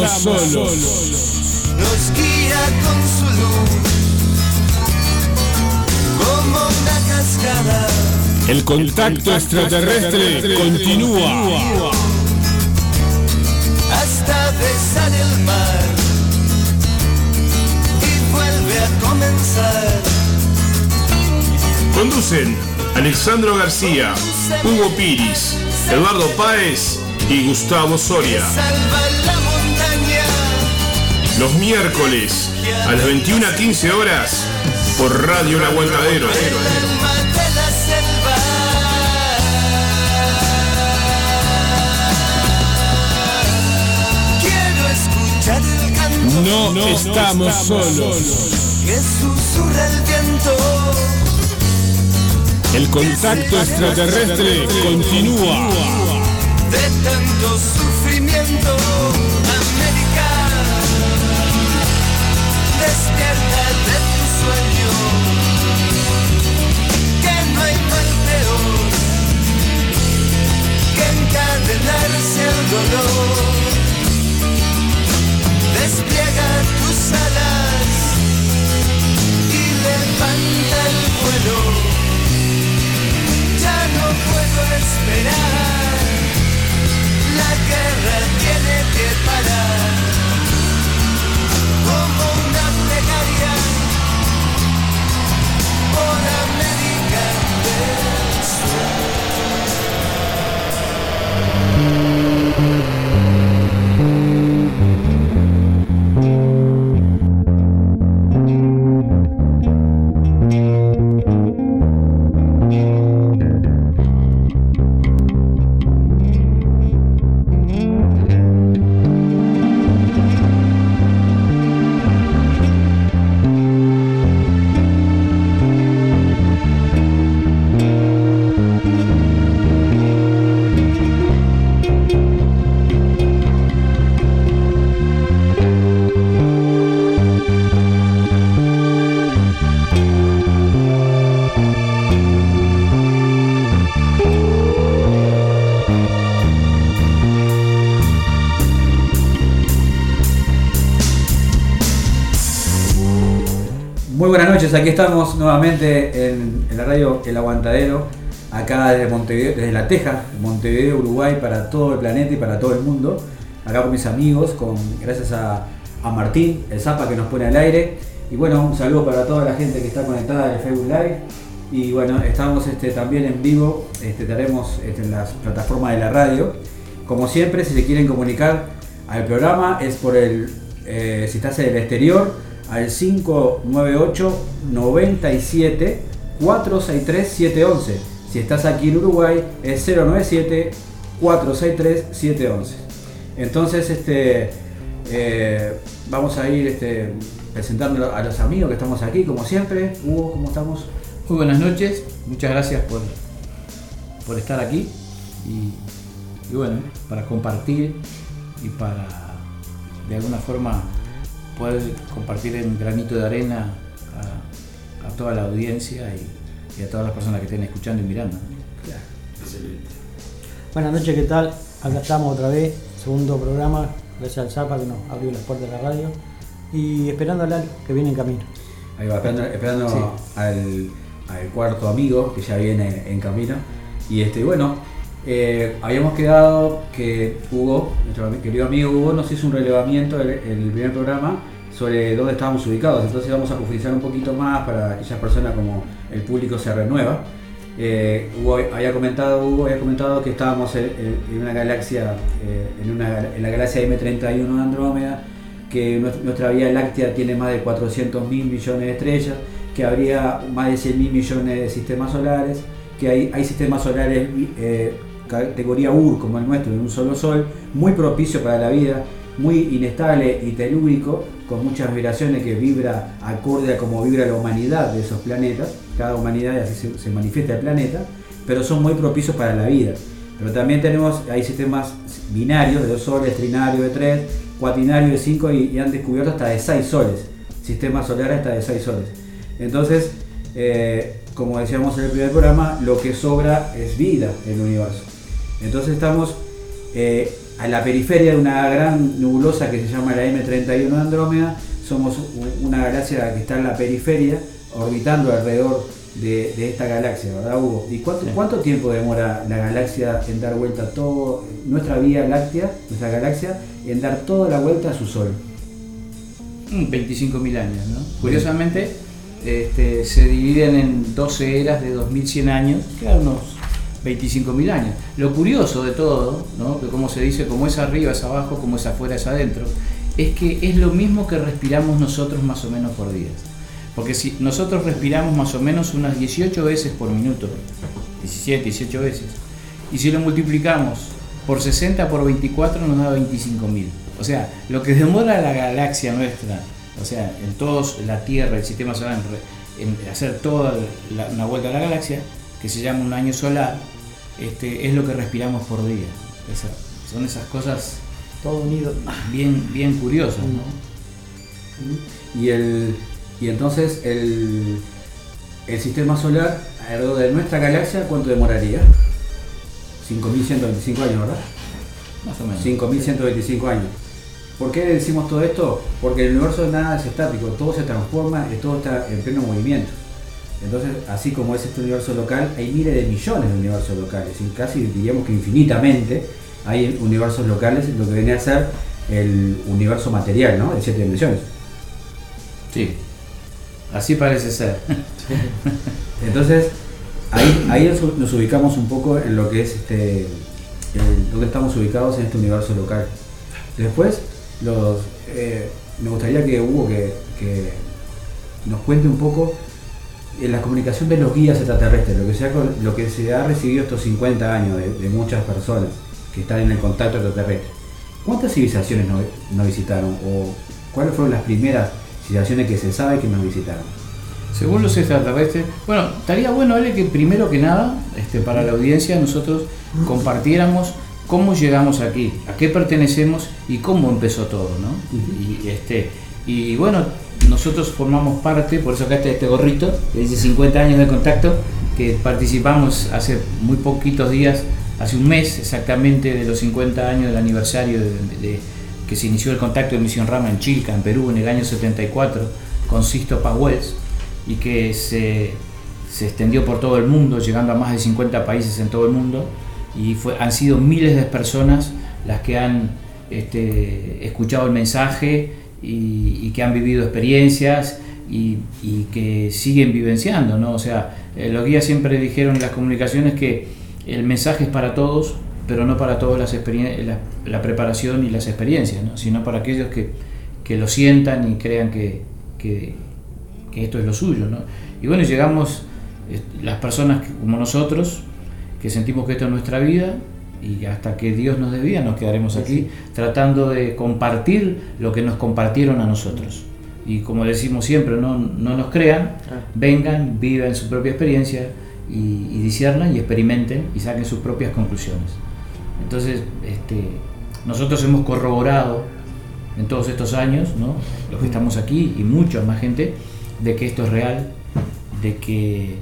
Estamos, solos. Nos guía con su luz, como una cascada. El contacto extraterrestre continúa. Hasta besar el mar y vuelve a comenzar. Conducen Alexandro García, Hugo Piris, Eduardo Páez y Gustavo Soria. Los miércoles a las 21 a 15 horas por Radio El Aguantadero. No, no estamos solos. que susurra el viento. El contacto extraterrestre continúa. de tanto sufrimiento. Encadenarse al dolor. Despliega tus alas y levanta el vuelo. Ya no puedo esperar. La guerra tiene que parar como una plegaria por América del Sur. Mm-hmm. Aquí estamos nuevamente en, la radio El Aguantadero, acá desde Montevideo, desde La Teja, Montevideo, Uruguay, para todo el planeta y para todo el mundo. Acá con mis amigos, con, gracias a, Martín, el Zapa que nos pone al aire. Y bueno, un saludo para toda la gente que está conectada en Facebook Live. Y bueno, estamos este, también en vivo, estaremos este, en las plataformas de la radio. Como siempre, si se quieren comunicar al programa, es por el, eh, si estás en el exterior, al 598 97 463 711. Si estás aquí en Uruguay, es 097 463 711. Entonces, este, eh, vamos a ir este, presentando a los amigos que estamos aquí, como siempre. Hugo, ¿cómo estamos? Muy buenas noches, muchas gracias por, por estar aquí y, y bueno, para compartir y para de alguna forma poder compartir un granito de arena a, a toda la audiencia y, y a todas las personas que estén escuchando y mirando. Buenas noches, ¿qué tal? Acá estamos otra vez, segundo programa, gracias al Zapa que nos abrió las puertas de la radio y esperando al Lalo, que viene en camino. Ahí va, esperando, esperando Sí. al, al cuarto amigo que ya viene en camino. Y este, bueno, eh, habíamos quedado que Hugo, nuestro querido amigo Hugo, nos hizo un relevamiento en el primer programa sobre dónde estábamos ubicados. Entonces vamos a profundizar un poquito más para aquellas personas como el público se renueva. Eh, Hugo había comentado, Hugo había comentado que estábamos en, en- en una galaxia, eh, en, una, en la galaxia M31 de Andrómeda, que nues- nuestra Vía Láctea tiene más de 400 mil millones de estrellas, que habría más de 100 mil millones de sistemas solares, que hay, hay sistemas solares eh, categoría UR como el nuestro, de un solo sol, muy propicio para la vida, muy inestable y telúrico, con muchas vibraciones que vibra acorde a como vibra la humanidad de esos planetas, cada humanidad y así se, manifiesta el planeta, pero son muy propicios para la vida. Pero también tenemos, hay sistemas binarios de dos soles, trinarios de tres, cuatrinarios de cinco y, y han descubierto hasta de seis soles, sistemas solares hasta de seis soles. Entonces, eh, como decíamos en el primer programa, lo que sobra es vida en el universo. Entonces estamos eh, a la periferia de una gran nebulosa que se llama la M31 de Andrómeda. Somos una galaxia que está en la periferia, orbitando alrededor de, de esta galaxia, ¿verdad, Hugo? ¿Y cuánto, cuánto tiempo demora la galaxia en dar vuelta todo, nuestra Vía Láctea, nuestra galaxia, en dar toda la vuelta a su Sol? Mm, 25.000 años, ¿no? Curiosamente, este, se dividen en 12 eras de 2100 años, unos 25.000 años. Lo curioso de todo, que como se dice, como es arriba es abajo, como es afuera es adentro, es que es lo mismo que respiramos nosotros más o menos por día. Porque si nosotros respiramos más o menos unas 18 veces por minuto, 17, 18 veces, y si lo multiplicamos por 60 por 24 nos da 25.000. O sea, lo que demora la galaxia nuestra, o sea, en todos la Tierra, el sistema solar, en hacer toda una vuelta a la galaxia, que se llama un año solar, este, es lo que respiramos por día. Esa- son esas cosas Todo unido. bien, bien curiosas, ¿no? Y, el, y entonces el, el sistema solar alrededor de nuestra galaxia, ¿cuánto demoraría? 5.125 años, ¿verdad? Más o menos. 5.125 años. ¿Por qué decimos todo esto? Porque el universo nada es estático, todo se transforma y todo está en pleno movimiento. Entonces, así como es este universo local, hay miles de millones de universos locales, y casi diríamos que infinitamente hay universos locales, lo que viene a ser el universo material, ¿no? De siete dimensiones. Sí. Así parece ser. Entonces, ahí, ahí nos- ubicamos un poco en lo que es este, donde estamos ubicados en este universo local. Después, los, eh, me gustaría que Hugo que, que nos cuente un poco la comunicación de los guías extraterrestres, lo que se ha, lo que se ha recibido estos 50 años de, de muchas personas que están en el contacto extraterrestre. ¿Cuántas civilizaciones nos, nos visitaron? ¿O cuáles fueron las primeras civilizaciones que se sabe que nos visitaron? Según los extraterrestres, bueno, estaría bueno Ale, que primero que nada, este, para la audiencia, nosotros compartiéramos cómo llegamos aquí, a qué pertenecemos y cómo empezó todo, ¿no? Y, este, y bueno, nosotros formamos parte, por eso acá está este gorrito, que dice 50 años de contacto, que participamos hace muy poquitos días, hace un mes exactamente de los 50 años del aniversario de, que se inició el contacto de Misión Rama en Chilca, en Perú, en el año 74, con Sisto Pauwels, y que se, se extendió por todo el mundo, llegando a más de 50 países en todo el mundo, y fue, han sido miles de personas las que han este, escuchado el mensaje y, que han vivido experiencias y, que siguen vivenciando, ¿no? O sea, eh, los guías siempre dijeron en las comunicaciones que el mensaje es para todos, pero no para todos las la, la preparación y las experiencias, ¿no? sino para aquellos que, que lo sientan y crean que, que, que esto es lo suyo. ¿no? Y bueno, llegamos eh, las personas como nosotros, que sentimos que esto es nuestra vida, y hasta que Dios nos dé nos quedaremos aquí tratando de compartir lo que nos compartieron a nosotros. Y como decimos siempre, no, no nos crean, vengan, vivan su propia experiencia y, y disciernan y experimenten y saquen sus propias conclusiones. Entonces, este, nosotros hemos corroborado en todos estos años, ¿no? los que estamos aquí y mucha más gente, de que esto es real, de que,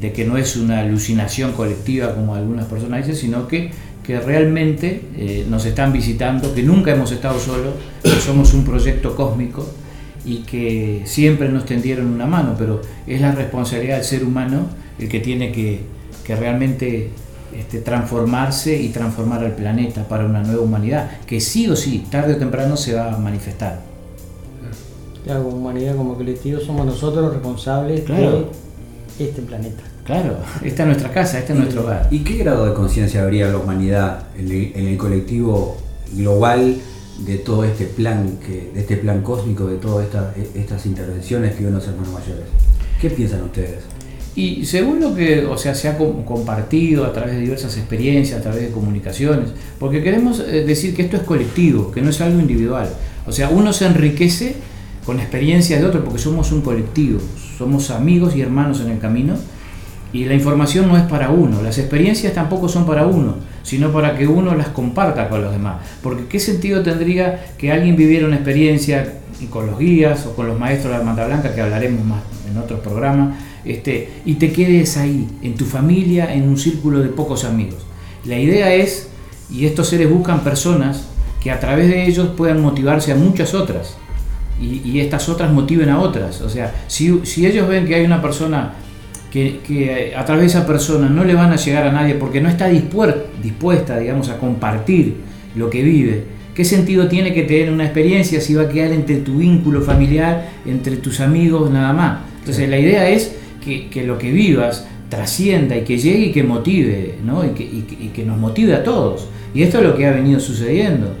de que no es una alucinación colectiva como algunas personas dicen, sino que, que realmente eh, nos están visitando, que nunca hemos estado solos, que somos un proyecto cósmico y que siempre nos tendieron una mano, pero es la responsabilidad del ser humano el que tiene que, que realmente este, transformarse y transformar al planeta para una nueva humanidad, que sí o sí, tarde o temprano se va a manifestar. Claro, como humanidad, como colectivo, somos nosotros los responsables Claro. de este planeta. Claro, esta es nuestra casa, este es nuestro hogar. ¿Y qué grado de conciencia habría la humanidad en el, en el colectivo global de todo este plan, que, de este plan cósmico, de todas esta- estas intervenciones que unos hermanos mayores? ¿Qué piensan ustedes? Y según lo que o sea, se ha com- compartido a través de diversas experiencias, a través de comunicaciones, porque queremos eh, decir que esto es colectivo, que no es algo individual. O sea, uno se enriquece con experiencias de otro porque somos un colectivo, somos amigos y hermanos en el camino y la información no es para uno, las experiencias tampoco son para uno, sino para que uno las comparta con los demás. Porque ¿qué sentido tendría que alguien viviera una experiencia con los guías o con los maestros de la Manta Blanca, que hablaremos más en otros programas, este, y te quedes ahí, en tu familia, en un círculo de pocos amigos? La idea es y estos seres buscan personas que a través de ellos puedan motivarse a muchas otras y, y estas otras motiven a otras. O sea, si, si ellos ven que hay una persona que, que a través de esa persona no le van a llegar a nadie porque no está dispuesta, digamos, a compartir lo que vive, ¿qué sentido tiene que tener una experiencia si va a quedar entre tu vínculo familiar, entre tus amigos, nada más? Entonces la idea es que, que lo que vivas trascienda y que llegue y que motive, ¿no? y, que, y que- y que nos motive a todos. Y esto es lo que ha venido sucediendo.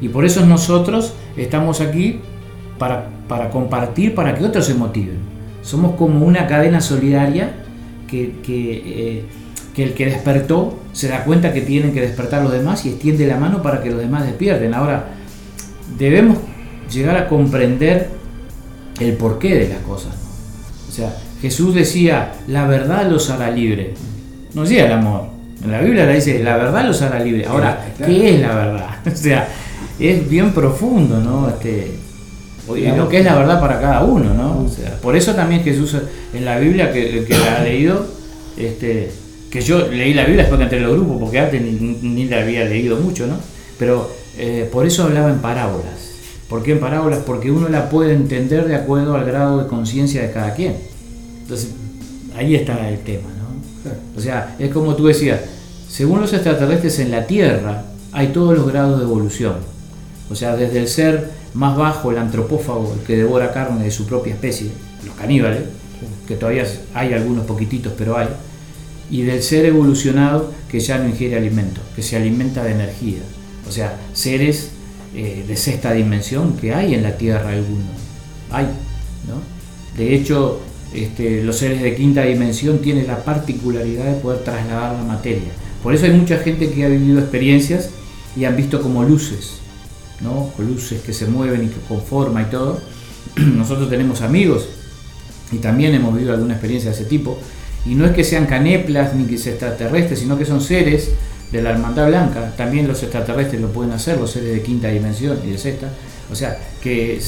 Y por eso nosotros estamos aquí para, para compartir, para que otros se motiven. Somos como una cadena solidaria que, que, eh, que el que despertó se da cuenta que tienen que despertar los demás y extiende la mano para que los demás despierten. Ahora, debemos llegar a comprender el porqué de las cosas. ¿no? O sea, Jesús decía, la verdad los hará libre. No decía el amor. En la Biblia le dice, la verdad los hará libre. Ahora. ¿qué es la verdad? O sea, es bien profundo, ¿no? Este, y lo que es la verdad para cada uno, ¿no? O sea, por eso también Jesús en la Biblia, que, la ha leído, este, que yo leí la Biblia después que entré en los grupos, porque antes ni, ni la había leído mucho, ¿no? Pero eh, por eso hablaba en parábolas. ¿Por qué en parábolas? Porque uno la puede entender de acuerdo al grado de conciencia de cada quien. Entonces, ahí está el tema, ¿no? O sea, es como tú decías, según los extraterrestres en la Tierra hay todos los grados de evolución. O sea, desde el ser más bajo, el antropófago, el que devora carne de su propia especie, los caníbales, que todavía hay algunos poquititos, pero hay, y del ser evolucionado que ya no ingiere alimento, que se alimenta de energía. O sea, seres eh, de sexta dimensión que hay en la Tierra algunos. Hay, ¿no? De hecho, este, los seres de quinta dimensión tienen la particularidad de poder trasladar la materia. Por eso hay mucha gente que ha vivido experiencias y han visto como luces, ¿no? Luces que se mueven y que con forma y todo. Nosotros tenemos amigos y también hemos vivido alguna experiencia de ese tipo. Y no es que sean caneplas ni que sean extraterrestres, sino que son seres de la hermandad blanca. También los extraterrestres lo pueden hacer, los seres de quinta dimensión y de sexta. O sea, que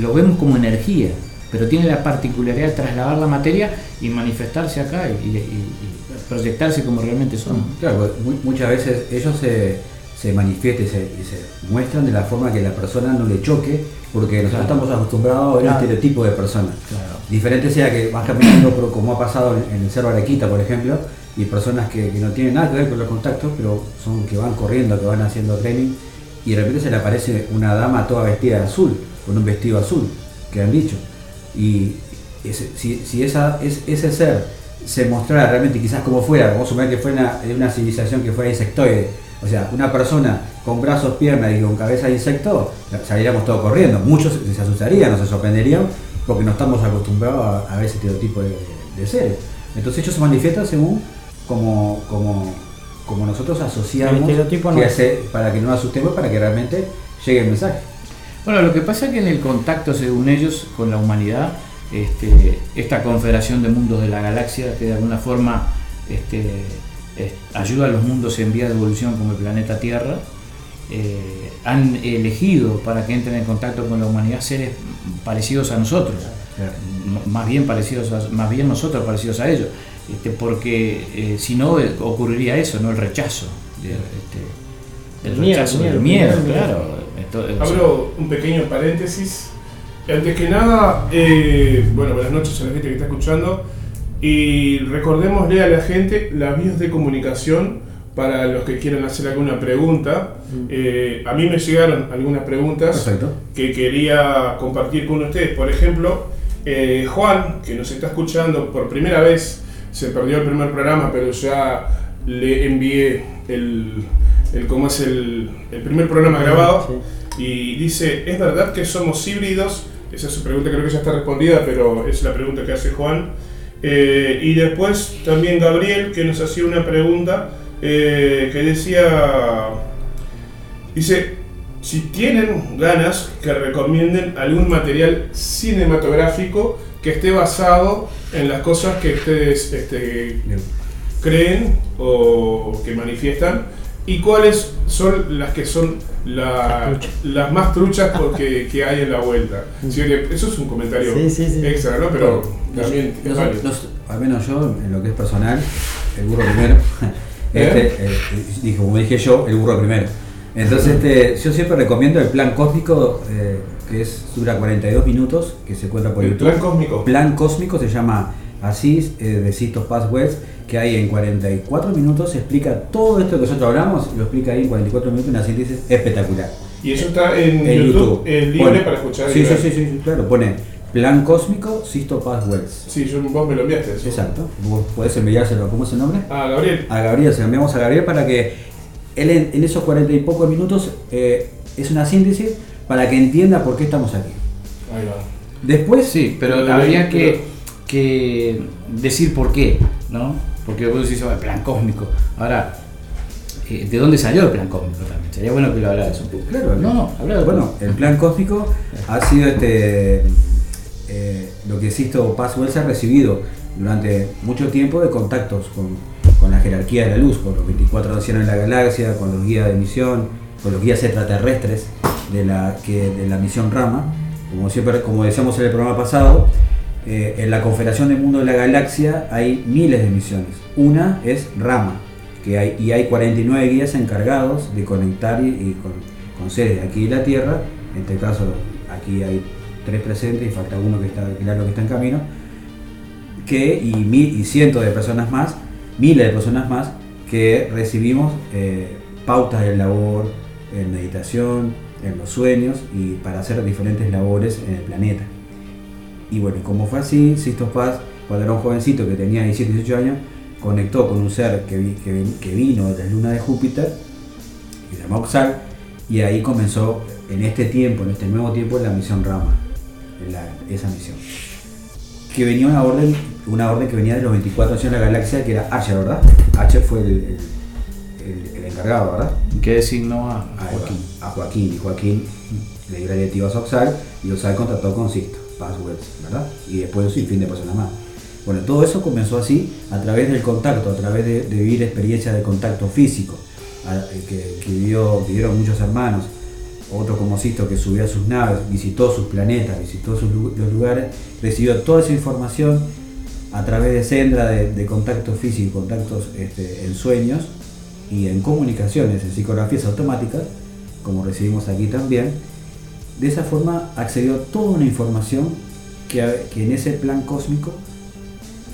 lo vemos como energía, pero tiene la particularidad de trasladar la materia y manifestarse acá y, y- proyectarse como realmente son. Claro, mu- muchas veces ellos se, se manifiestan y se, se muestran de la forma que la persona no le choque, porque nosotros Claro. estamos acostumbrados a ver Claro. un estereotipo de persona. Claro. Diferente sea que vas caminando por, como ha pasado en, el Cerro Arequita, por ejemplo, y personas que, que no tienen nada que ver con los contactos, pero son que van corriendo, que van haciendo training, y de repente se le aparece una dama toda vestida de azul, con un vestido azul, que han dicho. Y ese- si, si esa, es, ese ser se mostrara realmente quizás como fuera, vamos a suponer que fuera una, una civilización que fuera insectoide, o sea, una persona con brazos, piernas y con cabeza de insecto, saliríamos todos corriendo. Muchos se, asustarían, no se sorprenderían, porque no estamos acostumbrados a, ver ese tipo de, de seres. Entonces ellos se manifiestan según como, como, como nosotros asociamos El estereotipo que no. hace- para que no asustemos, para que realmente llegue el mensaje. Bueno, lo que pasa es que en el contacto, según ellos, con la humanidad, este, esta confederación de mundos de la galaxia, que de alguna forma este, es- ayuda a los mundos en vía de evolución como el planeta Tierra, eh, han elegido para que entren en contacto con la humanidad seres parecidos a nosotros, más bien parecidos, a- más bien nosotros parecidos a ellos, este, porque eh, si no eh, ocurriría eso, no el rechazo, de- este, el El miedo, rechazo el del miedo, miedo, el miedo. claro. Abro un pequeño paréntesis. Antes que nada, eh, bueno, buenas noches a la gente que está escuchando. Y recordémosle a la gente las vías de comunicación para los que quieran hacer alguna pregunta. Eh, a mí me llegaron algunas preguntas Perfecto. que quería compartir con ustedes. Por ejemplo, eh, Juan, que nos está escuchando por primera vez, se perdió el primer programa, pero ya le envié el, el cómo es el, el primer programa grabado. Y dice, ¿es verdad que somos híbridos? Esa es su pregunta, creo que ya está respondida, pero es la pregunta que hace Juan. Eh, y después también Gabriel, que nos hacía una pregunta eh, que decía, dice, si tienen ganas que recomienden algún material cinematográfico que esté basado en las cosas que ustedes este, creen o que manifiestan y cuáles son las que son la- las más truchas porque, que hay en la vuelta. Sí, eso es un comentario Sí, extra, ¿no? Pero también al menos yo, en lo que es personal, el burro primero, Este, eh, dije, como dije yo, el burro primero. Entonces, este, yo siempre recomiendo el plan cósmico, eh, que es, dura 42 minutos, que se encuentra por El YouTube. plan cósmico. Plan cósmico se llama así, eh, de Sisto Passwords, que hay en 44 minutos, explica todo esto que nosotros hablamos, lo explica ahí en 44 minutos, una síntesis espectacular. Y eso está en, En YouTube, YouTube. eh, libre Pone- para escuchar. Sí, sí, sí, sí, sí, claro, pone Plan Cósmico, Sisto Passwords. Sí, yo, vos me lo enviaste. eso. Exacto, vos podés enviárselo, ¿cómo es el nombre? Ah, Gabriel. A Gabriel, se lo enviamos a Gabriel para que él en, en esos 40 y pocos minutos eh, es una síntesis para que entienda por qué estamos aquí. Ahí va. Después, Sí, pero Pero- habría que, que decir por qué, ¿no? Porque vos decís, "Oh, el plan cósmico. Ahora, eh, ¿de dónde salió el plan cósmico también? Sería bueno que lo hablaras un poco. Claro, no, no, Bueno, el plan cósmico ha sido este eh, lo que Sisto Passwells ha recibido durante mucho tiempo de contactos con, con la jerarquía de la luz, con los 24 ancianos de la galaxia, con los guías de misión, con los guías extraterrestres de la, que, de la misión Rama. Como siempre, como decíamos en el programa pasado, eh, en la Confederación del Mundo de la Galaxia hay miles de misiones. Una es Rama, que hay, y hay 49 guías encargados de conectar y, con, con aquí de la Tierra. En este caso, aquí hay tres presentes y falta uno que está claro que está en camino. Que, y, mil, y cientos de personas más, miles de personas más, que recibimos eh, pautas de labor en meditación, en los sueños y para hacer diferentes labores en el planeta. Y bueno, y como fue así, Sisto Paz, cuando era un jovencito que tenía 17, 18 años, conectó con un ser que, vi- que, vi- que vino de la luna de Júpiter, que se llama Oxal, y ahí comenzó en este tiempo, en este nuevo tiempo, la misión Rama, la- esa misión. Que venía una orden, una orden que venía de los 24 años de la galaxia, que era Archer, ¿verdad? Archer fue el, el- el- el encargado, ¿verdad? ¿Qué designó a Joaquín? A Joaquín. Y Joaquín le dio la directiva a Oxal y Oxal contrató con Sisto, Passwords, ¿verdad? Y después un sinfín de personas más. Bueno, todo eso comenzó así a través del contacto, a través de, vivir experiencias de contacto físico, eh, que, vivió- vivieron muchos hermanos. Otro como Sisto que subió a sus naves, visitó sus planetas, visitó sus los lugares, recibió toda esa información a través de Sendra, de, de contacto físico, contactos este, en sueños y en comunicaciones, en psicografías automáticas, como recibimos aquí también. De esa forma accedió a toda una información que, que en ese plan cósmico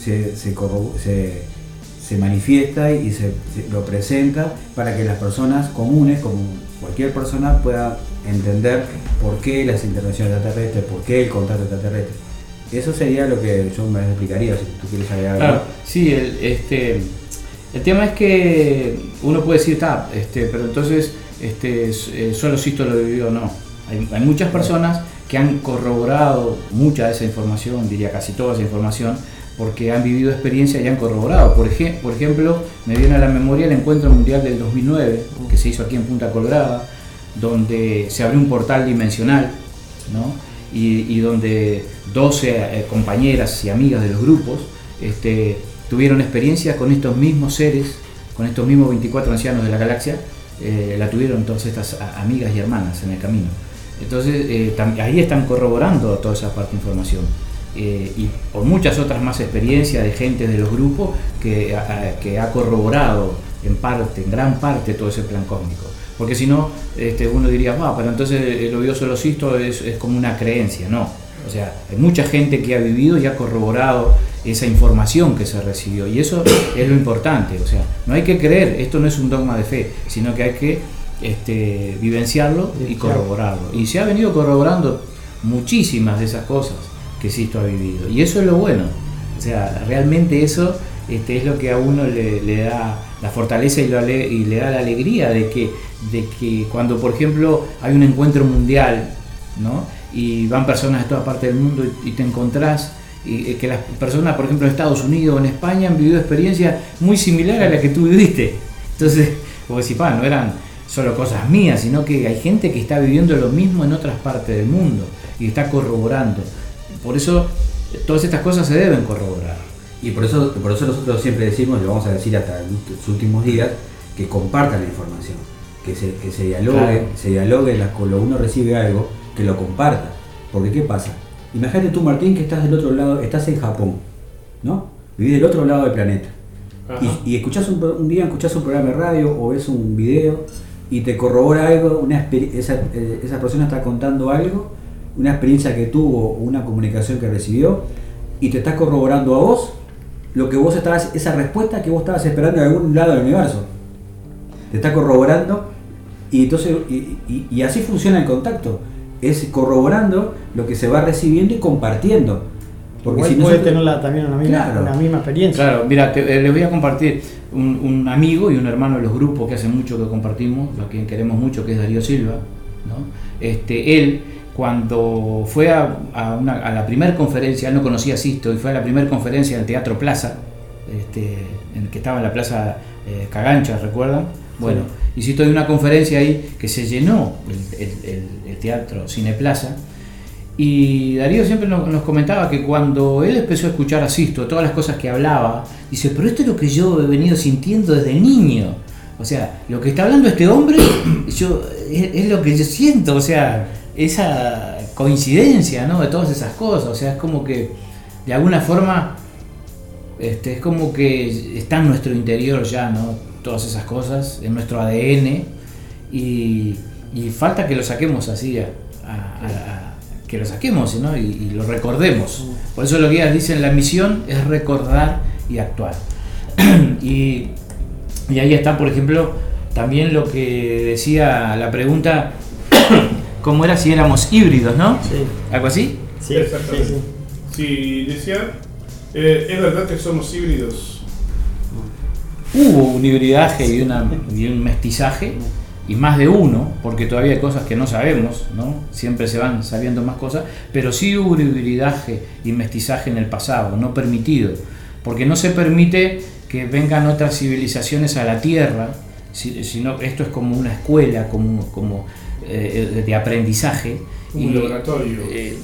se, se, manifiesta y se, lo presenta para que las personas comunes, como cualquier persona, pueda entender por qué las intervenciones extraterrestres, por qué el contacto extraterrestre. Eso sería lo que yo me explicaría, si tú quieres agregar. Claro, sí, el, este, el tema es que uno puede decir, este, pero entonces este, eh, solo Sisto lo vivió, no. Hay, hay muchas personas que han corroborado mucha de esa información, diría casi toda esa información, porque han vivido experiencias y han corroborado. Por, ej- por ejemplo, me viene a la memoria el encuentro mundial del 2009, que se hizo aquí en Punta Colorada, donde se abrió un portal dimensional, ¿no? y, y donde 12 eh, compañeras y amigas de los grupos este, tuvieron experiencias con estos mismos seres, con estos mismos 24 ancianos de la galaxia, eh, la tuvieron entonces estas amigas y hermanas en el camino. Entonces eh, ahí están corroborando toda esa parte de información. Eh, y por muchas otras más experiencias de gente de los grupos que, a- que ha corroborado en parte, en gran parte, todo ese plan cósmico. Porque si no, este, uno diría, ah, pero entonces el vio solo Sisto es, es como una creencia, no. O sea, hay mucha gente que ha vivido y ha corroborado esa información que se recibió. Y eso es lo importante. O sea, no hay que creer, esto no es un dogma de fe, sino que hay que este, vivenciarlo y corroborarlo. Y se ha venido corroborando muchísimas de esas cosas que Sisto ha vivido. Y eso es lo bueno. O sea, realmente eso este, es lo que a uno le, le da la fortaleza y, lo ale- y le da la alegría de que, de que cuando, por ejemplo, hay un encuentro mundial, ¿no? y van personas de toda parte del mundo y, y te encontrás y, eh, que las personas, por ejemplo, en Estados Unidos o en España han vivido experiencias muy similares a las que tú viviste. Entonces, vos decís, "Pa, no eran solo cosas mías, sino que hay gente que está viviendo lo mismo en otras partes del mundo y está corroborando. Por eso, todas estas cosas se deben corroborar. Y por eso, por eso nosotros siempre decimos, lo vamos a decir hasta en los últimos días, que compartan la información, que se, que se dialogue, Claro. se dialogue la- cuando uno recibe algo, que lo comparta. Porque ¿qué pasa? Imagínate tú, Martín, que estás del otro lado, estás en Japón, ¿no? Vivís del otro lado del planeta. Ajá. y, y escuchás un, pro- un día escuchás un programa de radio o ves un video y te corrobora algo, una esa, eh, esa persona está contando algo, una experiencia que tuvo, una comunicación que recibió, y te estás corroborando a vos lo que vos estabas, esa respuesta que vos estabas esperando de algún lado del universo. Te está corroborando y entonces y- y así funciona el contacto. Es corroborando lo que se va recibiendo y compartiendo. Porque Igual si puede se- tener la- también una misma, Claro. una misma experiencia. Claro, mira, te- eh, les voy a compartir un, un amigo y un hermano de los grupos que hace mucho que compartimos, a quien queremos mucho, que es Darío Silva. ¿no? Este, él, cuando fue a, a una- a la primera conferencia, él no conocía a Sisto, y fue a la primera conferencia del Teatro Plaza, este, en, que estaba en la Plaza eh, Cagancha, ¿recuerdan? Bueno, y Sisto dio una conferencia ahí que se llenó el, el- el- el Teatro Cine Plaza. Y Darío siempre nos, comentaba que cuando él empezó a escuchar a Sisto, todas las cosas que hablaba, dice, pero esto es lo que yo he venido sintiendo desde niño. O sea, lo que está hablando este hombre yo, es, lo que yo siento, o sea, esa coincidencia ¿no? de todas esas cosas. O sea, es como que de alguna forma este, es como que está en nuestro interior ya, ¿no? Todas esas cosas, en nuestro ADN, y, falta que lo saquemos así, a- que lo saquemos ¿no? y, y lo recordemos. Por eso los guías dicen, la misión es recordar y actuar. y, y ahí está, por ejemplo, también lo que decía la pregunta, ¿cómo era si éramos híbridos, no? Sí, ¿Algo así? sí, sí, Exactamente. sí. Sí, decía, eh, es verdad que somos híbridos. Hubo un hibridaje y, una, y un mestizaje, y más de uno, porque todavía hay cosas que no sabemos, ¿no? Siempre se van sabiendo más cosas, pero sí hubo hibridaje y mestizaje en el pasado, no permitido, porque no se permite que vengan otras civilizaciones a la Tierra, si- sino esto es como una escuela, como, como eh, de aprendizaje. Un laboratorio. eh,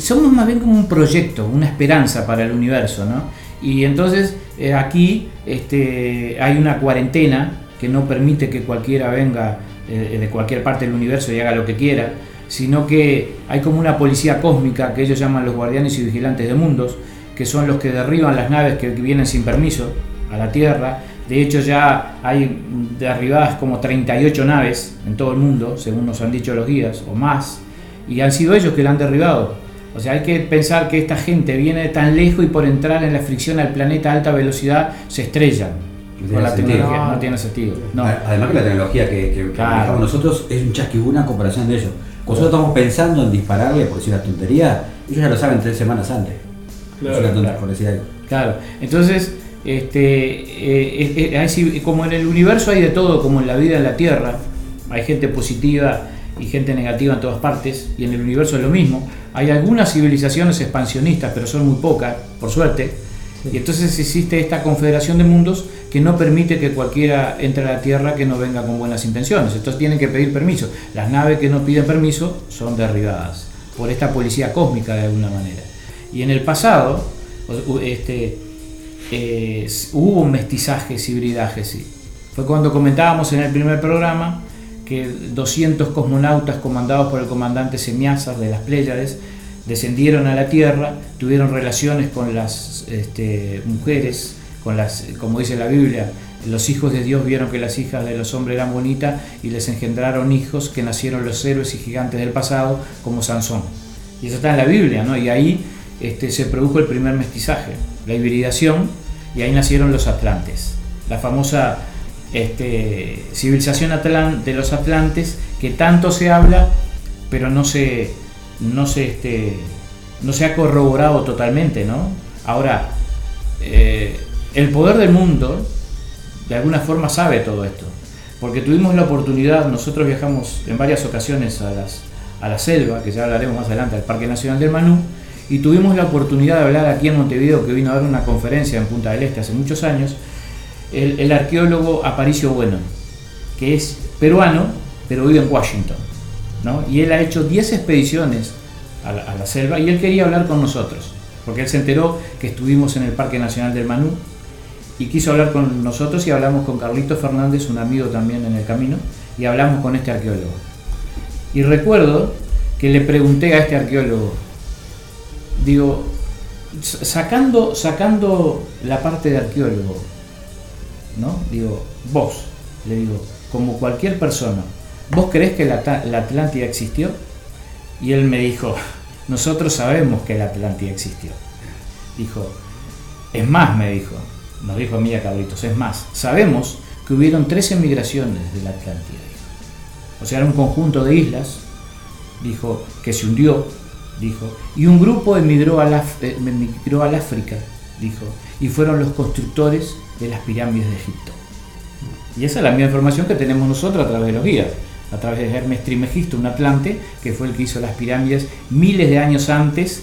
somos más bien como un proyecto, una esperanza para el universo, ¿no? Y entonces eh, aquí este, hay una cuarentena que no permite que cualquiera venga eh, de cualquier parte del universo y haga lo que quiera, sino que hay como una policía cósmica que ellos llaman los guardianes y vigilantes de mundos, que son los que derriban las naves que vienen sin permiso a la Tierra. De hecho ya hay derribadas como 38 naves en todo el mundo, según nos han dicho los guías, o más, y han sido ellos que la han derribado. O sea, hay que pensar que esta gente viene de tan lejos y por entrar en la fricción al planeta a alta velocidad se estrellan. No con tiene la sentido. tecnología, no, No. tiene sentido. No. A- Además que la tecnología que, que- Claro. nosotros es un chasquibuna en comparación de ellos. Cuando nosotros estamos pensando en dispararle, por decir una tontería, ellos ya lo saben tres semanas antes. Claro, tonta, claro. por decir algo. Claro, entonces, este, eh, eh, eh, como en el universo hay de todo, como en la vida en la Tierra, hay gente positiva y gente negativa en todas partes, y en el universo es lo mismo. Hay algunas civilizaciones expansionistas, pero son muy pocas, por suerte, y entonces existe esta confederación de mundos que no permite que cualquiera entre a la Tierra que no venga con buenas intenciones. Entonces tienen que pedir permiso. Las naves que no piden permiso son derribadas por esta policía cósmica de alguna manera. Y en el pasado, este, eh, hubo mestizajes, hibridajes, sí. Fue cuando comentábamos en el primer programa que 200 cosmonautas comandados por el comandante Semiazar de las Pléyades descendieron a la Tierra, tuvieron relaciones con las este, mujeres, como dice la Biblia, los hijos de Dios vieron que las hijas de los hombres eran bonitas y les engendraron hijos que nacieron los héroes y gigantes del pasado, como Sansón. Y eso está en la Biblia, ¿no? Y ahí este, se produjo el primer mestizaje, la hibridación, y ahí nacieron los atlantes. La famosa este, civilización de los atlantes que tanto se habla, pero no se, no se, este, no se ha corroborado totalmente, ¿no? Ahora, eh, el poder del mundo de alguna forma sabe todo esto, porque tuvimos la oportunidad, nosotros viajamos en varias ocasiones a, la selva, que ya hablaremos más adelante, al Parque Nacional del Manú, y tuvimos la oportunidad de hablar aquí en Montevideo, que vino a dar una conferencia en Punta del Este hace muchos años, el, el arqueólogo Aparicio Bueno, que es peruano, pero vive en Washington. ¿no? Y él ha hecho 10 expediciones a la, a la selva y él quería hablar con nosotros, porque él se enteró que estuvimos en el Parque Nacional del Manú y quiso hablar con nosotros y hablamos con Carlito Fernández, un amigo también en el camino, y hablamos con este arqueólogo. Y recuerdo que le pregunté a este arqueólogo, digo, sacando, sacando la parte de arqueólogo, ¿no? Digo, vos, le digo, como cualquier persona, ¿vos crees que la, la Atlántida existió? Y él me dijo, nosotros sabemos que la Atlántida existió. Dijo, es más, me dijo, nos dijo a mí a Carlitos, es más, sabemos que hubieron 13 migraciones de la Atlántida. O sea, era un conjunto de islas, dijo, que se hundió, dijo, y un grupo emigró al, eh, emigró al África, dijo, y fueron los constructores de las pirámides de Egipto. Y esa es la misma información que tenemos nosotros a través de los guías, a través de Hermes Trimegisto, un atlante, que fue el que hizo las pirámides miles de años antes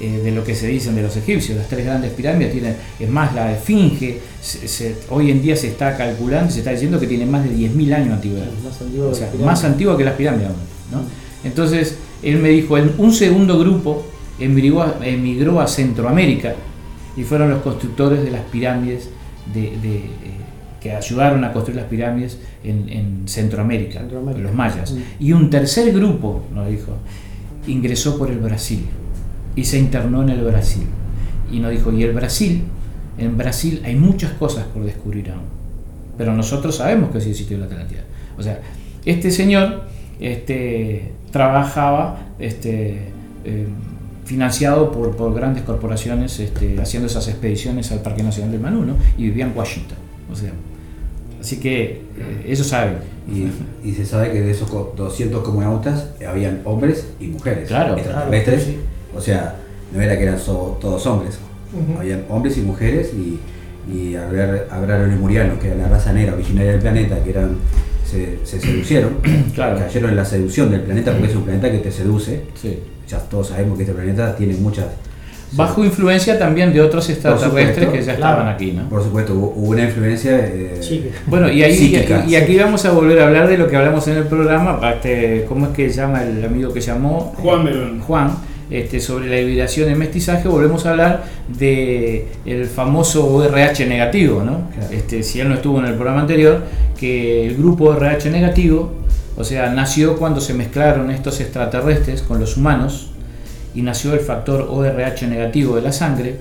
eh, de lo que se dicen de los egipcios. Las tres grandes pirámides tienen, es más, la Esfinge, se- se- hoy en día se está calculando, se está diciendo que tiene más de 10.000 años de antigüedad. Más antiguo O sea, más antigua que las pirámides. ¿no? Entonces, él me dijo, un segundo grupo emigró a, emigró a Centroamérica y fueron los constructores de las pirámides de, de, eh, que ayudaron a construir las pirámides en, en Centroamérica, Centroamérica. los mayas. Mm. Y un tercer grupo, nos dijo, ingresó por el Brasil y se internó en el Brasil. Y nos dijo, y el Brasil, en Brasil hay muchas cosas por descubrir aún. Pero nosotros sabemos que sí existió la Atlántida. O sea, este señor este, trabajaba este, eh, financiado por, por grandes corporaciones este, haciendo esas expediciones al Parque Nacional del Manú, ¿no? Y vivía en Washington. O sea, así que eh, ellos saben. Y, y se sabe que de esos co- 200 comunautas habían hombres y mujeres. Claro, extraterrestres. claro, sí. O sea, no era que eran so- todos hombres. Habían hombres y mujeres y, y hablar, hablar los lemurianos, que era la raza negra originaria del planeta, que eran se, se seducieron, Claro. cayeron en la seducción del planeta porque es un planeta que te seduce. Sí. Ya todos sabemos que este planeta tiene muchas. Bajo influencia también de otros extraterrestres supuesto, que ya claro. estaban aquí, ¿no? Por supuesto, hubo, una influencia. eh, Sí, Bueno, y, ahí, Psíquica. y, y aquí vamos a volver a hablar de lo que hablamos en el programa, este, ¿cómo es que se llama el amigo que llamó? Juan Melón. Juan, este, sobre la hibridación y mestizaje, volvemos a hablar de el famoso ORH negativo, ¿no? Claro. Este, si él no estuvo en el programa anterior, que el grupo ORH negativo, o sea, nació cuando se mezclaron estos extraterrestres con los humanos y nació el factor ORH negativo de la sangre,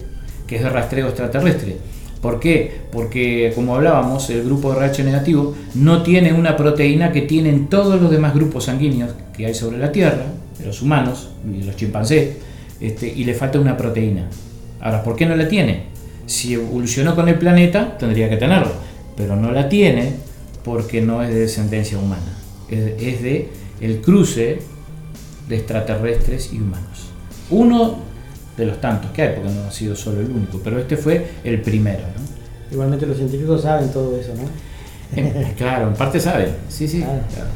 que es de rastreo extraterrestre. ¿Por qué? Porque, como hablábamos, el grupo RH negativo no tiene una proteína que tienen todos los demás grupos sanguíneos que hay sobre la Tierra, de los humanos y los chimpancés, este, y le falta una proteína. Ahora, ¿por qué no la tiene? Si evolucionó con el planeta, tendría que tenerla, pero no la tiene porque no es de descendencia humana, es, es de el cruce de extraterrestres y humanos. Uno de los tantos que hay, porque no ha sido solo el único, pero este fue el primero. ¿no? Igualmente los científicos saben todo eso, ¿no? Claro, en parte saben, sí, sí. Claro. claro.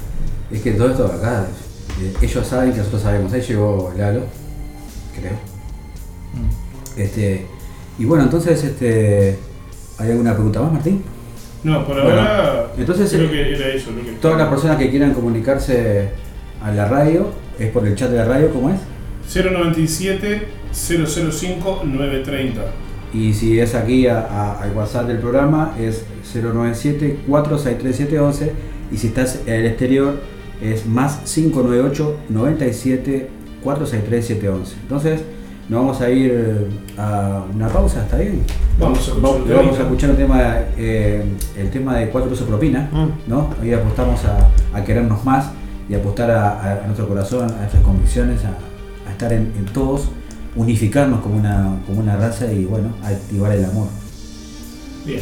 Es que todo esto acá, ellos saben que nosotros sabemos. Ahí llegó Lalo, creo. Mm. Este, y bueno, entonces, este, ¿hay alguna pregunta más, Martín? No, por Bueno, ahora entonces, creo eh, que era eso. Lo que Todas las personas que quieran comunicarse a la radio, es por el chat de la radio, ¿cómo es? 097 005 930. Y si es aquí a- a- al WhatsApp del programa, es 097 463711 Y si estás en el exterior, es más 598 97 463711 Entonces, nos vamos a ir eh, a una pausa, ¿está bien? Vamos a escuchar Vamos, a escuchar un tema, eh, el tema de 4 pesos propina, Mm. ¿no? Hoy apostamos a, a querernos más y apostar a, nuestro corazón, a nuestras convicciones, a, a estar en, en todos, unificarnos como una, como una raza y bueno, a activar el amor. Bien.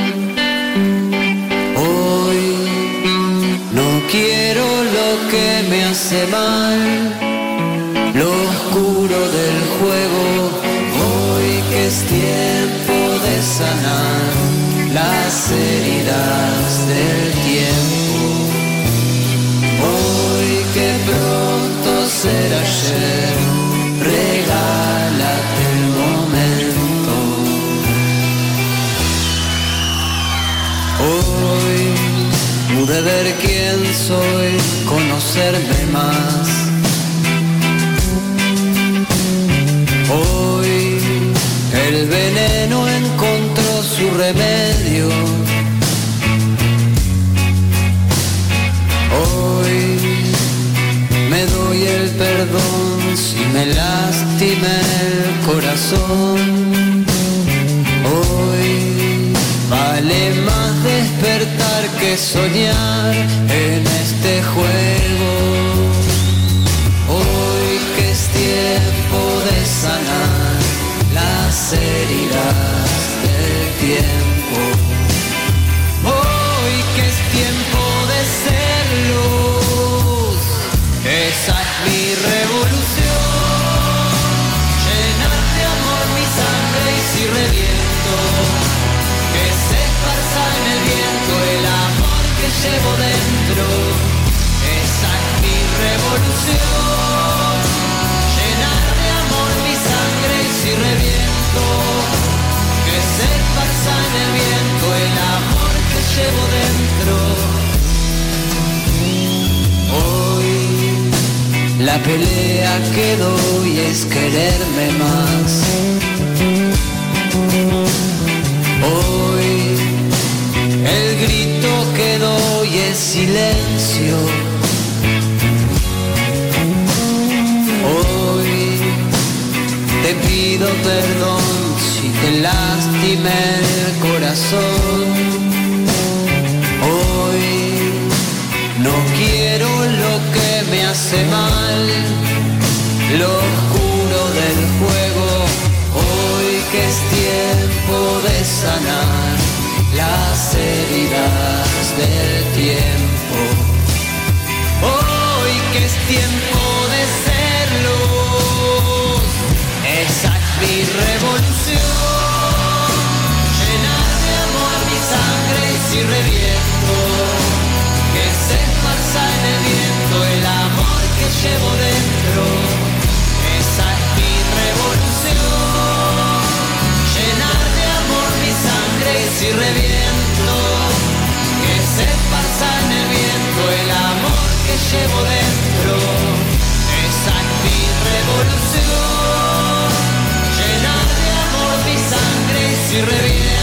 Mal, lo oscuro del juego. Hoy que es tiempo de sanar las heridas del tiempo. Hoy que ser ayer, regálate el momento. Hoy pude ver quién soy, conocerme más. Hoy el veneno encontró su remedio. Hoy me doy el perdón si me lastima el corazón. Hoy vale más despertar que soñar en este juego. Hoy que es tiempo de sanar las heridas llevo dentro. Esa es mi revolución. Llenar de amor mi sangre y si reviento, que se esparza en el viento el amor que llevo dentro. Hoy la pelea que doy es quererme más. Silencio. Hoy te pido perdón si te lastimé el corazón. Hoy no quiero lo que me hace mal, lo oscuro del juego. Hoy que es tiempo de sanar las heridas del tiempo. Hoy que es tiempo de ser esa es mi revolución. Llenar de amor mi sangre y si reviento, que se esparza en el viento el amor que llevo dentro. Esa es mi revolución. Llenar de amor mi sangre y si reviento, llevo dentro, esa es mi revolución, llena de amor mi sangre si revive.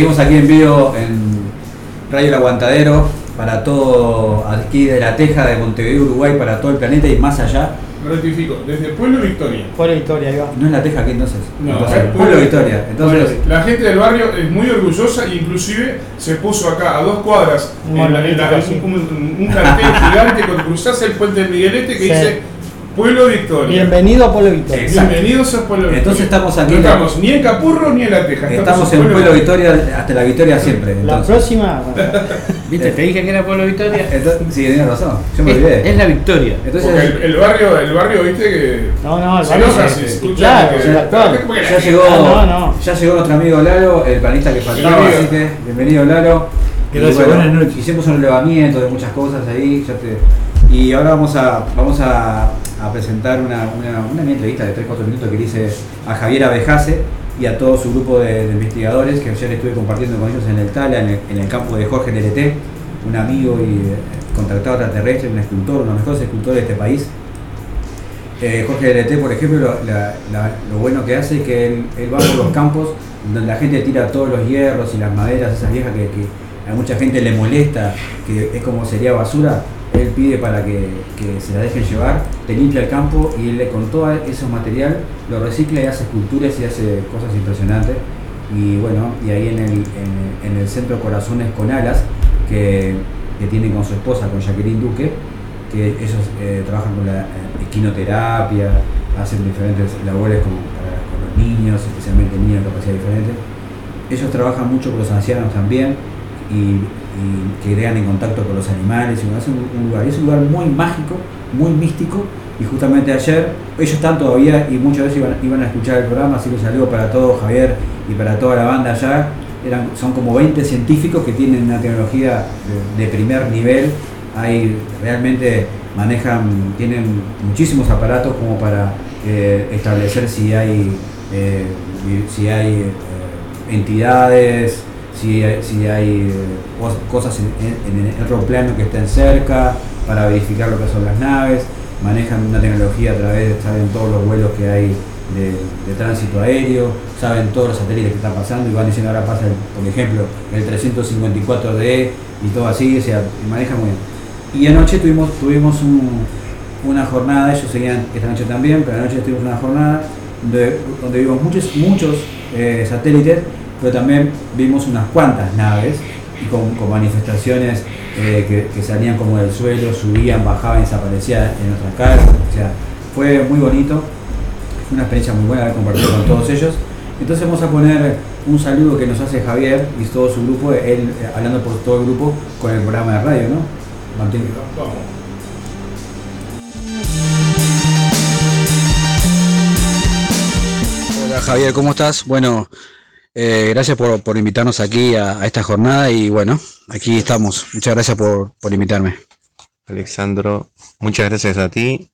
Seguimos aquí en vivo en Radio El Aguantadero para todo aquí de la Teja de Montevideo, Uruguay, para todo el planeta y más allá. Rectifico, desde Pueblo Victoria. Pueblo Victoria, ahí va. No es la Teja aquí entonces. No, Entonces, es Pueblo Victoria. Entonces, Bueno, la gente del barrio es muy orgullosa e inclusive se puso acá a dos cuadras Un en la- en la- un, un- un cartel gigante cuando cruzás el puente del Miguelete que Sí. dice Pueblo Victoria. Bienvenido a Pueblo Victoria. Exacto. Bienvenidos a Pueblo Victoria. Entonces estamos aquí No estamos ni en Capurro ni en La Teja. estamos en Pueblo Victoria hasta la victoria siempre. La entonces. próxima, ¿Viste? Te dije que era Pueblo Victoria. Entonces, sí, tienes razón. Yo me olvidé. es la victoria. Entonces, Porque el, el barrio, el barrio, viste que. no, no, el se barrio escucha claro, que- ya llegó, Ah, no, no. ya llegó nuestro amigo Lalo, el panista que faltaba, Bienvenido. así que bienvenido Lalo. Gracias, Y buenas noches. Hicimos un relevamiento de muchas cosas ahí, ya te- y ahora vamos a, vamos a, presentar una, una, una entrevista de 3-4 minutos que le hice a Javier Abejase y a todo su grupo de, investigadores que ayer estuve compartiendo con ellos en el Tala, en el, campo de Jorge LLT, un amigo y eh, contactado extraterrestre, un escultor, uno de los mejores escultores de este país. Eh, Jorge LT, por ejemplo, lo, la- la- lo bueno que hace es que él, va por los campos donde la gente tira todos los hierros y las maderas, esas viejas que a mucha gente le molesta, que es como sería basura. Pide para que, que se la dejen llevar, te limpia el campo y él con todo ese material lo recicla y hace esculturas y hace cosas impresionantes. Y bueno, y ahí en el, en, el centro Corazones con Alas, que, que tiene con su esposa, con Jacqueline Duque, que ellos eh, trabajan con la eh, equinoterapia, hacen diferentes labores con, con los niños, especialmente niños de capacidad diferente. Ellos trabajan mucho con los ancianos también y, y que crean en contacto con los animales. Y es un, un lugar, es un lugar muy mágico, muy místico. Y justamente ayer, ellos están todavía y muchas veces iban, iban a escuchar el programa, así que un saludo para todos, Javier, y para toda la banda allá. Eran, son como 20 científicos que tienen una tecnología de, de primer nivel hay realmente manejan, tienen muchísimos aparatos como para eh, establecer si hay eh, si hay eh, entidades, si si hay eh, cos- cosas en, en- en el otro plano que estén cerca, para verificar lo que son las naves, manejan una tecnología a través, saben todos los vuelos que hay de, de tránsito aéreo, saben todos los satélites que están pasando y van diciendo ahora pasa, por ejemplo, el 354D y todo así, o sea, manejan muy bien. Y anoche tuvimos, tuvimos un- una jornada, ellos seguían esta noche también, pero anoche tuvimos una jornada donde, donde vimos muchos, muchos eh, satélites, pero también vimos unas cuantas naves con, manifestaciones eh, que, salían como del suelo, subían, bajaban y desaparecían en nuestras caras. O sea, fue muy bonito, fue una experiencia muy buena haber compartido con todos ellos. Entonces vamos a poner un saludo que nos hace Javier y todo su grupo, él eh, hablando por todo el grupo con el programa de radio, ¿no? Martín. Hola Javier, ¿cómo estás? Bueno, eh, gracias por, por invitarnos aquí a, a esta jornada y bueno, aquí estamos. Muchas gracias por, por invitarme. Alexandro, muchas gracias a ti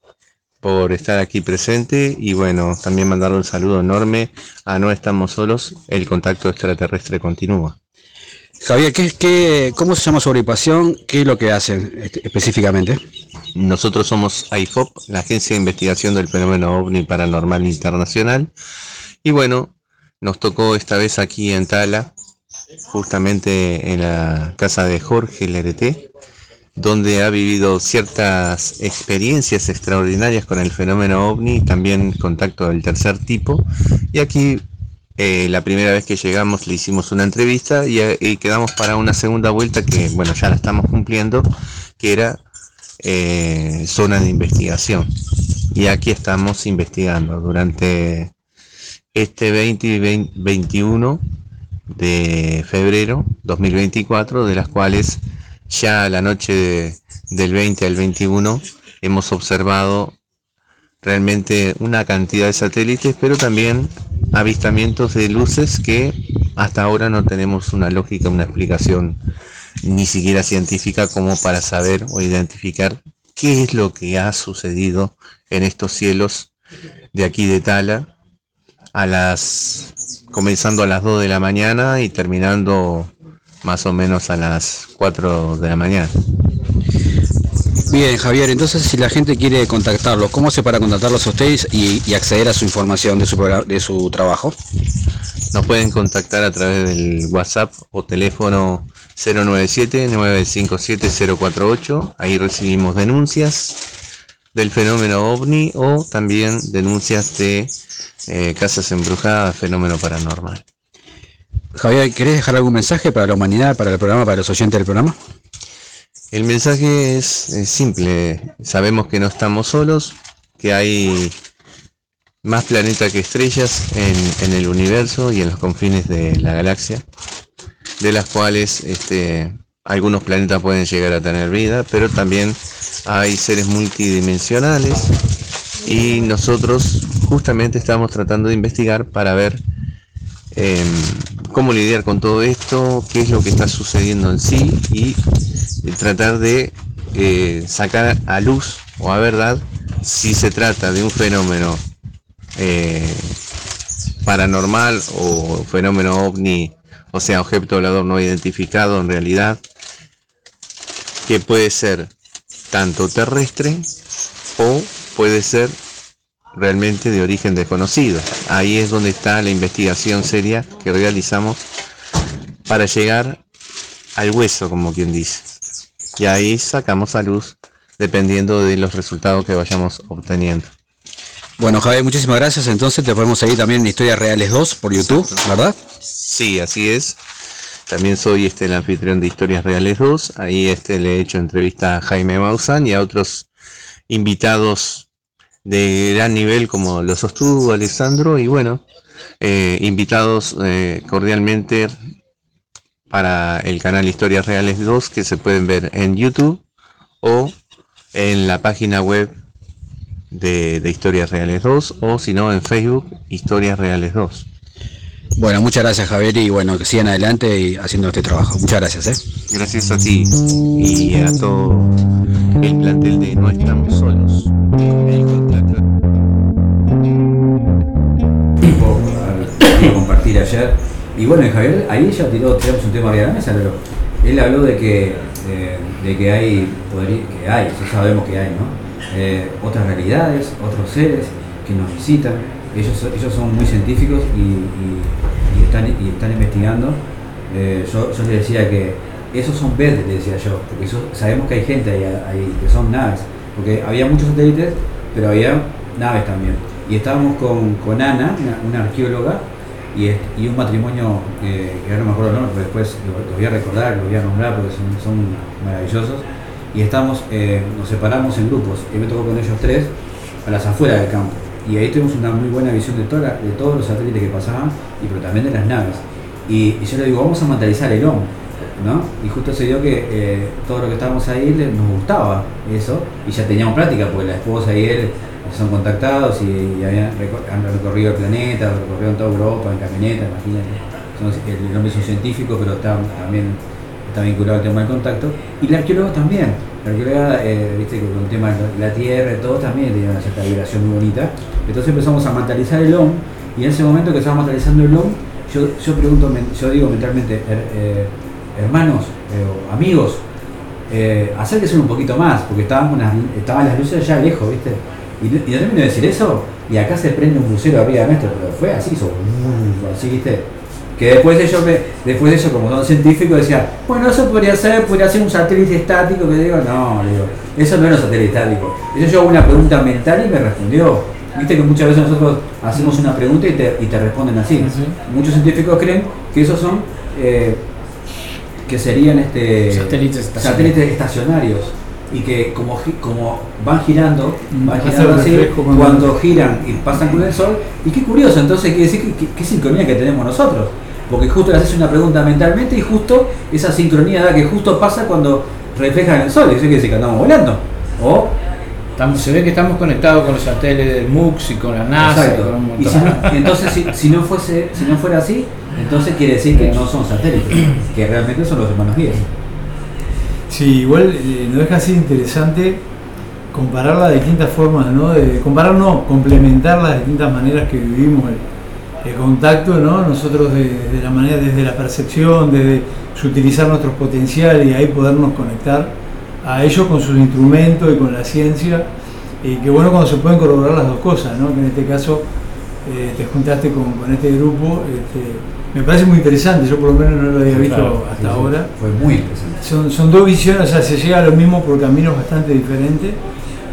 por estar aquí presente y bueno, también mandarle un saludo enorme a No Estamos Solos, el contacto extraterrestre continúa. Javier, ¿qué, qué, ¿cómo se llama su agrupación? ¿Qué es lo que hacen este, específicamente? Nosotros somos IFOP, la Agencia de Investigación del Fenómeno OVNI Paranormal Internacional y bueno, nos tocó esta vez aquí en Tala, justamente en la casa de Jorge LRT, donde ha vivido ciertas experiencias extraordinarias con el fenómeno ovni, también contacto del tercer tipo. Y aquí eh, la primera vez que llegamos le hicimos una entrevista y, eh, y quedamos para una segunda vuelta que, bueno, ya la estamos cumpliendo, que era eh, zona de investigación. Y aquí estamos investigando durante este 20 y 20 21 de febrero 2024, de las cuales ya la noche de- del 20 al 21 hemos observado realmente una cantidad de satélites, pero también avistamientos de luces que hasta ahora no tenemos una lógica, una explicación ni siquiera científica como para saber o identificar qué es lo que ha sucedido en estos cielos de aquí de Tala a las comenzando a las 2 de la mañana y terminando más o menos a las 4 de la mañana. Bien, Javier, entonces si la gente quiere contactarlos, ¿cómo hace para contactarlos a ustedes y, y acceder a su información de su, de su trabajo? Nos pueden contactar a través del WhatsApp o teléfono 097-957-048. Ahí recibimos denuncias del fenómeno ovni o también denuncias de eh, casas embrujadas, fenómeno paranormal. Javier, ¿querés dejar algún mensaje para la humanidad, para el programa, para los oyentes del programa? El mensaje es, es simple. Sabemos que no estamos solos, que hay más planetas que estrellas en, en el universo y en los confines de la galaxia, de las cuales este, algunos planetas pueden llegar a tener vida, pero también hay seres multidimensionales. Y nosotros justamente estamos tratando de investigar para ver em, cómo lidiar con todo esto, qué es lo que está sucediendo en sí y tratar de eh, sacar a luz o a verdad si se trata de un fenómeno eh, paranormal o fenómeno ovni, o sea, objeto volador no identificado en realidad, que puede ser tanto terrestre o puede ser realmente de origen desconocido. Ahí es donde está la investigación seria que realizamos para llegar al hueso, como quien dice. Y ahí sacamos a luz dependiendo de los resultados que vayamos obteniendo. Bueno, Javier, muchísimas gracias. Entonces te podemos seguir también en Historias Reales 2 por YouTube, ¿verdad? Sí, así es. También soy este el anfitrión de Historias Reales 2. Ahí este le he hecho entrevista a Jaime Maussan y a otros invitados de gran nivel como lo sostuvo Alessandro y bueno, eh, invitados eh, cordialmente para el canal Historias Reales 2 que se pueden ver en YouTube o en la página web de, de Historias Reales 2 o si no en Facebook Historias Reales 2. Bueno, muchas gracias Javier y bueno, que sigan adelante y haciendo este trabajo. Muchas gracias. ¿eh? Gracias a ti y a todo el plantel de No Estamos Solos. Tiempo a compartir ayer. Y bueno, y Javier, ahí ya tiró, tiramos un tema arriba de la mesa, pero él habló de que, eh, de que hay, podría- que hay, ya sabemos que hay, ¿no? Eh, otras realidades, otros seres que nos visitan. Ellos, ellos son muy científicos y, están, y están investigando. Eh, yo, les decía que esos son verdes, le decía yo, porque sabemos que hay gente ahí, que son naves, porque había muchos satélites, pero había naves también. Y estábamos con, con Ana, una, arqueóloga, y, un matrimonio que, que ahora no me acuerdo el nombre, pero después lo, lo voy a recordar, lo voy a nombrar porque son, son maravillosos. Y estamos, eh, nos separamos en grupos, y me tocó con ellos tres a las afueras del campo. Y ahí tuvimos una muy buena visión de, toda de todos los satélites que pasaban, y pero también de las naves. Y, yo le digo, vamos a materializar el OM, ¿no? Y justo se dio que eh, todo lo que estábamos ahí le- nos gustaba eso, y ya teníamos práctica, porque la esposa y él son contactados y, y habían han recorrido el planeta, recorrieron toda Europa en camioneta, imagínate. Son- el, el es un científico, pero está, también está vinculado al tema del contacto. Y la arqueóloga también. La eh, viste, con el tema de la tierra y todo, también tenía una cierta vibración muy bonita. Entonces empezamos a materializar el OM, y en ese momento que estábamos materializando el OM, yo, yo pregunto, yo digo mentalmente, "Her- eh, hermanos eh, amigos, eh, acérquense un poquito más, porque estaban, unas, estaban las luces allá lejos, ¿viste? Y, y no termino de decir eso, y acá se prende un crucero arriba de nuestro, pero fue así, hizo, así, ¿viste? Que después de ellos, me- después de eso, como son científicos, decía, bueno, eso podría ser, podría ser un satélite estático, que digo, no, digo, eso no era un satélite estático. Eso yo hago una pregunta mental y me respondió. Viste que muchas veces nosotros hacemos una pregunta y te, y te responden así. Muchos científicos creen que esos son eh, que serían este, Satélites estacionarios. satélites estacionarios y que como, como van girando, Mm, van girando así, cuando... cuando- giran y pasan con el sol, y qué curioso, entonces quiere decir que, que- qué sincronía que tenemos nosotros, porque justo le haces una pregunta mentalmente y justo esa sincronía da que justo pasa cuando reflejan el sol, quiere decir que andamos volando, o Estamos- se ve que estamos conectados con los satélites del MUX y con la NASA. y Exacto. con un Y montón. si no- y entonces, si, si no fuese, si no fuera así, entonces quiere decir que no son satélites, que realmente son los hermanos guías. Sí, igual eh, no deja así interesante comparar las distintas formas, ¿no? De, comparar no, complementar las distintas maneras que vivimos el, el contacto, ¿no? Nosotros de, de la manera, desde la percepción, desde utilizar nuestros potenciales y ahí podernos conectar a ellos con sus instrumentos y con la ciencia. Y que bueno cuando se pueden corroborar las dos cosas, ¿no? Que en este caso eh, te juntaste con, con este grupo. este, me parece muy interesante, yo por lo menos no lo había visto Claro, hasta sí. ahora. Fue muy interesante. Son, son dos visiones, o sea, se llega a lo mismo por caminos bastante diferentes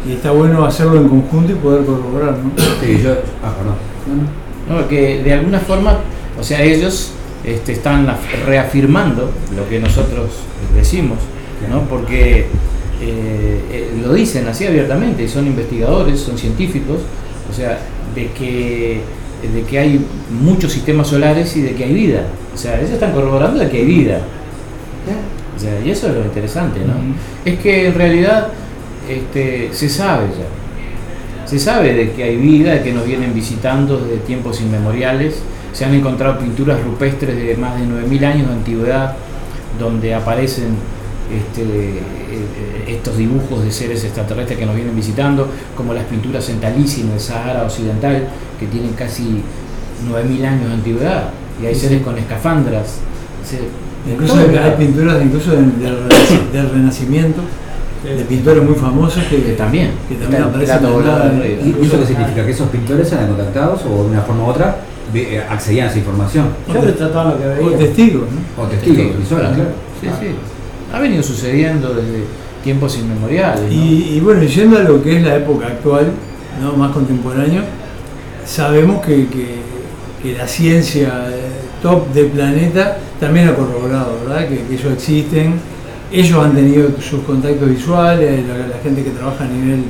y está bueno hacerlo en conjunto y poder corroborar, ¿no? Sí, yo. Ah, perdón. No, no. No, que de alguna forma, o sea, ellos este, están af- reafirmando lo que nosotros decimos, ¿no? Porque eh, eh, lo dicen así abiertamente, son investigadores, son científicos, o sea, de que, de que hay muchos sistemas solares y de que hay vida. O sea, ellos están corroborando de que hay vida. O sea, y eso es lo interesante, ¿no? Es que en realidad este, se sabe ya. Se sabe de que hay vida, de que nos vienen visitando desde tiempos inmemoriales. Se han encontrado pinturas rupestres de más de 9.000 años de antigüedad donde aparecen este, eh, eh, estos dibujos de seres extraterrestres que nos vienen visitando, como las pinturas en Talisi en el Sahara Occidental, que tienen casi 9.000 años de antigüedad. Y hay Sí, seres con escafandras. Se- Incluso hay, pinturas incluso del, del Renacimiento, de pintores muy famosos que, Que también. que también Está aparecen volador la-. ¿Y eso qué significa? ¿Que esos pintores eran contactados o de una forma u otra eh, accedían a esa información? Lo que o veía. testigos, ¿no? O testigos, Testigos, visuales, claro. claro. Sí, sí. Ha venido sucediendo desde tiempos inmemoriales. ¿no? Y, y bueno, y yendo a lo que es la época actual, ¿no? más contemporáneo, sabemos que, que- que la ciencia eh, top del planeta también ha corroborado, ¿verdad? Que, que ellos existen, ellos han tenido sus contactos visuales, la, gente que trabaja a nivel,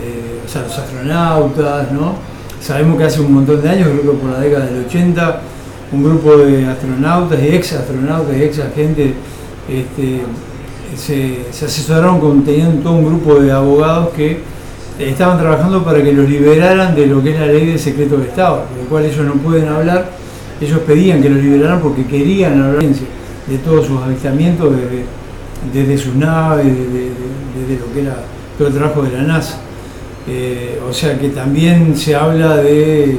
eh, o sea, los astronautas, ¿no? Sabemos que hace un montón de años, creo que por la década del 80, un grupo de astronautas y ex astronautas y ex agentes este, se, se asesoraron con, tenían todo un grupo de abogados que estaban trabajando para que los liberaran de lo que es la ley de secreto de Estado, de lo cual ellos no pueden hablar. Ellos pedían que los liberaran porque querían hablar de todos sus avistamientos desde, desde sus naves, desde, lo que era todo el trabajo de la NASA. Eh, o sea que también se habla de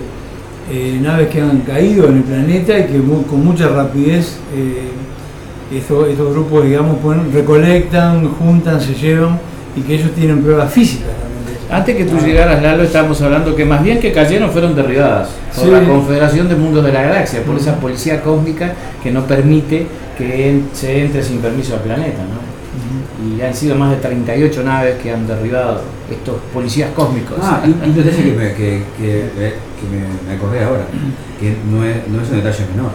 eh, naves que han caído en el planeta y que mu- con mucha rapidez eh, estos, estos grupos, digamos, ponen- recolectan, juntan, se llevan y que ellos tienen pruebas físicas. Antes que tú llegaras, Lalo, estábamos hablando que más bien que cayeron fueron derribadas por Sí. la Confederación de Mundos de la Galaxia, por esa policía cósmica que no permite que en- se entre sin permiso al planeta. ¿no? Y han sido más de 38 naves que han derribado estos policías cósmicos. Ah, y un detalle que me, que, que, eh, que me, me acordé ahora, que no es, no es un detalle menor.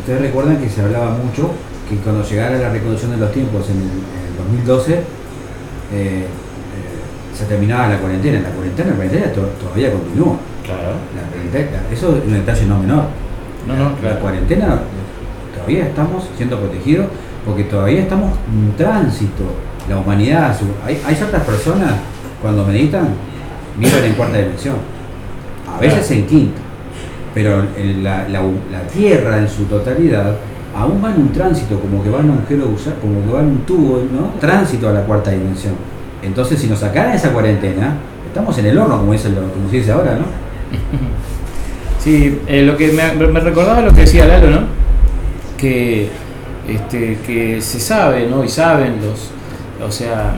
Ustedes recuerdan que se hablaba mucho que cuando llegara la reconducción de los tiempos en el, en el 2012, eh, eh, se terminaba la cuarentena. La cuarentena, la cuarentena to- todavía continúa. Claro. La cuarentena- eso es un detalle no menor. No, no, La claro. cuarentena todavía estamos siendo protegidos porque todavía estamos en tránsito. La humanidad, hay, hay ciertas personas cuando meditan viven en cuarta dimensión, a veces en quinta, pero la, la- la Tierra en su totalidad aún va en un tránsito, como que va en un agujero como que va en un tubo, ¿no? Tránsito a la cuarta dimensión. Entonces, si nos sacaran esa cuarentena, estamos en el horno, como, dice, lo- como se dice ahora, ¿no? Sí, eh, lo que me, me recordaba lo que decía Lalo, ¿no? Que, este, que se sabe, ¿no? Y saben los, o sea,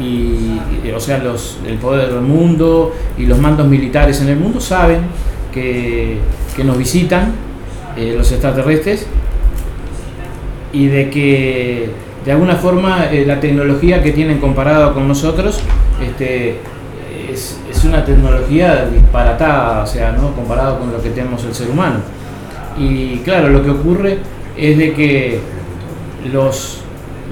y, o sea, los, el poder del mundo y los mandos militares en el mundo saben que, que nos visitan eh, los extraterrestres y de que de alguna forma eh, la tecnología que tienen comparado con nosotros este, es, es una tecnología disparatada, o sea, ¿no? comparado con lo que tenemos el ser humano. Y claro, lo que ocurre es de que los,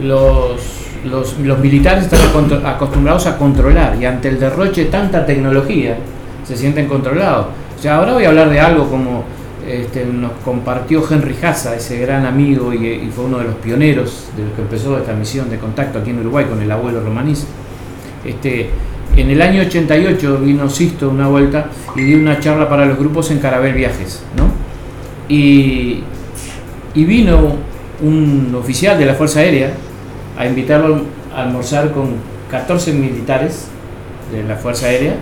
los, los, militares están acostumbrados a controlar y ante el derroche de tanta tecnología se sienten controlados. O sea, ahora voy a hablar de algo como este, nos compartió Henry Haza, ese gran amigo y, y fue uno de los pioneros de los que empezó esta misión de contacto aquí en Uruguay con el abuelo Romaniz. Este, en el año 88 vino Sisto una vuelta y dio una charla para los grupos en Carabel Viajes, ¿no? Y, vino un oficial de la Fuerza Aérea a invitarlo a almorzar con 14 militares de la Fuerza Aérea,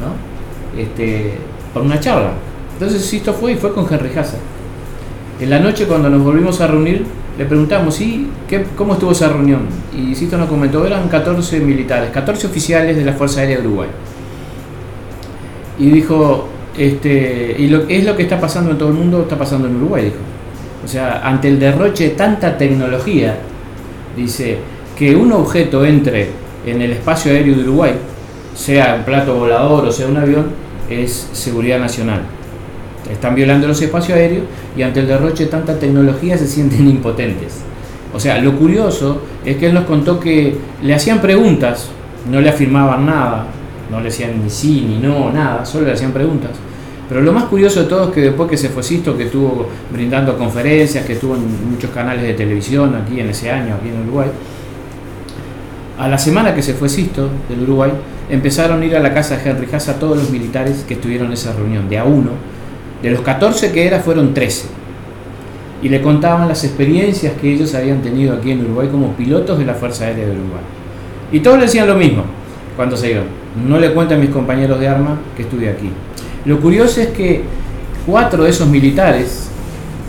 ¿no? Este, por una charla. Entonces Sisto fue y fue con Henry Haza. En la noche cuando nos volvimos a reunir, le preguntamos, ¿y qué, cómo estuvo esa reunión? Y Sisto nos comentó, eran 14 militares, 14 oficiales de la Fuerza Aérea de Uruguay. Y dijo, este, y lo, es lo que está pasando en todo el mundo, está pasando en Uruguay, dijo. O sea, ante el derroche de tanta tecnología, dice, que un objeto entre en el espacio aéreo de Uruguay, sea un plato volador o sea un avión, es seguridad nacional. Están violando los espacios aéreos y ante el derroche de tanta tecnología se sienten impotentes. O sea, lo curioso es que él nos contó que le hacían preguntas, no le afirmaban nada, no le decían ni sí ni no, nada, solo le hacían preguntas. Pero lo más curioso de todo es que después que se fue Sisto, que estuvo brindando conferencias, que estuvo en muchos canales de televisión aquí en ese año, aquí en Uruguay, a la semana que se fue Sisto del Uruguay, empezaron a ir a la casa de Henry Haas a todos los militares que estuvieron en esa reunión, de a uno. De los 14 que era, fueron 13. Y le contaban las experiencias que ellos habían tenido aquí en Uruguay como pilotos de la Fuerza Aérea de Uruguay. Y todos le decían lo mismo cuando se iban. No le cuenten a mis compañeros de arma que estuve aquí. Lo curioso es que cuatro de esos militares,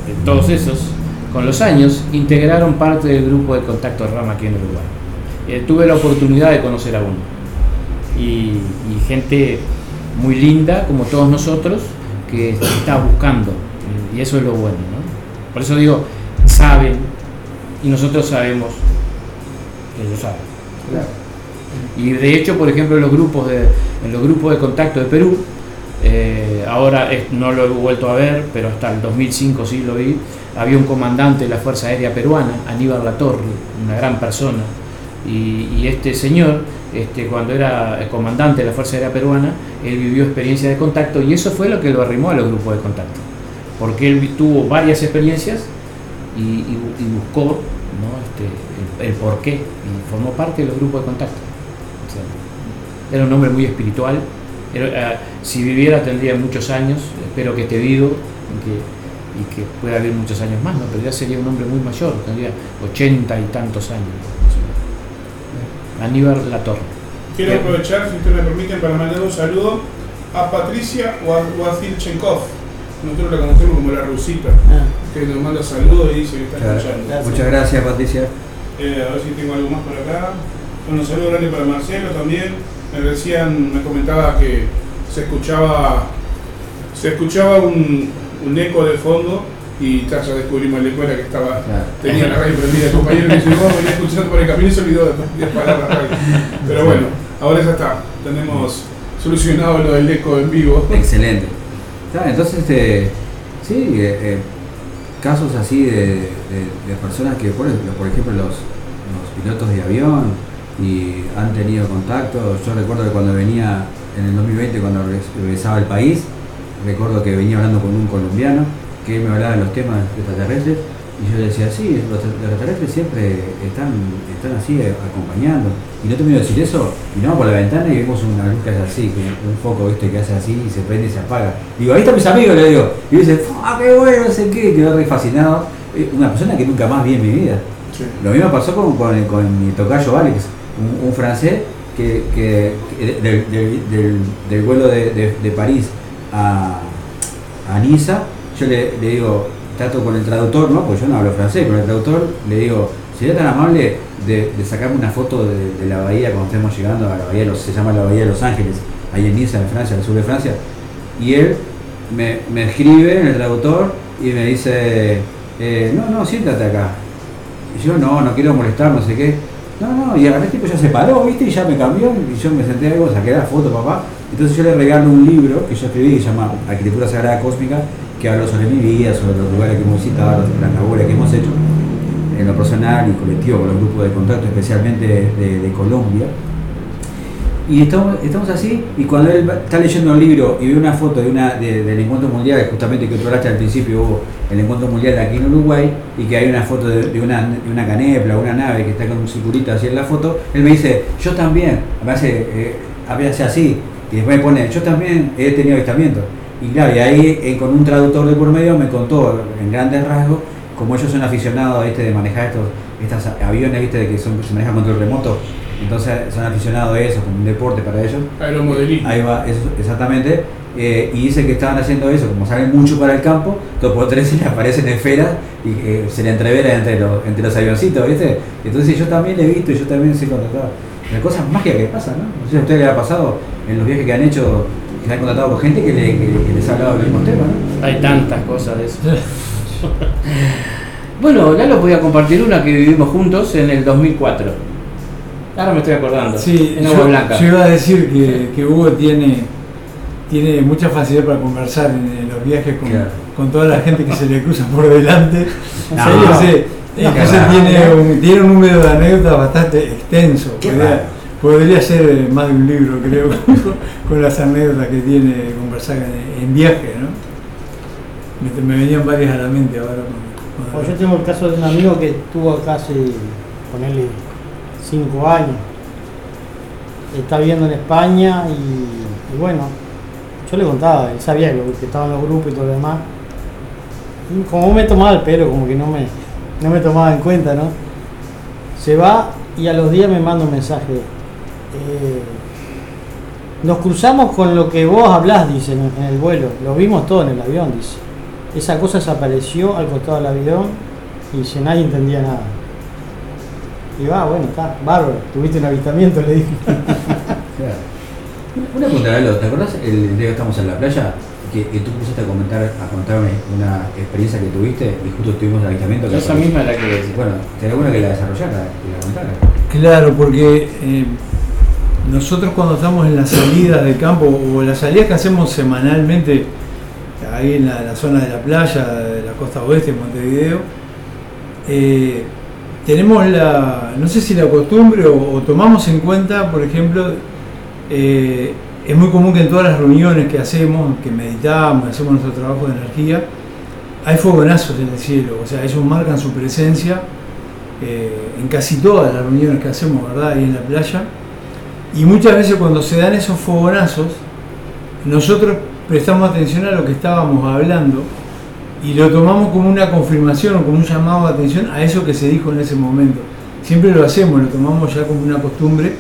de todos esos, con los años, integraron parte del grupo de contacto Rama aquí en Uruguay. Eh, tuve la oportunidad de conocer a uno. Y, y gente muy linda, como todos nosotros, que está buscando. Y eso es lo bueno. ¿no? Por eso digo, saben, y nosotros sabemos que ellos saben. Y de hecho, por ejemplo, en los grupos de, en los grupos de contacto de Perú, eh, ahora no lo he vuelto a ver, pero hasta el 2005 sí lo vi, había un comandante de la Fuerza Aérea Peruana, Aníbal Latorre, una gran persona, y, este señor, este, cuando era comandante de la Fuerza Aérea Peruana, él vivió experiencias de contacto y eso fue lo que lo arrimó a los grupos de contacto, porque él tuvo varias experiencias y, y bu- y buscó este, el, porqué y formó parte de los grupos de contacto. Era un hombre muy espiritual. Eh, si viviera tendría muchos años, espero que esté vivo y que, y que pueda vivir muchos años más, ¿no? pero ya sería un hombre muy mayor, tendría ochenta y tantos años. Aníbal Latorre. Quiero aprovechar, si ustedes me permiten, para mandar un saludo a Patricia Wazilchenkov. Nosotros la conocemos como la rusita, que nos manda saludos y dice que está escuchando. muchas gracias, Patricia. Eh, a ver si tengo algo más por acá. Bueno, un saludo grande para Marcelo también. Me decían, me comentaba que se escuchaba se escuchaba un, un eco de fondo y ta, ya descubrimos en la escuela que estaba tenía la radio prendida. El compañero me dice, vos venía escuchando por el camino y se olvidó de, parar la radio. Pero bueno, ahora ya está. Tenemos solucionado lo del eco en vivo. Excelente. Claro, entonces, este, sí, eh, eh, casos así de, de- de personas que, por, por ejemplo, los, los pilotos de avión y han tenido contacto. Yo recuerdo que cuando venía en el 2020, cuando regres- regresaba al país, recuerdo que venía hablando con un colombiano que me hablaba de los temas extraterrestres y yo le decía, sí, los extraterrestres siempre están, están así eh, acompañando. Y no te miro decir eso, y no por la ventana y vemos una luz que hace así, un foco ¿viste? que hace así y se prende y se apaga. Digo, ahí están mis amigos, le digo. Y dice, ¡ah, qué bueno! No sé qué, quedó re fascinado. Eh, Una persona que nunca más vi en mi vida. Lo mismo pasó con, con, con mi tocayo Alex, un, francés que, del, vuelo de, de- París a, a Niza, yo le, digo, trato con el traductor, ¿no? Porque yo no hablo francés, con el traductor le digo, sería tan amable de, de sacarme una foto de, la bahía cuando estemos llegando a la bahía, los- se llama la bahía de Los Ángeles, ahí en Niza, en Francia, al sur de Francia. Y él me, me escribe en el traductor y me dice, eh, no, no, siéntate acá. Y yo no, no quiero molestar, no sé qué. No, no, y el tipo ya se paró, ¿viste? Y ya me cambió, y yo me senté algo, saqué la foto, papá. Entonces yo le regalo un libro que yo escribí que se llama Arquitectura Sagrada Cósmica, que habla sobre mi vida, sobre los lugares que hemos visitado, las labores que hemos hecho, en lo personal y colectivo, con los grupos de contacto, especialmente de Colombia. Y estamos, estamos así, y cuando él está leyendo el libro y ve una foto de una, de- del encuentro mundial, justamente que tú hablaste al principio, hubo el encuentro mundial aquí en Uruguay, y que hay una foto de, una, de una canepla, una nave que está con un circulito así en la foto, él me dice, yo también, me hace, eh, así, y después me pone, yo también he tenido avistamientos. Y claro, y ahí eh, con un traductor de por medio me contó en grandes rasgos como ellos son aficionados ¿viste? de manejar estos estos aviones ¿viste? de que son, se manejan control remoto, entonces son aficionados a eso, como un deporte para ellos. Aeromodelismo. Ahí va, eso, exactamente. Eh, y dice que estaban haciendo eso, como salen mucho para el campo, dos por tres se le aparecen esferas y eh, se le entrevera entre los, entre los avioncitos, ¿viste? Entonces yo también le he visto y yo también sé contactar. Las cosas mágicas que pasan, ¿no? No sé si a ustedes les ha pasado en los viajes que han hecho que se ha contactado con gente que, le- que- que les ha hablado del mismo tema, ¿no? Hay tantas cosas de eso. bueno, Lalo podía compartir una que vivimos juntos en el 2004. Ahora me estoy acordando. Sí, en Agua yo, Blanca. yo iba a decir que, que Hugo tiene, tiene mucha facilidad para conversar en, en los viajes con, Claro. con toda la gente que se le cruza por delante. No, sé, no, entonces tiene un, tiene un número de anécdotas bastante extenso. Qué Podría, podría ser eh, más de un libro, creo, con, las anécdotas que tiene conversar en, en viaje, ¿no? Me, me venían varias a la mente ahora. cuando- Bueno, yo tengo el caso de un amigo que estuvo casi, ponerle, cinco años. Está viviendo en España y, bueno, yo le contaba, él sabía que, que estaba en los grupos y todo lo demás. Como me tomaba el pelo, como que no me, no me tomaba en cuenta, ¿no? Se va y a los días me manda un mensaje. eh, nos cruzamos con lo que vos hablás, dice, en, en el vuelo. Lo vimos todo en el avión, dice. Esa cosa desapareció al costado del avión y dice, nadie entendía nada. Y va, bueno, está, bárbaro, tuviste un avistamiento, le dije. Claro. Una pregunta, Lalo, ¿te acordás el día que estamos en la playa? Que, que tú pusiste a comentar, a contarme una experiencia que tuviste y justo tuvimos el avistamiento. que Esa apareció. misma la que decía. Bueno, sería bueno que la desarrollara, que la contara. Claro, porque eh, nosotros cuando estamos en las salidas de campo o las salidas que hacemos semanalmente ahí en la, la zona de la playa, de la costa oeste de Montevideo, eh, tenemos la, no sé si la costumbre o, tomamos en cuenta, por ejemplo, eh, es muy común que en todas las reuniones que hacemos, que meditamos, hacemos nuestro trabajo de energía, hay fogonazos en el cielo, o sea, ellos marcan su presencia eh, en casi todas las reuniones que hacemos, ¿verdad? Ahí en la playa. Y muchas veces cuando se dan esos fogonazos, nosotros prestamos atención a lo que estábamos hablando y lo tomamos como una confirmación o como un llamado de atención a eso que se dijo en ese momento. Siempre lo hacemos, lo tomamos ya como una costumbre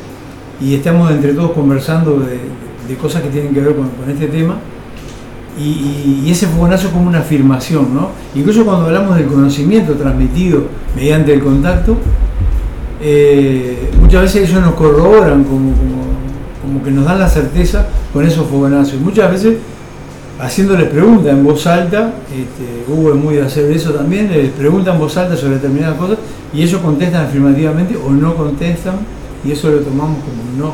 y estamos entre todos conversando de, cosas que tienen que ver con, este tema. Y, ese fogonazo como una afirmación, ¿no? Incluso cuando hablamos del conocimiento transmitido mediante el contacto, eh, muchas veces ellos nos corroboran como, como, como que nos dan la certeza con esos fogonazos. Muchas veces haciéndoles preguntas en voz alta, este, Hugo es muy de hacer eso también, les preguntan en voz alta sobre determinadas cosas y ellos contestan afirmativamente o no contestan y eso lo tomamos como no.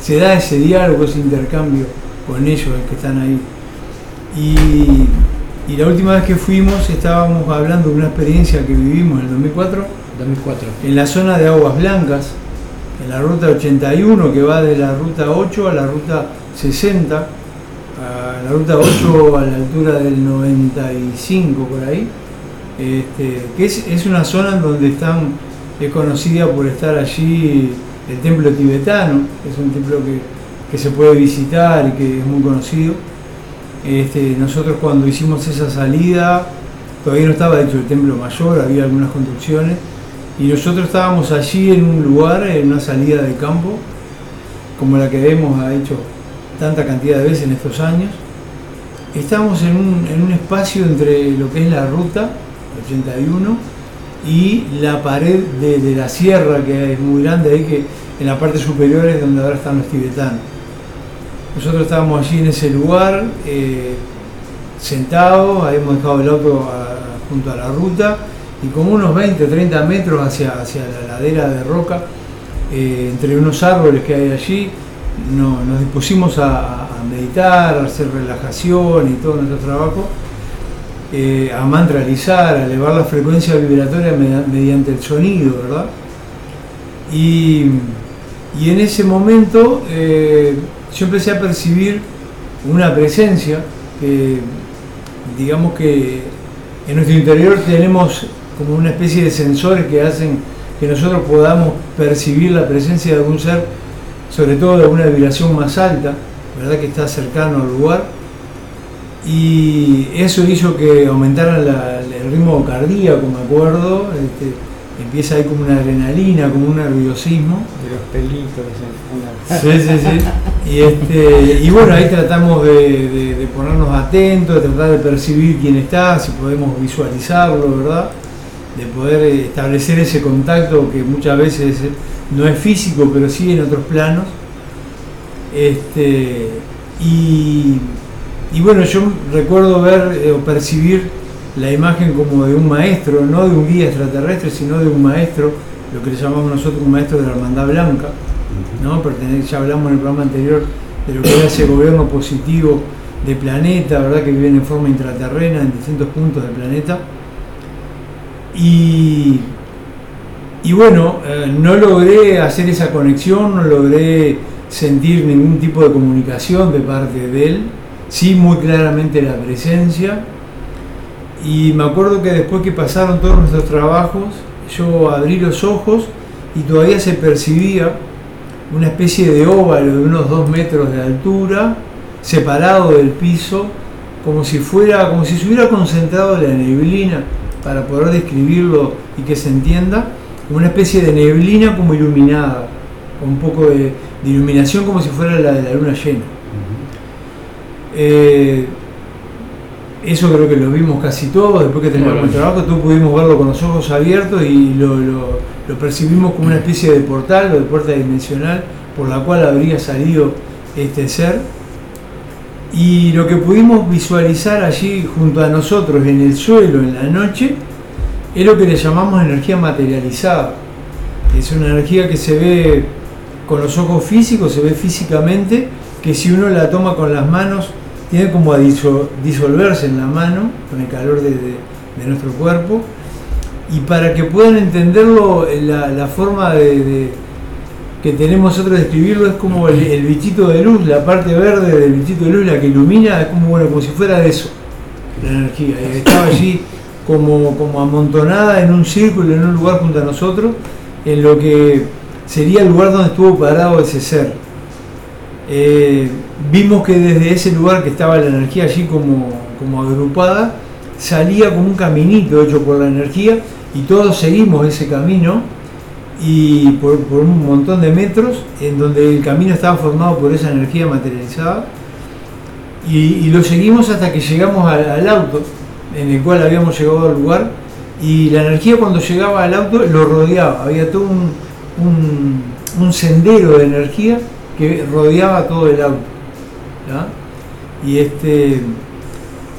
Se da ese diálogo, ese intercambio con ellos que están ahí. Y, y la última vez que fuimos estábamos hablando de una experiencia que vivimos en el 2004 2004. en la zona de Aguas Blancas, en la ruta 81 que va de la ruta 8 a la ruta 60, a la ruta 8 a la altura del 95 por ahí, este, que es, una zona en donde están, es conocida por estar allí el templo tibetano, es un templo que, que se puede visitar y que es muy conocido. Este, nosotros cuando hicimos esa salida, todavía no estaba hecho el templo mayor, había algunas construcciones, y nosotros estábamos allí en un lugar, en una salida de campo, como la que hemos hecho tanta cantidad de veces en estos años. Estábamos en un, en un espacio entre lo que es la ruta 81 y la pared de, la sierra, que es muy grande ahí, que en la parte superior es donde ahora están los tibetanos. Nosotros estábamos allí en ese lugar, eh, sentados, habíamos dejado el auto junto a la ruta y como unos 20 30 metros hacia, hacia la ladera de roca, eh, entre unos árboles que hay allí, no- nos dispusimos a, meditar, hacer relajación y todo nuestro trabajo, eh, a mantralizar, a elevar la frecuencia vibratoria media- mediante el sonido, ¿verdad? Y, y en ese momento eh, yo empecé a percibir una presencia que, digamos que en nuestro interior tenemos como una especie de sensores que hacen que nosotros podamos percibir la presencia de algún ser, sobre todo de una vibración más alta, ¿verdad? Que está cercano al lugar. Y eso hizo que aumentara la- el ritmo cardíaco, me acuerdo. este, empieza ahí como una adrenalina, como un nerviosismo. De los pelitos. en- Sí, sí, sí. Y, este, y bueno, ahí tratamos de, de- de ponernos atentos, de tratar de percibir quién está, si podemos visualizarlo, ¿verdad? De poder establecer ese contacto que muchas veces no es físico, pero sí en otros planos. Este, Y, y bueno, yo recuerdo ver eh, o percibir la imagen como de un maestro, no de un guía extraterrestre, sino de un maestro, lo que le llamamos nosotros un maestro de la Hermandad Blanca, ¿no? Pertene- ya hablamos en el programa anterior de lo que era ese gobierno positivo de planeta, ¿verdad? que viven en forma intraterrena en distintos puntos del planeta. Y, y bueno, eh, no logré hacer esa conexión, no logré sentir ningún tipo de comunicación de parte de él, sí muy claramente la presencia. Y me acuerdo que después que pasaron todos nuestros trabajos, yo abrí los ojos y todavía se percibía una especie de óvalo de unos dos metros de altura, separado del piso, como si fuera, como si se hubiera concentrado la neblina, para poder describirlo y que se entienda, una especie de neblina como iluminada, con un poco de, de iluminación como si fuera la de la luna llena. Eh, eso creo que lo vimos casi todos, después que terminamos el trabajo, todos pudimos verlo con los ojos abiertos y lo, lo- lo percibimos como una especie de portal o de puerta dimensional por la cual habría salido este ser. Y lo que pudimos visualizar allí junto a nosotros en el suelo en la noche es lo que le llamamos energía materializada. Es una energía que se ve con los ojos físicos, se ve físicamente, que si uno la toma con las manos tiene como a diso- disolverse en la mano con el calor de, de- de nuestro cuerpo. Y para que puedan entenderlo, eh, la, forma de, que tenemos nosotros de escribirlo es como el, el bichito de luz, la parte verde del bichito de luz, la que ilumina, es como, bueno, como si fuera de eso, la energía. Estaba allí como, como amontonada en un círculo, en un lugar junto a nosotros, en lo que sería el lugar donde estuvo parado ese ser. Eh, vimos que desde ese lugar que estaba la energía allí como, como agrupada, salía como un caminito hecho por la energía y todos seguimos ese camino y por, un montón de metros en donde el camino estaba formado por esa energía materializada y, y lo seguimos hasta que llegamos al, al auto en el cual habíamos llegado al lugar y la energía cuando llegaba al auto lo rodeaba, había todo un, un- un sendero de energía que rodeaba todo el auto. Y este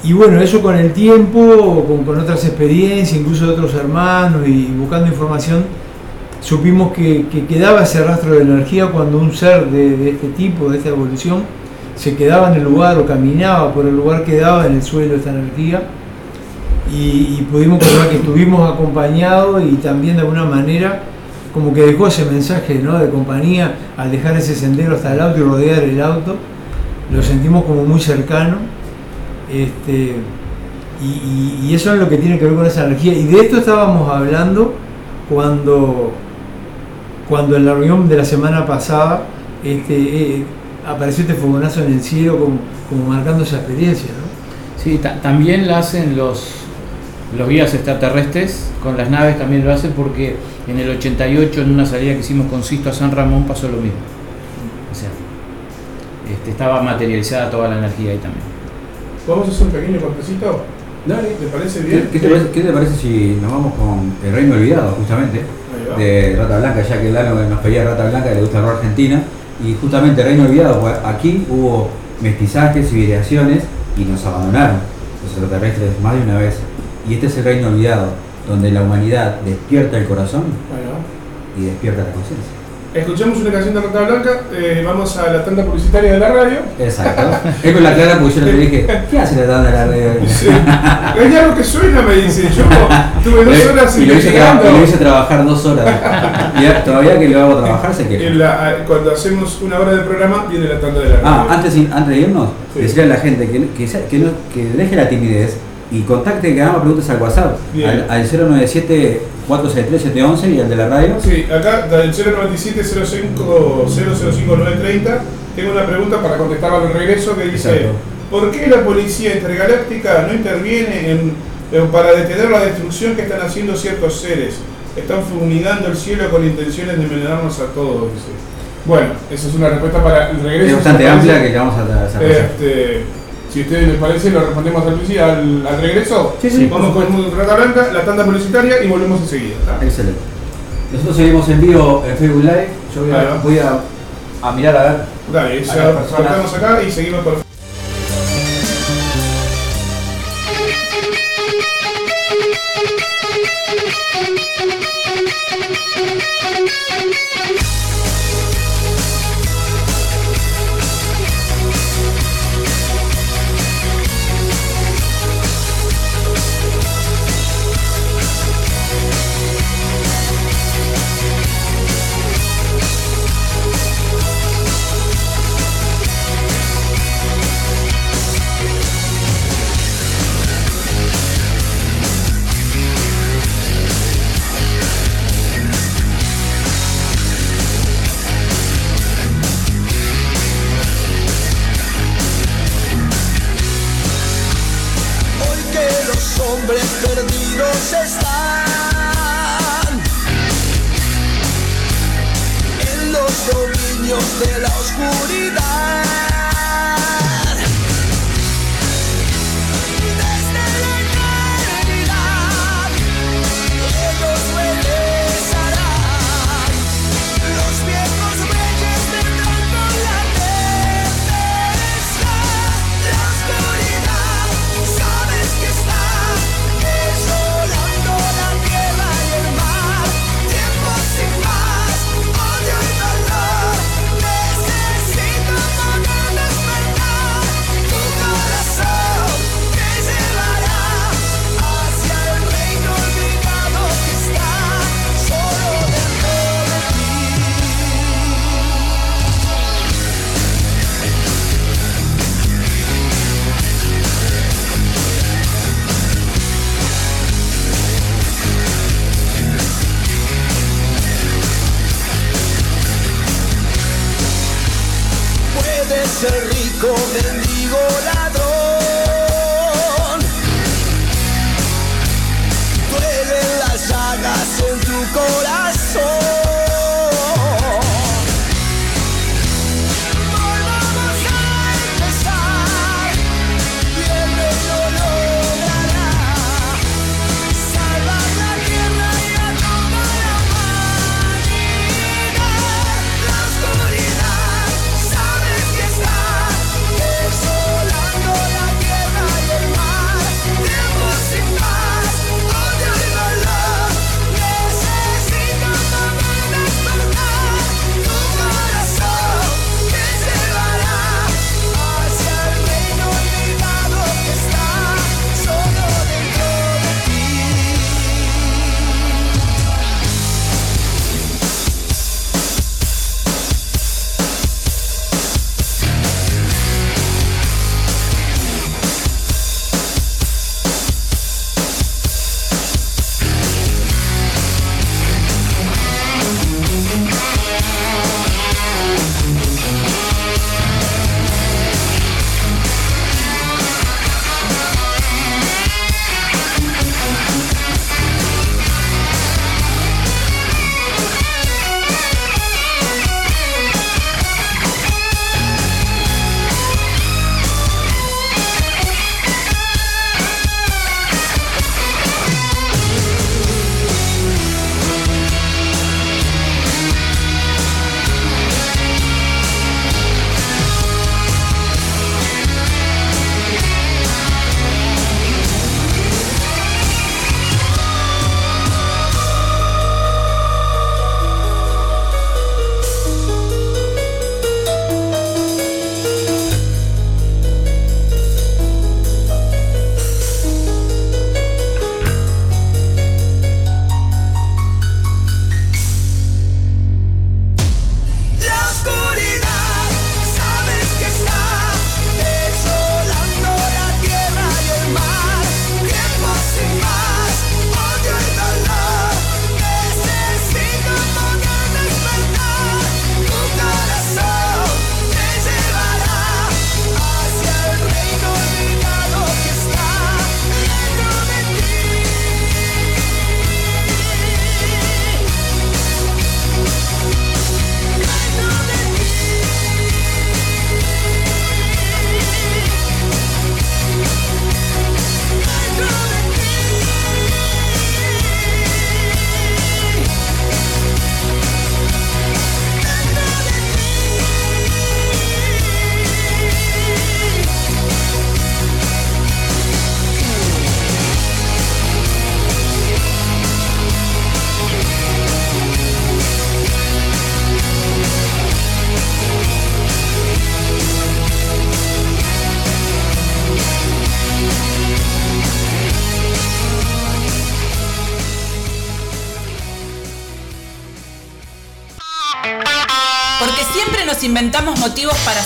y bueno, eso con el tiempo, con, con otras experiencias, incluso de otros hermanos y buscando información, supimos que, que quedaba ese rastro de energía cuando un ser de, este tipo, de esta evolución, se quedaba en el lugar o caminaba por el lugar, quedaba en el suelo esta energía. Y, y pudimos comprobar que estuvimos acompañados y también de alguna manera como que dejó ese mensaje ¿no? de compañía al dejar ese sendero hasta el auto y rodear el auto. Lo sentimos como muy cercano. Este, y, eso es lo que tiene que ver con esa energía. Y de esto estábamos hablando cuando, cuando en la reunión de la semana pasada este, eh, apareció este fogonazo en el cielo como, marcando esa experiencia. ¿no? Sí, ta- también lo hacen los, los guías extraterrestres, con las naves también lo hacen porque en el 88 en una salida que hicimos con Sisto a San Ramón pasó lo mismo. O sea, este, estaba materializada toda la energía ahí también. ¿Vamos a hacer un pequeño cortecito? Dale. ¿Te parece ¿Qué, bien? qué te parece, qué te parece si nos vamos con El Reino Olvidado, justamente, de Rata Blanca, ya que Lalo nos pedía Rata Blanca, le gusta la Argentina, y justamente El Reino Olvidado, pues aquí hubo mestizajes, civilizaciones, y nos abandonaron los extraterrestres más de una vez. Y este es El Reino Olvidado, donde la humanidad despierta el corazón y despierta la conciencia. Escuchamos una canción de Rata Blanca, eh, vamos a la tanda publicitaria de la radio. Exacto. es con la clara porque yo le dije, ¿qué hace la tanda de la radio? Sí. Hay algo que suena, me dice. Yo tuve dos horas y lo hice, y lo hice trabajar dos horas. Y todavía que lo hago trabajar se queja. La- a- cuando hacemos una hora de programa, viene la tanda de la radio. Ah, antes, antes de irnos, Sí. decirle a la gente que, que, se- que, no- que deje la timidez y contacte, que haga preguntas al WhatsApp, Bien. al, al 097-463-711 y al de la radio. Sí, acá del 097 05 005930 tengo una pregunta para contestarla al regreso que dice Exacto. ¿Por qué la policía intergaláctica no interviene en, en- para detener la destrucción que están haciendo ciertos seres? Están fumigando el cielo con intenciones de envenenarnos a todos, dice. Bueno, esa es una respuesta para el regreso. Es bastante amplia que vamos a. Este, si a ustedes les parece, lo respondemos al, al, al regreso. Sí, sí, Vamos con Rata Blanca, la tanda publicitaria y volvemos enseguida. Excelente. Nosotros seguimos en vivo en Facebook Live. Yo voy a, voy a a mirar a ver. Dale, a ya acá y seguimos por de la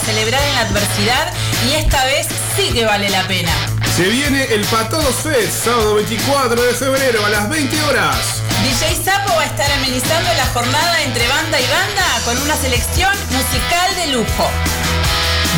celebrar en la adversidad y esta vez sí que vale la pena. Se viene el Patados Fest, sábado 24 de febrero a las 20 horas. DJ Sapo va a estar amenizando la jornada entre banda y banda con una selección musical de lujo.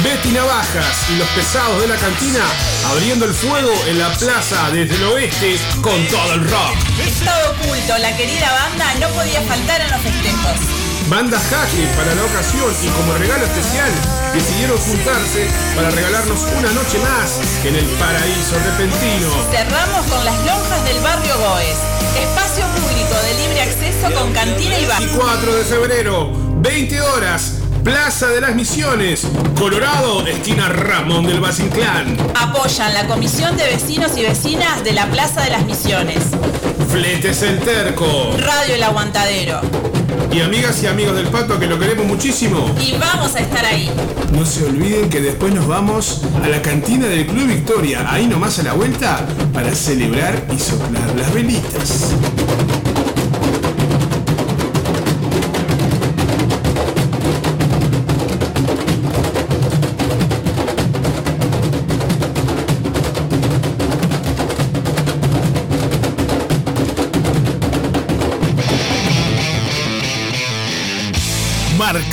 Betty Navajas y los pesados de la cantina abriendo el fuego en la plaza desde el oeste con todo el rock. Estado oculto, la querida banda no podía faltar en los festejos. Banda Jaque para la ocasión y como regalo especial decidieron juntarse para regalarnos una noche más en el paraíso repentino. Cerramos con las lonjas del barrio Goes. Espacio público de libre acceso con cantina y bar. 24 de febrero, 20 horas, Plaza de las Misiones, Colorado, esquina Ramón del Basinclán. Apoyan la Comisión de Vecinos y Vecinas de la Plaza de las Misiones. Fletes el Terco. Radio El Aguantadero. Y amigas y amigos del Pato que lo queremos muchísimo. Y vamos a estar ahí. No se olviden que después nos vamos a la cantina del Club Victoria, ahí nomás a la vuelta, para celebrar y soplar las velitas.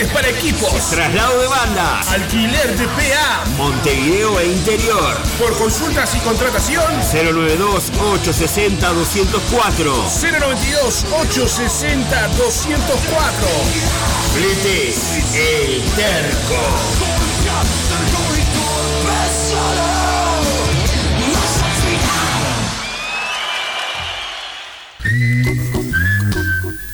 Fletes para equipos. Traslado de bandas. Alquiler de PA. Montevideo e interior. Por consultas y contratación. 092-860-204. 092-860-204. Fletes, El Terco.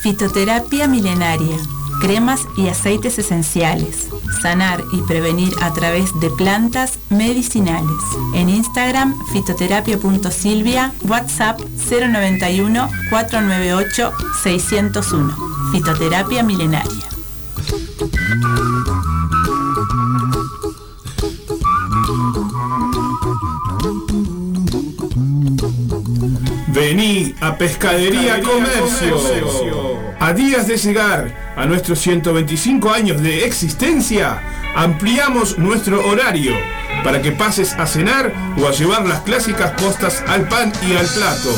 Fitoterapia milenaria. Cremas y aceites esenciales. Sanar y prevenir a través de plantas medicinales. En Instagram, fitoterapia.silvia, WhatsApp 091 498 601. Fitoterapia milenaria. Vení a Pescadería Comercio. A días de llegar a nuestros 125 años de existencia, ampliamos nuestro horario para que pases a cenar o a llevar las clásicas postas al pan y al plato,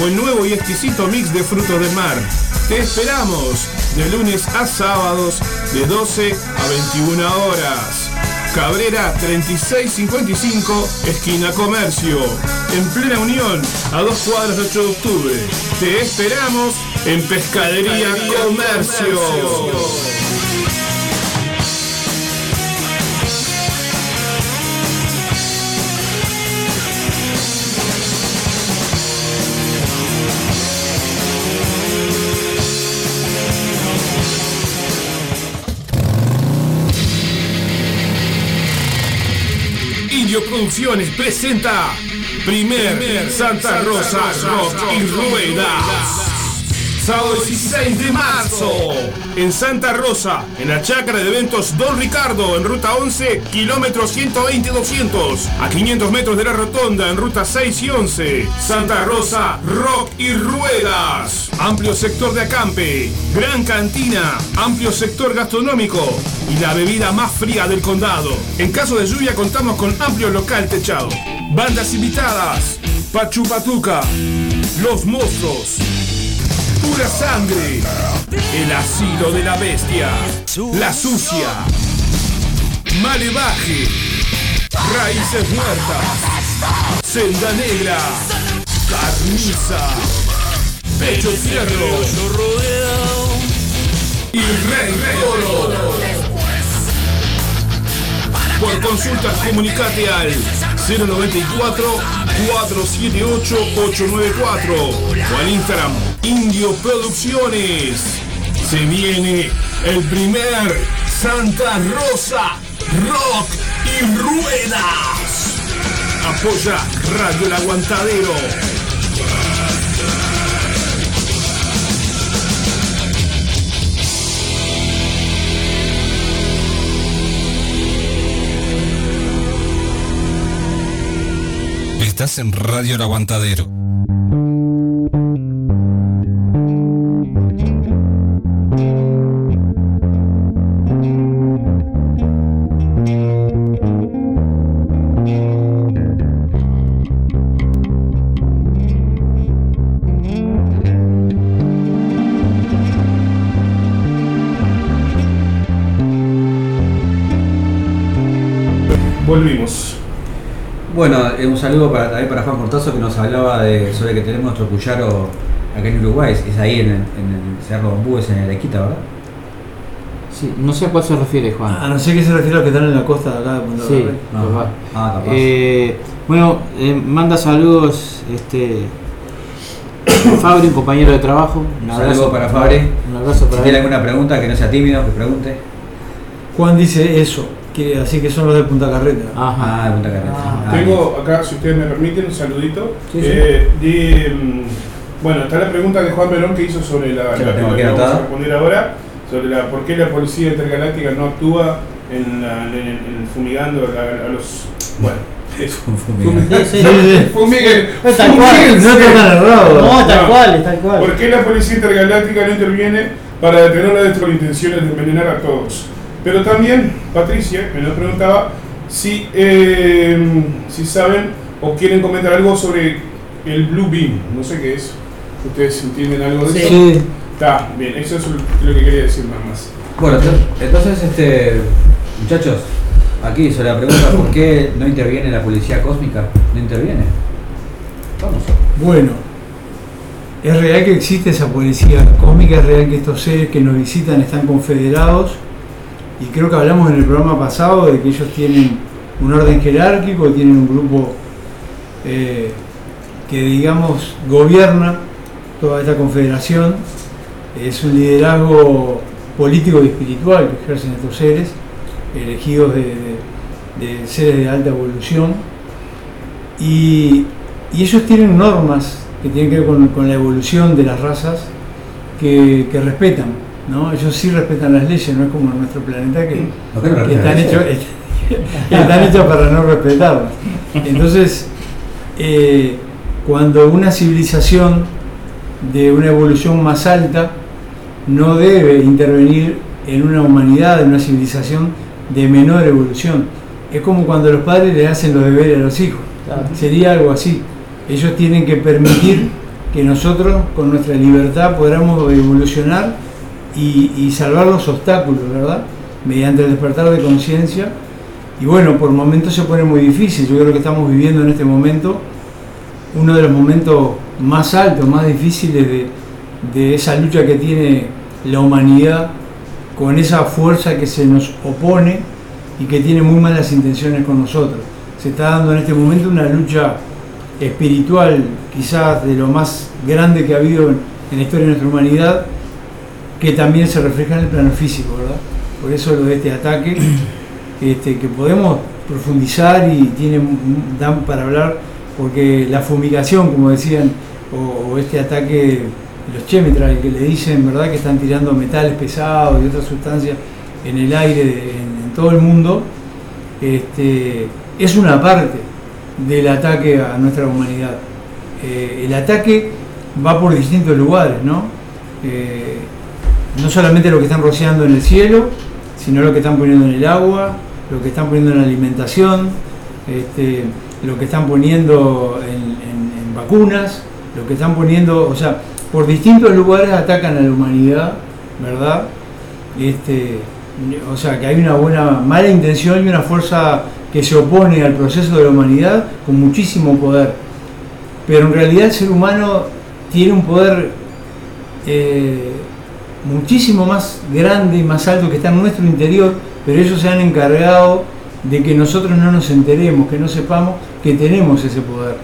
o el nuevo y exquisito mix de frutos del mar. Te esperamos de lunes a sábados de 12 a 21 horas. Cabrera 3655, esquina Comercio. En plena unión, a dos cuadras de 8 de octubre. Te esperamos en Pescadería Comercio. Presenta Primer Santa Rosa Rock y Ruedas. Sábado 16 de marzo, en Santa Rosa, en la chacra de eventos Don Ricardo, en ruta 11, kilómetro 120-200, a 500 metros de la rotonda, en ruta 6 y 11. Santa Rosa, rock y ruedas. Amplio sector de acampe, gran cantina, amplio sector gastronómico y la bebida más fría del condado. En caso de lluvia contamos con amplio local techado. Bandas invitadas, Pachu Patuca, Los Monstruos, Pura Sangre, El Asilo de la Bestia, La Sucia, Malevaje, Raíces Muertas, Senda Negra, Carniza, Pecho Fierro. Y Rey Toro. Por consultas comunicate al 094 478 894 o al Instagram Indio Producciones. Se viene el primer Santa Rosa Rock y Ruedas. Apoya Radio El Aguantadero. Estás en Radio El Aguantadero. Volvimos. Bueno, eh, un saludo para, también para Juan Cortazo que nos hablaba de, sobre que tenemos nuestro cuyaro acá en Uruguay, es ahí en el, en el Cerro Bambú, es en Arequita, ¿verdad? Sí, no sé a cuál se refiere Juan. A no ser que se refiere a los que están en la costa de acá de Punta Sí, va. Ah, capaz. Eh, bueno, eh, manda saludos este Fabri, un compañero de trabajo. Un Un saludo para Fabri. Un abrazo Si para tiene él. alguna pregunta, que no sea tímido, que pregunte. Juan dice eso, que así que son los de Punta Carreta. Ah, de Punta Carreta. Ah, Tengo acá, si ustedes me permiten, un saludito. Sí, sí. Eh, de, mm, bueno, está la pregunta de Juan Verón que hizo sobre la, la la tengo que aquí vamos a responder ahora, sobre la por qué la policía intergaláctica no actúa en, la- en- en fumigando a, a los bueno, eso. Fumigando. Sí. Es tal cual. No. No, tal No. cual, tal cual. ¿Por qué la policía intergaláctica no interviene para detenerla de con intenciones de envenenar a todos? Pero también, Patricia me nos preguntaba si, eh, si saben o quieren comentar algo sobre el Blue Beam. No sé qué es. ¿Ustedes entienden algo de Sí. eso? Sí. Está, bien, eso es lo que quería decir nada más. Bueno, ento- entonces, este, muchachos, aquí sobre la pregunta por qué no interviene la policía cósmica, no interviene. Vamos. Bueno, es real que existe esa policía cósmica, es real que estos seres que nos visitan están confederados y creo que hablamos en el programa pasado de que ellos tienen un orden jerárquico, tienen un grupo eh, que digamos gobierna toda esta confederación, es un liderazgo político y espiritual que ejercen estos seres, elegidos de, seres de alta evolución. Y, ellos tienen normas que tienen que ver con, la evolución de las razas que respetan, ¿no? Ellos sí respetan las leyes, no es como en nuestro planeta que, ¿Por qué no que respetan están, hechos, están hechos para no respetarlas. Entonces, eh, cuando una civilización de una evolución más alta no debe intervenir en una humanidad, en una civilización de menor evolución. Es como cuando los padres le hacen los deberes a los hijos. Claro. Sería algo así. Ellos tienen que permitir que nosotros, con nuestra libertad, podamos evolucionar y, salvar los obstáculos, ¿verdad? Mediante el despertar de conciencia. Y bueno, por momentos se pone muy difícil. Yo creo que estamos viviendo en este momento uno de los momentos más altos, más difíciles de, de esa lucha que tiene la humanidad con esa fuerza que se nos opone y que tiene muy malas intenciones con nosotros. Se está dando en este momento una lucha espiritual, quizás de lo más grande que ha habido en, en la historia de nuestra humanidad, que también se refleja en el plano físico, ¿verdad? Por eso lo de este ataque, este, que podemos profundizar y tiene, dan para hablar, porque la fumigación, como decían, o, o este ataque los chemtrails que le dicen verdad que están tirando metales pesados y otras sustancias en el aire de- en, en todo el mundo, este, es una parte del ataque a nuestra humanidad. Eh, el ataque va por distintos lugares, ¿no? Eh, no solamente lo que están rociando en el cielo, sino lo que están poniendo en el agua, lo que están poniendo en la alimentación, este, lo que están poniendo en, vacunas, lo que están poniendo, o sea, por distintos lugares atacan a la humanidad, ¿verdad? Este, o sea, que hay una buena, mala intención y una fuerza que se opone al proceso de la humanidad con muchísimo poder. Pero en realidad el ser humano tiene un poder eh, muchísimo más grande y más alto que está en nuestro interior, pero ellos se han encargado de que nosotros no nos enteremos, que no sepamos que tenemos ese poder.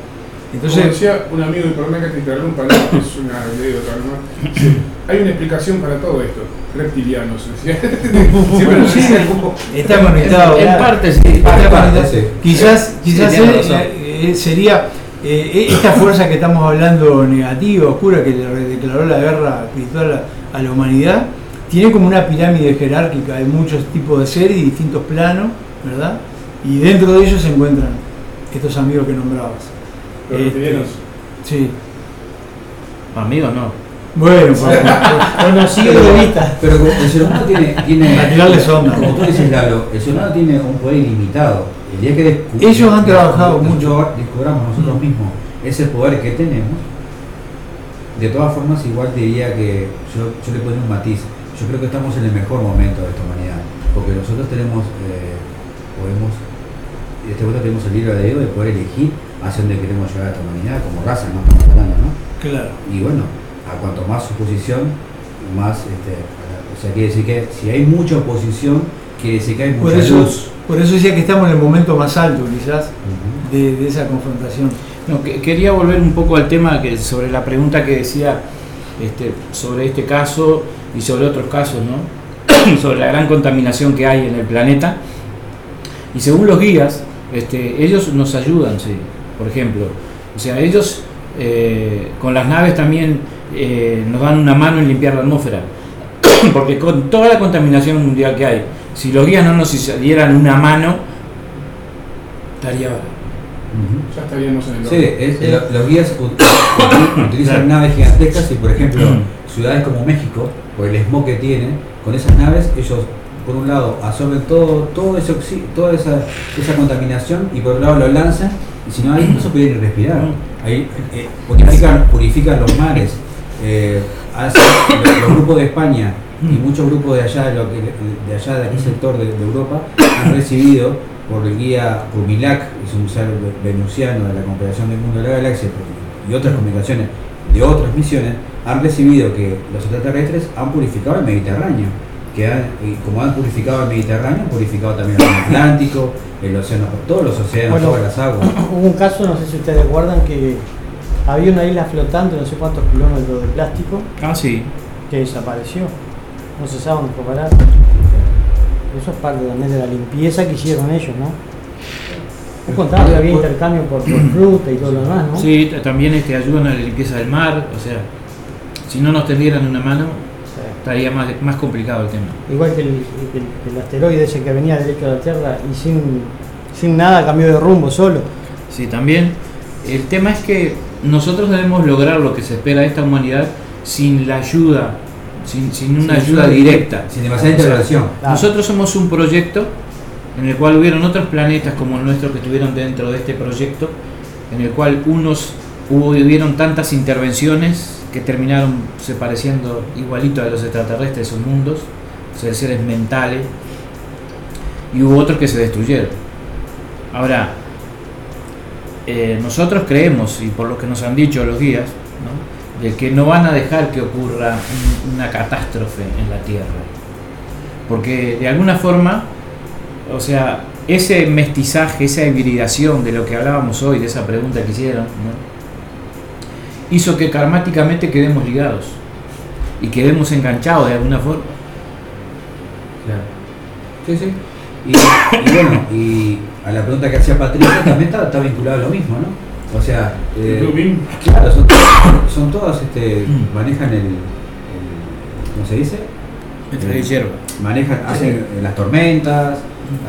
Como Entonces, decía un amigo, y perdón que te interrumpa, ¿no? es una anécdota, ¿no? Dice, hay una explicación para todo esto. Reptilianos, decía. Siempre Sí, como- está conectado. En parte sí. Está en parte conectado. sí. Quizás, Sí, quizás eh, eh, sería eh, esta fuerza que estamos hablando negativa, oscura, que le declaró la guerra espiritual a, la humanidad, tiene como una pirámide jerárquica de muchos tipos de seres y distintos planos, ¿verdad? Y dentro de ellos se encuentran estos amigos que nombrabas. Los Este, sí. Amigos no. Bueno, pues, Conocido de vista. Pero el ser humano tiene, tiene Para tirarles onda. como tú dices, Lalo, el ser humano tiene un poder ilimitado. El día que Ellos han trabajado mucho. descubramos nosotros mismos ese poder que tenemos, de todas formas igual diría que yo, yo le pongo un matiz. Yo creo que estamos en el mejor momento de esta humanidad, porque nosotros tenemos, eh, podemos, de este momento tenemos el libre albedrío de poder elegir hacia dónde queremos llevar a esta humanidad como raza, no estamos hablando, ¿no? Claro. Y bueno, a cuanto más oposición, más, este, o sea, quiere decir que si hay mucha oposición, quiere decir que hay Por mucha eso, luz. por eso decía que estamos en el momento más alto, quizás, de, de esa confrontación. No, que- quería volver un poco al tema que sobre la pregunta que decía este, sobre este caso y sobre otros casos, ¿no? sobre la gran contaminación que hay en el planeta. Y según los guías, este, ellos nos ayudan, sí. Por ejemplo, o sea, ellos eh, con las naves también eh, nos dan una mano en limpiar la atmósfera. Porque con toda la contaminación mundial que hay, si los guías no nos dieran una mano, estaría Ya estaríamos en el Sí, lo- los guías ut- utilizan naves gigantescas y por ejemplo ciudades como México, por el smog que tienen, con esas naves ellos por un lado absorben todo, todo ese oxi- toda esa, esa contaminación y por otro lado lo lanzan y si no ahí no se puede ni respirar. Ahí eh, purifican, purifican los mares. eh, hacen- los, los grupos de España y muchos grupos de allá de, lo que- de allá de aquel sector de, de Europa han recibido por el guía Pumilac, es un ser venusiano de la Confederación del Mundo de la Galaxia y otras comunicaciones de otras misiones, han recibido que los extraterrestres han purificado el Mediterráneo. Que han- y como han purificado el Mediterráneo, han purificado también el Atlántico, el océano, todos los océanos, Bueno, todas las aguas. Hubo un caso, no sé si ustedes recuerdan, que había una isla flotante, no sé cuántos kilómetros de plástico, Ah, sí. que desapareció. No se sabe dónde fue a parar. Eso es parte también de la limpieza que hicieron ellos, ¿no? Vos contabas que había intercambio por, por fruta y todo lo demás, ¿no? Sí, también este, ayudan a la limpieza del mar, o sea, si no nos tendieran una mano, estaría más, más complicado el tema. Igual que el, el- el asteroide ese que venía derecho a la Tierra y sin, sin nada cambió de rumbo solo. Sí, también. El tema es que nosotros debemos lograr lo que se espera de esta humanidad sin la ayuda, sin, sin una Sin ayuda ayuda directa. sin demasiada intervención. Claro. Nosotros somos un proyecto en el cual hubieron otros planetas como el nuestro que estuvieron dentro de este proyecto, en el cual unos hubo, hubieron tantas intervenciones que terminaron se pareciendo igualito a los extraterrestres o mundos, o sea, seres mentales, y hubo otros que se destruyeron. Ahora, eh, nosotros creemos, y por lo que nos han dicho los guías, ¿no? De que no van a dejar que ocurra un- una catástrofe en la Tierra. Porque de alguna forma, o sea, ese mestizaje, esa hibridación de lo que hablábamos hoy, de esa pregunta que hicieron, ¿no? hizo que karmáticamente quedemos ligados y quedemos enganchados de alguna forma. Claro. Sí, sí. Y, y bueno, y a la pregunta que hacía Patricia también está, está vinculado a lo mismo, ¿no? O sea, eh, Blue Beam. claro, son, son todas, este, manejan el, el- ¿cómo se dice? El Eh, hierba. Manejan, hacen eh, las tormentas,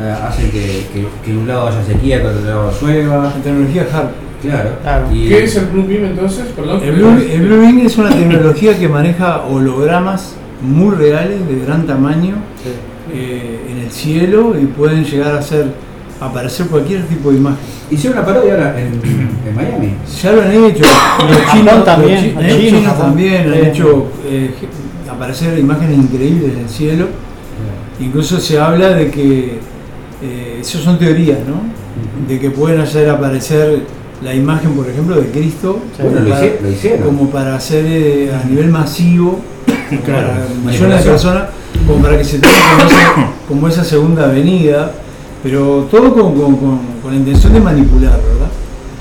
eh, hacen que, que, que en un lado haya sequía, que en otro lado llueva. La tecnología HARP. Claro. Claro. Y- ¿Qué es el Blue Beam entonces? Perdón. El Blue, el Blue Beam es una tecnología que maneja hologramas muy reales, de gran tamaño, eh, en el cielo y pueden llegar a ser, aparecer cualquier tipo de imagen. Hicieron una parodia ahora en, en Miami. Ya lo han hecho. Los Japón chinos también, los chi- los los chinos, también han hecho eh, aparecer imágenes increíbles en el cielo. Incluso se habla de que, eh, eso son teorías, ¿no? De que pueden hacer aparecer la imagen, por ejemplo, de Cristo Bueno, lo para- hici- lo hicieron. como para hacer eh, a nivel masivo Claro, para millones de personas, como para que se tome como esa, como esa segunda avenida, pero todo con, con- con- con la intención de manipular, ¿verdad?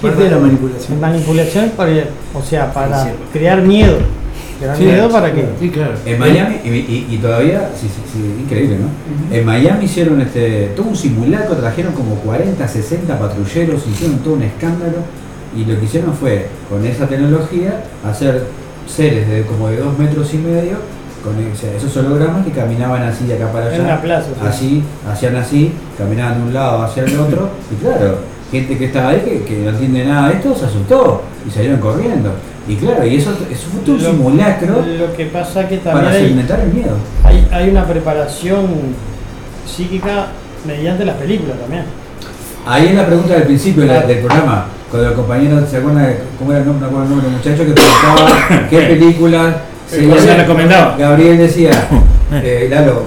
Parte de la manipulación. Manipulación, para, o sea, para crear miedo. Crear Sí. miedo para que. Sí, claro. En Miami, y, y- y todavía, sí, sí, sí, increíble, ¿no? En Miami hicieron este, todo un simulacro, trajeron como 40, 60 patrulleros, hicieron todo un escándalo y lo que hicieron fue, con esa tecnología, hacer seres de como de 2 metros y medio, con o sea, esos hologramas que caminaban así de acá para allá. En una plaza, sí. Así, hacían así, caminaban de un lado hacia el otro, y claro, gente que estaba ahí que, que no entiende nada de esto se asustó y salieron corriendo. Y claro, y eso, eso fue un Lo- simulacro Lo que pasa que para también hay, segmentar el miedo. hay, hay una preparación psíquica mediante las películas también. Ahí es la pregunta del principio Claro. del programa, cuando el compañero, ¿se acuerdan cómo era el nombre, no acuerdo el muchacho que preguntaba qué películas se ¿Cuál se recomendaba? Gabriel decía, eh, Lalo,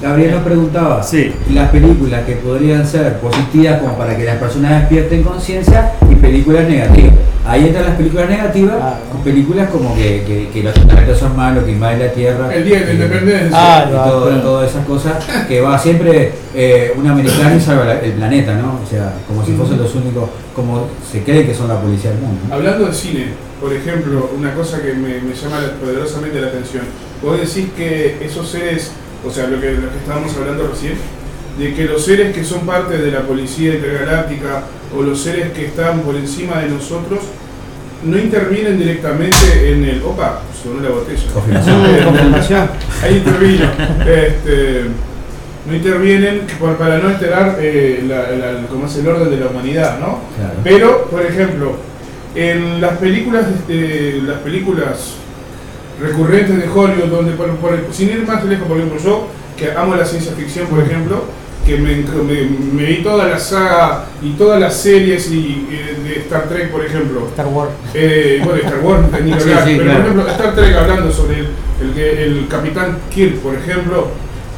Gabriel nos preguntaba Sí. las películas que podrían ser positivas como para que las personas despierten conciencia y películas negativas. Ahí entran las películas negativas, con películas como que, que, que los extraterrestres son malos, que invaden la Tierra. El Día de la Independencia. Ah, y todo- todas esas cosas que va siempre eh, un americano y salva el planeta, ¿no? O sea, como si fuesen los únicos, como se cree que son la policía del mundo. ¿no? Hablando de cine, por ejemplo, una cosa que me, me llama poderosamente la atención. Vos decís que esos seres, o sea, lo que, lo que estábamos hablando recién, de que los seres que son parte de la policía intergaláctica o los seres que están por encima de nosotros no intervienen directamente en el. Opa, sonó la botella. Confirmación. Eh. Ahí intervino. Este, no intervienen por- para no alterar eh, la- la- como es el orden de la humanidad, ¿no? Claro. Pero, por ejemplo, en las películas, este, las películas recurrentes de Hollywood, donde por, por- sin ir más lejos, por ejemplo, yo que amo la ciencia ficción, por ejemplo, que me, me- me vi toda la saga y todas las series y, eh, de Star Trek, por ejemplo. Star Wars. Eh, bueno, Star Wars, no ni que Sí, hablar, sí, pero claro. por ejemplo, Star Trek hablando sobre el, el, que- el Capitán Kirk, por ejemplo,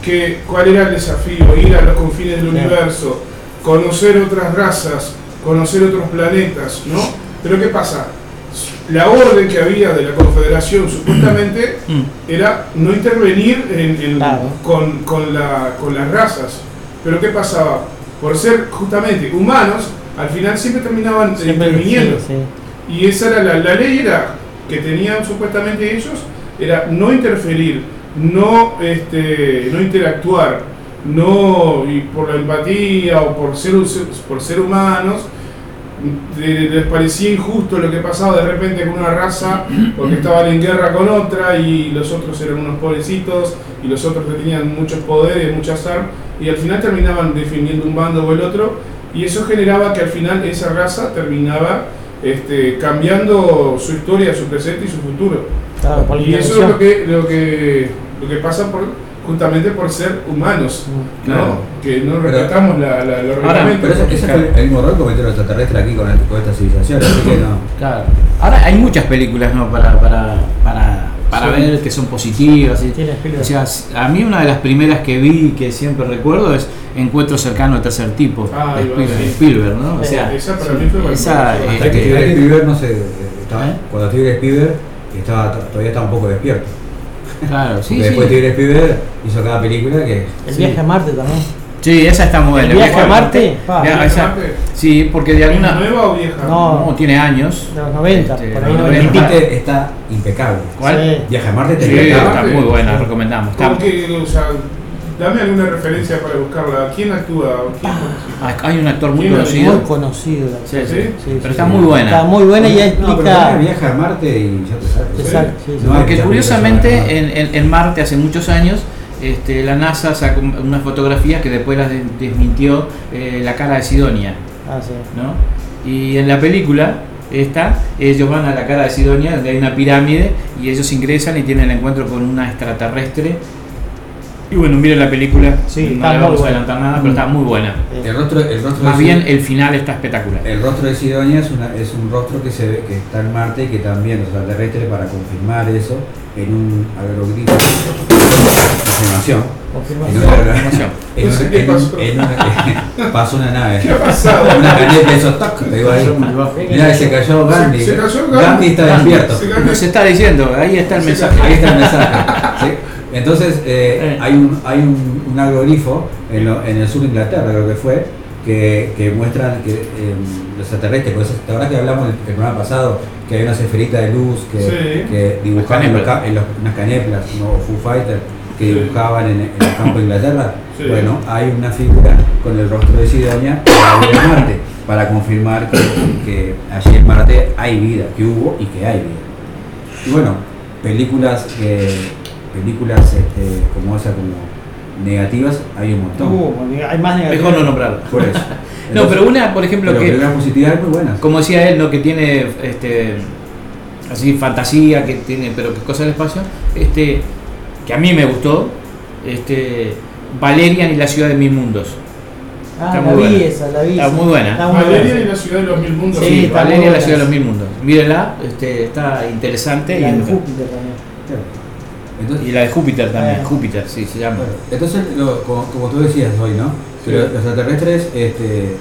que cuál era el desafío, ir a los confines del Claro. universo, conocer otras razas, conocer otros planetas, ¿no? Pero ¿qué pasa? La orden que había de la Confederación supuestamente era no intervenir en- en- Claro. con, con la- con las razas. Pero ¿qué pasaba? Por ser justamente humanos, al final siempre terminaban Siempre interviniendo. sí, sí. Y esa era la, la ley era que tenían supuestamente ellos, era no interferir, no, este, no interactuar, no, y por la empatía o por ser, por ser humanos, les parecía injusto lo que pasaba de repente con una raza porque estaban en guerra con otra y los otros eran unos pobrecitos y los otros que tenían muchos poderes, muchas armas y al final terminaban defendiendo un bando o el otro y eso generaba que al final esa raza terminaba este, cambiando su historia, su presente y su futuro. Claro, Y eso es lo que, lo que, lo que pasa por, justamente por ser humanos, ¿no? Claro. que no Pero- respetamos la, la, los Ahora, reglamentos. Pero ese fue el mismo rol que cometieron los extraterrestres aquí con, el- con esta civilización, así que no. Claro. Ahora hay muchas películas ¿no? para, para, para, para Sí. ver que son positivas. y- Tiene Spielberg. o sea, a mí una de las primeras que vi que siempre recuerdo es Encuentro cercano al tercer tipo Ah, de Spielberg, sí. Spielberg, ¿no? O Sí, sea, esa para mí fue esa, eh, Hasta que Steven Spielberg no se. eh, estaba- ¿Eh? Cuando Steven Spielberg estaba, todavía estaba un poco despierto. Claro, sí, Porque sí. después Steven Spielberg hizo cada película que. El Sí. viaje a Marte también. Sí, esa está buena. El viaje a Marte, pa. Ya, ¿Viaje esa- Marte? sí, porque de ¿Es alguna. nueva o vieja? No. No, tiene años. De los 90, Este, por ahí no, no Marte está impecable. ¿Cuál? Sí. Viaje a Marte está está impecable. Marte. muy buena, recomendamos. Está- Como que, o sea, Dame alguna referencia para buscarla. ¿Quién actúa? ¿Quién Ah, Hay un actor muy conocido. Muy conocido. la Sí, sí. ¿Sí? Pero está muy buena. Está muy buena y ya No, pero explica. también viaja a Marte y ya te sabes. Exacto, sí, sí. No hay Porque curiosamente en, en- en Marte hace muchos años este, la NASA sacó unas fotografías que después las de- desmintió eh, la cara de Sidonia. Ah, sí. ¿no? Y en la película esta, ellos van a la cara de Sidonia, donde hay una pirámide, y ellos ingresan y tienen el encuentro con una extraterrestre. Y bueno, miren la película, Sí, no está le muy vamos a buena. adelantar nada, pero está muy buena. El rostro, el rostro Más de bien el final está espectacular. el rostro de Sidonia es, una, es un rostro que se ve que está en Marte y que también los extraterrestres para confirmar eso en un aerogrifo confirmación. En aerogrifo- en No sé un- qué en en una- pasó una nave. ¿Qué ha pasado? Una caneta de esos toc, digo ahí. Mirá, se cayó Gandhi. Se- se cayó Gandhi. Gandhi está despierto. Se se está diciendo, ahí está el Se mensaje. Ahí está el mensaje. ¿sí? Entonces, eh, hay un, hay un, un agroglifo en, lo- en el sur de Inglaterra, creo que fue, que, que muestran que eh, los extraterrestres, pues, la verdad que hablamos el, el programa pasado, que hay una esferita de luz que, Sí. que dibujaban en, en los- unas caneplas, ¿no? o Foo Fighters, que Sí. dibujaban en, en el campo de Inglaterra. Sí. Bueno, hay una figura con el rostro de Sidonia en Marte, para confirmar que, que allí en Marte hay vida, que hubo y que hay vida. Y bueno, películas que películas este, como esa como negativas hay un montón. Uh, hay más negativas. Mejor no nombrarla. Por eso. No, pero una, por ejemplo, pero que películas positivas muy buenas. como decía él, ¿no? que tiene este así fantasía, que tiene, pero que cosas del espacio, este, que a mí me gustó, este Valerian y la ciudad de mil mundos. Ah, Está la muy vi buena. esa, la vi. Está muy buena. Está muy Valeria buena. y la ciudad de los mil mundos. Sí, Sí, Valeria y la ciudad de los mil mundos. Mírenla, este, está interesante. Y, de Júpiter también. Entonces, y la de Júpiter también, Eh. Júpiter, sí, se llama. Bueno, entonces, lo- como, como tú decías hoy, ¿no? Que los los extraterrestres este,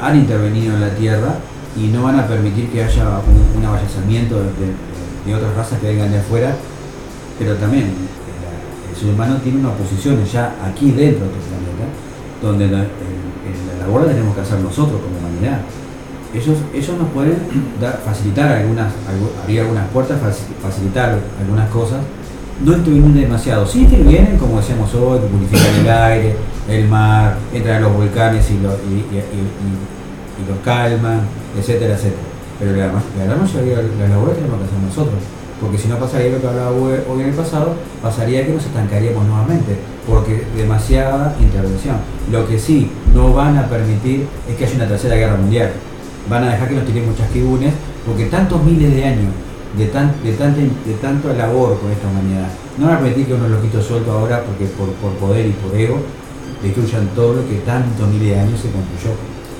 han intervenido en la Tierra y no van a permitir que haya un, un avallazamiento de, de- de otras razas que vengan de afuera, pero también eh, el ser humano tiene una posición ya aquí dentro de este planeta, donde la, el- el- la labor la tenemos que hacer nosotros como humanidad. Ellos, ellos nos pueden dar- facilitar algunas, algu- abrir algunas puertas, faci- facilitar algunas cosas, no intervienen demasiado. Sí intervienen, como decíamos hoy, purifican el aire, el mar, entran a los volcanes y, lo- y, y- y- y- los calman, etcétera, etcétera. Pero la, la gran mayoría de las labores tenemos que hacer nosotros. Porque si no pasaría lo que hablaba hoy en el pasado, pasaría que nos estancaríamos nuevamente, porque demasiada intervención. Lo que sí no van a permitir es que haya una tercera guerra mundial. Van a dejar que nos tiremos chasquibunes, porque tantos miles de años de, tan, de, tanta, de tanta labor con esta humanidad, no a permitir que unos loquitos sueltos ahora, porque por, por poder y por ego, destruyan todo lo que tantos miles de años se construyó.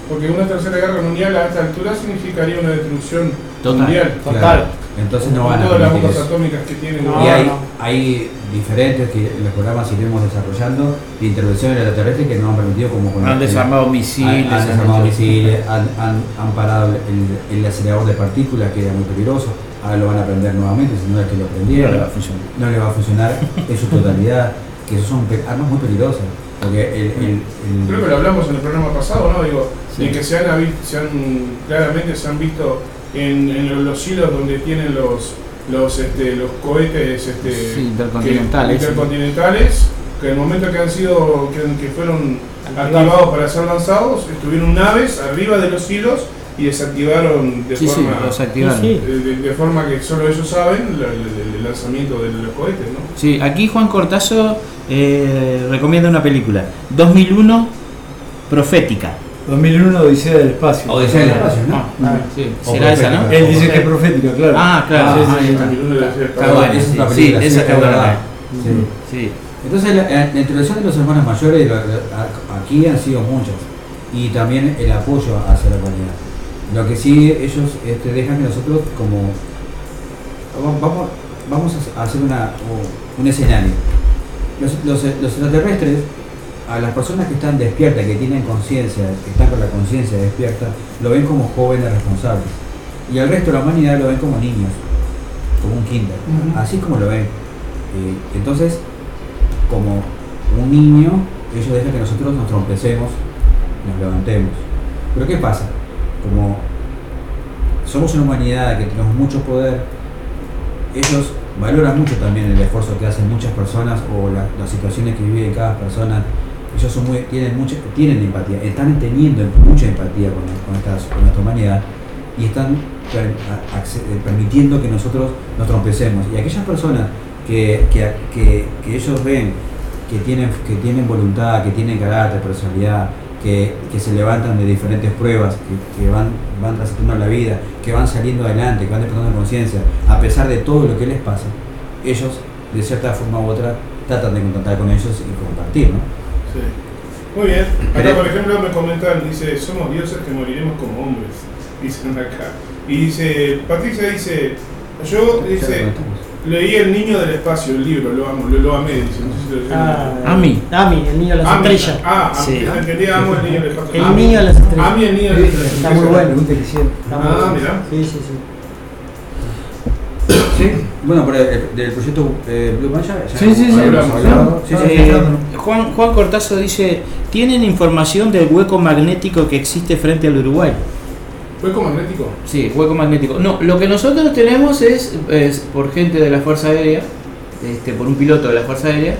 Porque una tercera guerra mundial a esta altura significaría una destrucción Total. mundial. Claro. Entonces no van a todas las bombas atómicas que tienen. No, y hay, no. hay diferentes que en los programas iremos desarrollando de intervenciones extraterrestres que no han permitido como con Han el- desarmado misiles. han han desarmado misiles, han, han- han parado el, el acelerador de partículas que era muy peligroso, ahora lo van a prender nuevamente, si no es que lo No prendieron, le va a funcionar. no le va a funcionar en su totalidad, que eso son armas muy peligrosas, porque el, el- el- Creo que lo hablamos en el programa pasado, ¿no? Digo, Sí. de que se han, se han claramente se han visto en, en los hilos donde tienen los los este, los cohetes este, Sí, intercontinentales. que, intercontinentales, que en el momento que han sido que, que fueron activados para ser lanzados, estuvieron naves arriba de los hilos y desactivaron de Sí, sí, forma los activaron. Sí, de, de- de forma que solo ellos saben el, lanzamiento de los cohetes, ¿no? Sí, aquí Juan Cortazo eh, recomienda una película. 2001, Profética. 2001 Odisea del Espacio. Odisea del Espacio, ¿no? Ah, sí, O será esa, ¿no? Él dice que es profética, claro. Ah, claro. Sí, sí, ah, sí. sí, una sí, esa sí, está es buena. verdad. Sí. sí. Entonces la, la- intervención de los hermanos mayores aquí han sido muchas y también el apoyo hacia la humanidad. Lo que sí ellos este, dejan que nosotros como vamos- vamos, a hacer una, un escenario. Los, los, los extraterrestres, a las personas que están despiertas, que tienen conciencia, que están con la conciencia despierta, lo ven como jóvenes responsables. Y al resto de la humanidad lo ven como niños, como un kinder. Ujú. Así como lo ven. Eh, entonces, como un niño, ellos dejan que nosotros nos trompecemos, nos levantemos. Pero ¿qué pasa? Como somos una humanidad que tenemos mucho poder, ellos valoran mucho también el esfuerzo que hacen muchas personas o la- las situaciones que vive cada persona. Ellos son muy, tienen, mucha, tienen empatía, están teniendo mucha empatía con, con, estas- con nuestra humanidad y están eh, permitiendo que nosotros nos trompecemos. Y aquellas personas que, que, que- que ellos ven que tienen, que tienen voluntad, que tienen carácter, personalidad, que, que se levantan de diferentes pruebas, que, que van, van transitando la vida, que van saliendo adelante, que van despertando conciencia, a pesar de todo lo que les pasa, ellos de cierta forma u otra tratan de contactar con ellos y compartir, ¿no? Sí. Muy bien. Acá, por ejemplo, me comentan, dice, somos dioses que moriremos como hombres. Dicen acá. Y dice, Patricia dice, yo, dice, leí El Niño del Espacio, el libro, lo amo, lo, lo amé, dice. No sé si lo. Ah, Ami. Ami, el niño de las Ami. estrellas. Ah, Sí. Ami, entendí, amo el Niño del Espacio. El Ami. niño de las estrellas. Ami, el Niño de las estrellas. Está muy bueno. Pregunta que hicieron. Está muy Ah, bueno. mirá. Sí, sí, sí. Sí, bueno, pero el- del proyecto eh, Blue Man ya, Sí, sí, sí. habíamos hablado. Sí, sí, Eh, sí. Juan, Juan Cortazo dice, ¿tienen información del hueco magnético que existe frente al Uruguay? ¿Hueco magnético? Sí, hueco magnético. No, lo que nosotros tenemos es, por gente de la Fuerza Aérea, este, por un piloto de la Fuerza Aérea,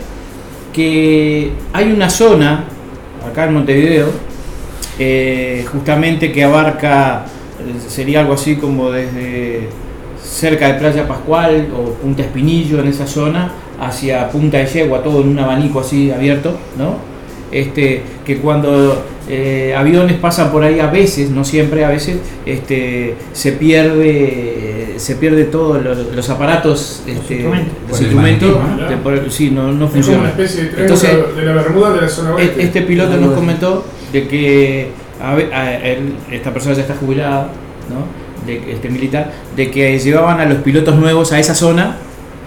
que hay una zona, acá en Montevideo, eh, justamente que abarca, sería algo así como desde cerca de Playa Pascual o Punta Espinillo en esa zona, hacia Punta de Yegua, todo en un abanico así abierto, ¿no? Este, que cuando eh, aviones pasan por ahí a veces, no siempre, a veces, este, se pierde se pierde todos los, los aparatos, este, instrumentos. los Por el instrumentos, magnetismo, de- por- sí, no, no Es como funciona. una especie de triángulo Entonces, de la Bermuda de la zona e- oeste. Este piloto nos comentó de que a él- esta persona ya está jubilada, ¿no? De, que- este militar, de que llevaban a los pilotos nuevos a esa zona,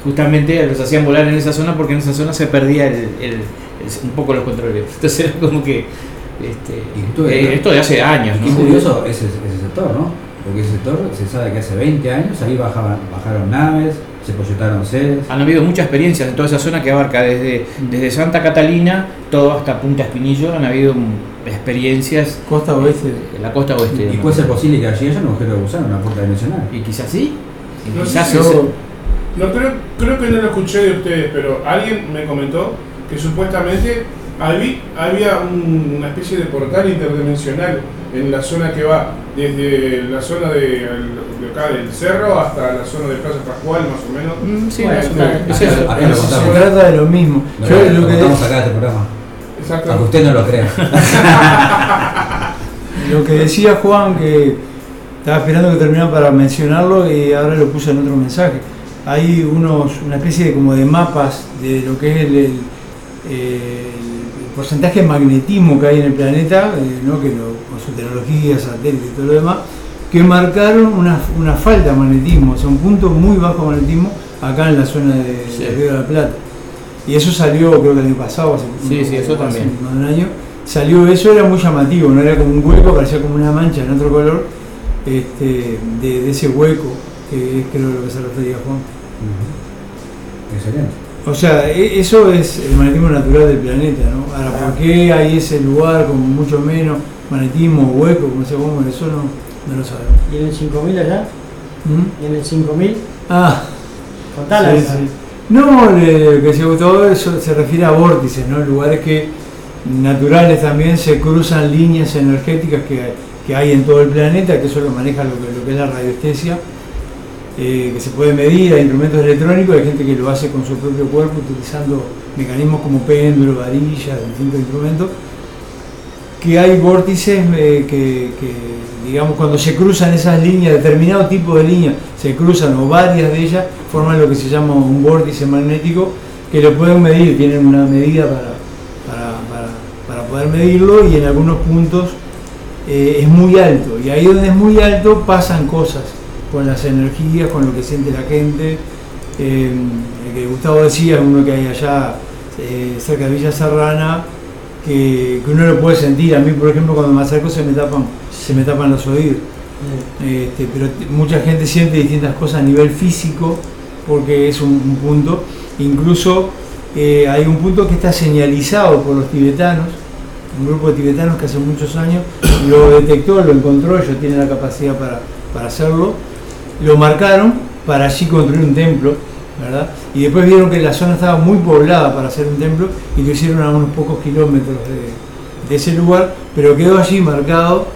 justamente los hacían volar en esa zona porque en esa zona se perdía el, el- un poco los controles. Entonces era como que este, Y esto de- eh, esto de hace años, Qué ¿no? curioso ese, ese sector, ¿no? Porque ese sector se sabe que hace 20 años ahí bajaban, bajaron naves, se proyectaron sedes. Han habido muchas experiencias en toda esa zona que abarca desde, desde Santa Catalina todo hasta Punta Espinillo. Han habido mm, experiencias Costa oeste. en la costa oeste. Y ¿no? puede ser posible que allí haya un agujero de gusano, una puerta dimensional. Y quizás sí. Y No sé quizás si- ese- No creo, creo que no lo escuché de ustedes, pero alguien me comentó que supuestamente habí- había un- una especie de portal interdimensional en la zona que va desde la zona de, de acá del cerro hasta la zona de Plaza Pascual, más o menos. Mm, sí, Bueno, es- claro. es eso. Acá Se trata de lo mismo. Lo, Yo lo lo que, contamos acá este programa. Exacto. Aunque usted no lo crea. lo que decía Juan, que estaba esperando que terminara para mencionarlo y ahora lo puse en otro mensaje. Hay unos, una especie de como de mapas de lo que es el, el- el porcentaje de magnetismo que hay en el planeta, eh, ¿no? que lo- con su tecnología, satélite y todo lo demás, que marcaron una, una falta de magnetismo, o sea, un punto muy bajo de magnetismo acá en la zona de, Sí. de Río de la Plata. Y eso salió, creo que el año pasado, hace, Sí, sí, eso hace también. más de un año. Salió eso, era muy llamativo, no era como un hueco, parecía como una mancha en otro color, este, de, de ese hueco, que es creo lo que se refería Juan. Excelente. O sea, e- eso es el magnetismo natural del planeta, ¿no? Ahora, ¿por qué hay ese lugar con mucho menos magnetismo, hueco, como se llama? Eso no, no lo sabemos. ¿Y en el 5000 allá? ¿Mm? ¿Y en el 5000? Ah, Contala Sí, sí. No, le- que se todo eso se refiere a vórtices, ¿no? Lugares que naturales también se cruzan líneas energéticas que, que hay en todo el planeta, que eso lo maneja lo que, lo que es la radiestesia, eh, que se puede medir, hay instrumentos electrónicos, hay gente que lo hace con su propio cuerpo utilizando mecanismos como péndulo, varillas, distintos instrumentos, que hay vórtices eh, que, digamos, cuando se cruzan esas líneas, determinado tipo de líneas, se cruzan o varias de ellas, forman lo que se llama un vórtice magnético, que lo pueden medir, tienen una medida para- para poder medirlo y en algunos puntos eh, es muy alto. Y ahí donde es muy alto pasan cosas con las energías, con lo que siente la gente. Eh, el que Gustavo decía, uno que hay allá eh, cerca de Villa Serrana, que, que uno lo puede sentir. A mí, por ejemplo, cuando me acerco se me tapan, se me tapan los oídos. Este, pero mucha gente siente distintas cosas a nivel físico porque es un, un punto. Incluso eh, hay un punto que está señalizado por los tibetanos, un grupo de tibetanos que hace muchos años lo detectó, lo encontró, ellos tienen la capacidad para, para hacerlo, lo marcaron para allí construir un templo ¿verdad? Y después vieron que la zona estaba muy poblada para hacer un templo y lo hicieron a unos pocos kilómetros de, de ese lugar, pero quedó allí marcado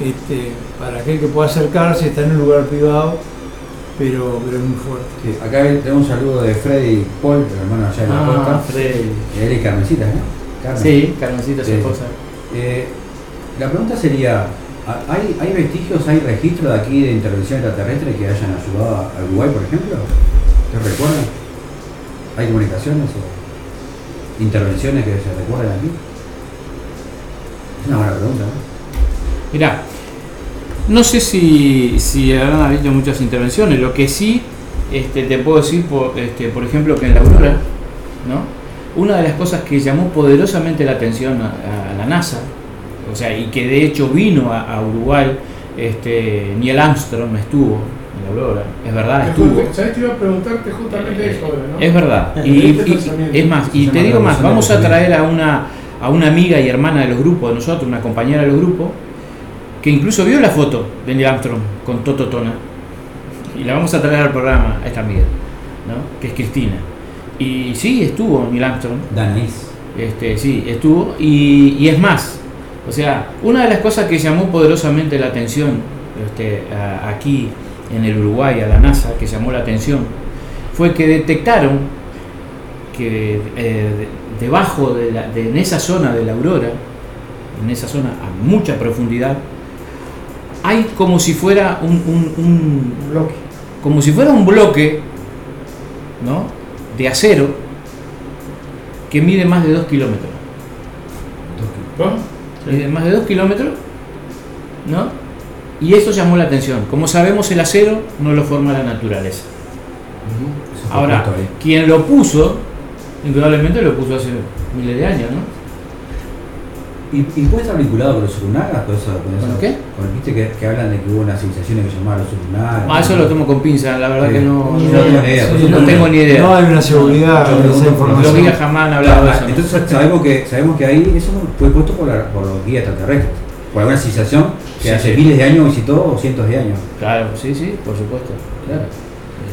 este, para aquel que pueda acercarse, está en un lugar privado, pero, pero es muy fuerte. Sí, acá tenemos un saludo de Freddy Paul, el hermano allá de la Ah. Freddy. Él y Carmencita, ¿no? Carmen. Sí, Carmencita, su esposa. Eh, la pregunta sería, ¿hay, ¿hay vestigios, hay registros de aquí de intervención extraterrestre que hayan ayudado a Uruguay, por ejemplo? ¿Te recuerdan? ¿Hay comunicaciones o intervenciones que se recuerden aquí? Es una buena pregunta, ¿no? Mirá, no sé si, si habrán habido muchas intervenciones, lo que sí este, te puedo decir, por, este, por ejemplo, que en la Aurora, ¿no? una de las cosas que llamó poderosamente la atención a, a la NASA, o sea, y que de hecho vino a, a Uruguay, este, Neil Armstrong estuvo en la Aurora, es verdad, estuvo. ¿sabes que iba a preguntarte justamente eso ahora, no? Es verdad. Eh, Y, este y- es más, y Se te digo más, vamos a traer a una, a una amiga y hermana de los grupos de nosotros, una compañera de los grupos, que incluso vio la foto de Neil Armstrong con Toto Tona. Y la vamos a traer al programa a esta amiga, ¿no? que es Cristina. Y sí, estuvo Neil Armstrong. Danés. Este, sí, estuvo. Y, y es más, o sea, una de las cosas que llamó poderosamente la atención este, a- aquí en el Uruguay, a la NASA, que llamó la atención, fue que detectaron que eh, de- debajo de, la- de- en esa zona de la aurora, en esa zona a mucha profundidad, hay como si fuera un, un- un bloque, como si fuera un bloque, ¿no? De acero que mide más de 2 kilómetros. Mide más de 2 kilómetros, ¿no? Y eso llamó la atención. Como sabemos, el acero no lo forma la naturaleza. Ahora, quien lo puso, indudablemente lo puso hace miles de años, ¿no? ¿Y, y puede estar vinculado con los lunagas? Con, eso, con, ¿Con eso? qué? Con, Viste que, que hablan de que hubo unas civilizaciones que se llamaban los lunagas. Ah, eso lo tomo con pinza, la verdad Sí. que no, No no, tengo ni idea, no supuesto. tengo ni idea. No hay una seguridad de esa información. Los guías jamás han hablado de Ah, eso. ¿no? Entonces sabemos que, sabemos que ahí eso fue puesto por, la- por los guías extraterrestres. Por alguna civilización que Sí, hace sí. miles de años visitó o cientos de años. Claro, sí, sí, por supuesto. Claro.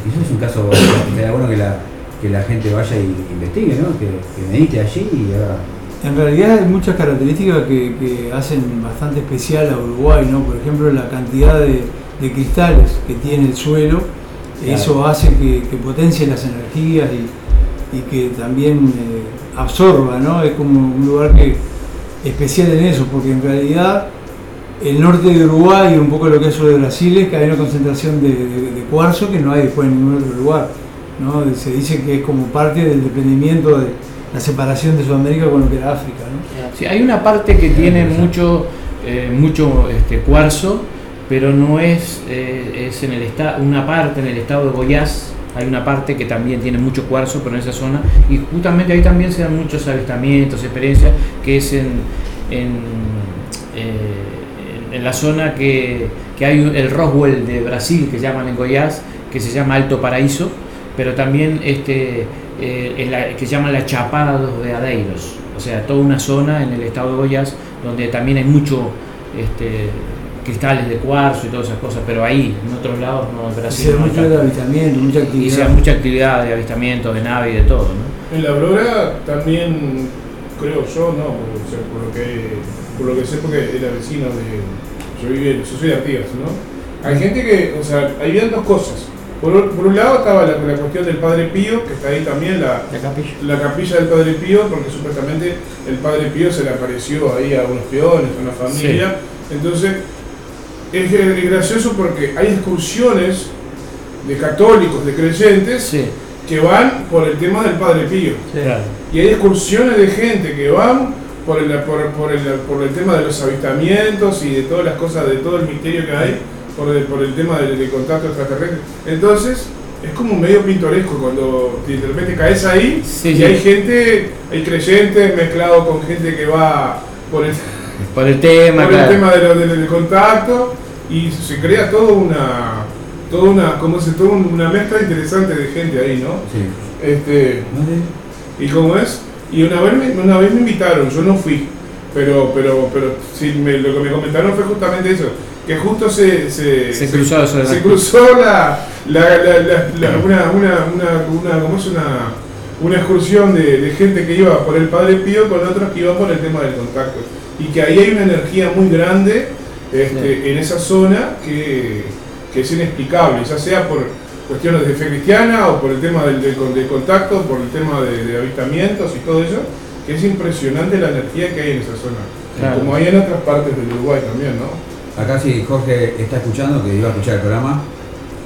Y eso es un caso que sería bueno que la, que la gente vaya y investigue, ¿no? Que, que medite allí y haga. En realidad hay muchas características que, que hacen bastante especial a Uruguay, ¿no? Por ejemplo, la cantidad de, de cristales que tiene el suelo, Claro. eso hace que, que potencie las energías y, y que también eh, absorba, ¿no? Es como un lugar que especial en eso, porque en realidad el norte de Uruguay y un poco lo que es sur de Brasil es que hay una concentración de, de- de cuarzo que no hay después en ningún otro lugar. ¿no? Se dice que es como parte del desprendimiento de la separación de Sudamérica con lo que era África. ¿no? Sí, hay una parte que tiene mucho, eh, mucho este, cuarzo, pero no es, eh, es en el una parte en el estado de Goiás, hay una parte que también tiene mucho cuarzo, pero en esa zona, y justamente ahí también se dan muchos avistamientos, experiencias, que es en, en, eh, en la zona que, que hay el Roswell de Brasil, que llaman en Goiás, que se llama Alto Paraíso, pero también este, eh, en la- que llaman la Chapada dos de Adeiros, o sea, toda una zona en el estado de Goiás donde también hay mucho este, cristales de cuarzo y todas esas cosas, pero ahí, en otros lados, no, en Y Brasil. se no hay mucho de avistamiento, mucha y actividad. se da mucha actividad de avistamiento, de nave y de todo, ¿no? En la Aurora también, creo yo, no, o sea, por, lo que, por lo que sé, porque era vecino de. Yo, viví, yo soy de Artigas, ¿no? Hay gente que, o sea, ahí habían dos cosas. Por, un- por un lado estaba la, la cuestión del Padre Pío, que está ahí también, la, La capilla. la capilla del Padre Pío, porque supuestamente el Padre Pío se le apareció ahí a unos peones, a una familia. Entonces, es, es gracioso porque hay excursiones de católicos, de creyentes, que van por el tema del Padre Pío. Y hay excursiones de gente que van por el, por, por el, por el tema de los avistamientos y de todas las cosas, de todo el misterio que hay, por el, por el tema del, del contacto extraterrestre. Entonces, es como medio pintoresco cuando de repente caes ahí Sí, y sí. hay gente, hay creyentes mezclados con gente que va por el, Por el tema, por el tema de lo- del, del contacto y se crea toda una, toda una, como se toda una mezcla interesante de gente ahí, ¿no? Este, ¿Y cómo es? Y una vez, me, una vez me invitaron, yo no fui, Pero, pero, pero sí, me- lo que me comentaron fue justamente eso, que justo se, se, Se cruzó se la- cruzó la, la, la- la- la- una, una, una, ¿cómo es una, una excursión de, de gente que iba por el Padre Pío con otros que iban por el tema del contacto. Y que ahí hay una energía muy grande este, en esa zona que, que es inexplicable, ya sea por cuestiones de fe cristiana o por el tema del, del con- del contacto, por el tema de, de avistamientos y todo eso, que es impresionante la energía que hay en esa zona. Claro. Como hay en otras partes del Uruguay también, ¿no? Acá si Jorge está escuchando, que iba a escuchar el programa,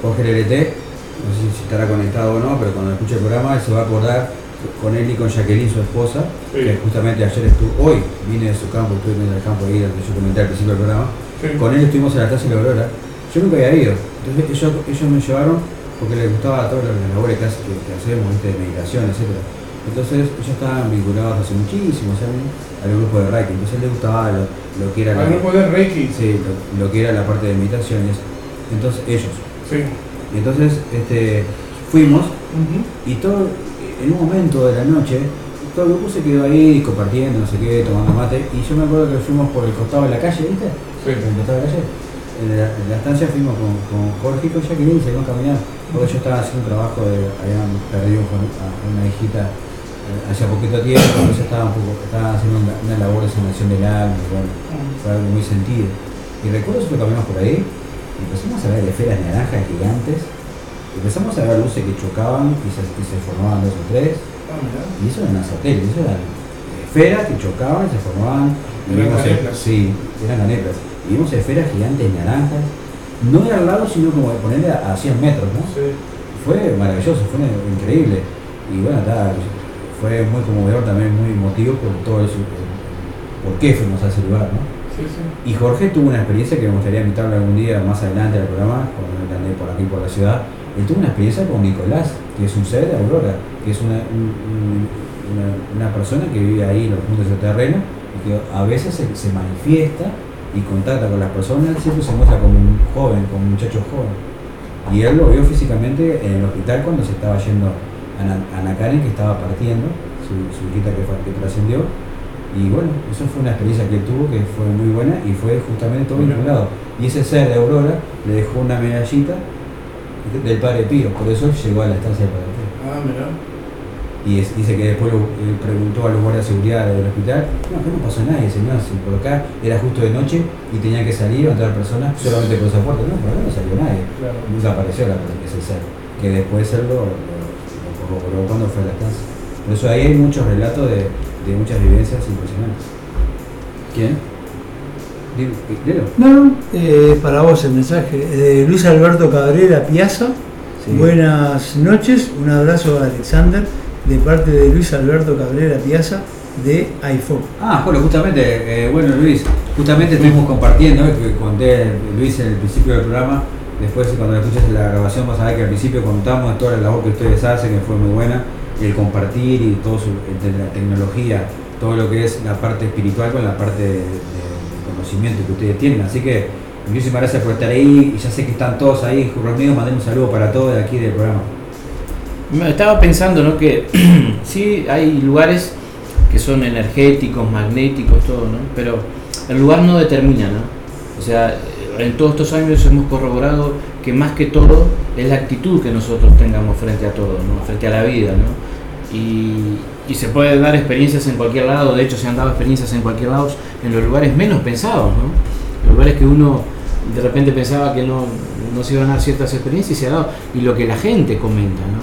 Jorge LLT, no sé si estará conectado o no, pero cuando escuche el programa él se va a acordar con él y con Jacqueline, su esposa, Sí. que justamente ayer estuvo, hoy vine de su campo, estuve en el campo ahí, donde yo comenté al principio del programa, Sí. con él estuvimos en la Taza de la Aurora, yo nunca había ido, entonces ellos, ellos me llevaron porque les gustaba todas las labores que, que, hacemos, de meditación, etc. Entonces ellos estaban vinculados hace muchísimo, ¿saben? Al grupo de Reiki, entonces les gustaba lo, lo que era Al grupo de Reiki. Sí, lo, lo que era la parte de eso. Entonces, ellos. Sí. Y entonces este, fuimos y todo, en un momento de la noche, todo el grupo se quedó ahí compartiendo, no sé qué, tomando mate. Y yo me acuerdo que fuimos por el costado de la calle, ¿viste? Sí. Por el costado de la calle. En la, en la estancia fuimos con, con Jorge y con Jacqueline, seguimos caminando. Porque yo estaba haciendo un trabajo de, habían perdido a una hijita hacía poquito tiempo, entonces estaba, un poco, estaba haciendo una, una labor de sanación del alma, bueno, fue algo muy sentido. Y recuerdo que caminamos por ahí, empezamos a ver esferas naranjas gigantes, empezamos a ver luces que chocaban y se, y se formaban dos o tres, y eso eran satélites, eso eran esferas que chocaban y se formaban. y Eran vimos-. Sí, eran. Y vimos esferas gigantes naranjas, no de al lado, sino como de ponerle a, a 100 metros, ¿no? Fue maravilloso, fue increíble. Y bueno, ta, fue muy conmovedor también, muy emotivo por todo eso, por qué fuimos a ese lugar, ¿no? Sí, sí. Y Jorge tuvo una experiencia que me gustaría invitarlo algún día más adelante al programa, cuando él ande por aquí por la ciudad. Él tuvo una experiencia con Nicolás, que es un ser de Aurora, que es una, un- un- una, una persona que vive ahí en los puntos de terreno y que a veces se, se manifiesta y contacta con las personas, siempre se muestra como un joven, como un muchacho joven. Y él lo vio físicamente en el hospital cuando se estaba yendo Ana, Ana Karen, que estaba partiendo, su, su hijita que, fue, que trascendió. Y bueno, eso fue una experiencia que él tuvo que fue muy buena y fue justamente todo vinculado. Y ese ser de Aurora le dejó una medallita del Padre Pío, por eso llegó a la estancia del Padre Pío. Ah, mira. Y es- dice que después él preguntó a los guardias de seguridad del hospital, no, que no pasó nadie, señor, si por acá era justo de noche y tenía que salir o entrar personas solamente por esa puerta, no, por acá no salió nadie. Claro. Nunca apareció la, ese ser, que después él lo, corroboró cuando fue la estancia. Por eso ahí hay muchos relatos de, de muchas vivencias impresionantes. ¿Quién? Dilo. No, no, eh, para vos el mensaje. de Luis Alberto Cabrera Piazza. Sí. Buenas noches, un abrazo a Alexander de parte de Luis Alberto Cabrera Piazza de iPhone. Ah, bueno, justamente, eh, bueno Luis, justamente estuvimos compartiendo, eh, que conté Luis en el principio del programa, después cuando escuches la grabación vas a ver que al principio contamos de toda la labor que ustedes hacen, que fue muy buena, el compartir y todo su, la tecnología, todo lo que es la parte espiritual con la parte de, conocimiento que ustedes tienen, así que muchísimas gracias por estar ahí, y ya sé que están todos ahí reunidos, mandé un saludo para todos de aquí del programa. Estaba pensando, ¿no? Que sí hay lugares que son energéticos, magnéticos, todo, ¿no? Pero el lugar no determina, ¿no? O sea, en todos estos años hemos corroborado que más que todo es la actitud que nosotros tengamos frente a todo, ¿no? Frente a la vida, ¿no? Y, y se pueden dar experiencias en cualquier lado, de hecho se han dado experiencias en cualquier lado, en los lugares menos pensados, ¿no? Lugares que uno de repente pensaba que no, no se iban a dar ciertas experiencias y se ha dado. Y lo que la gente comenta, ¿no?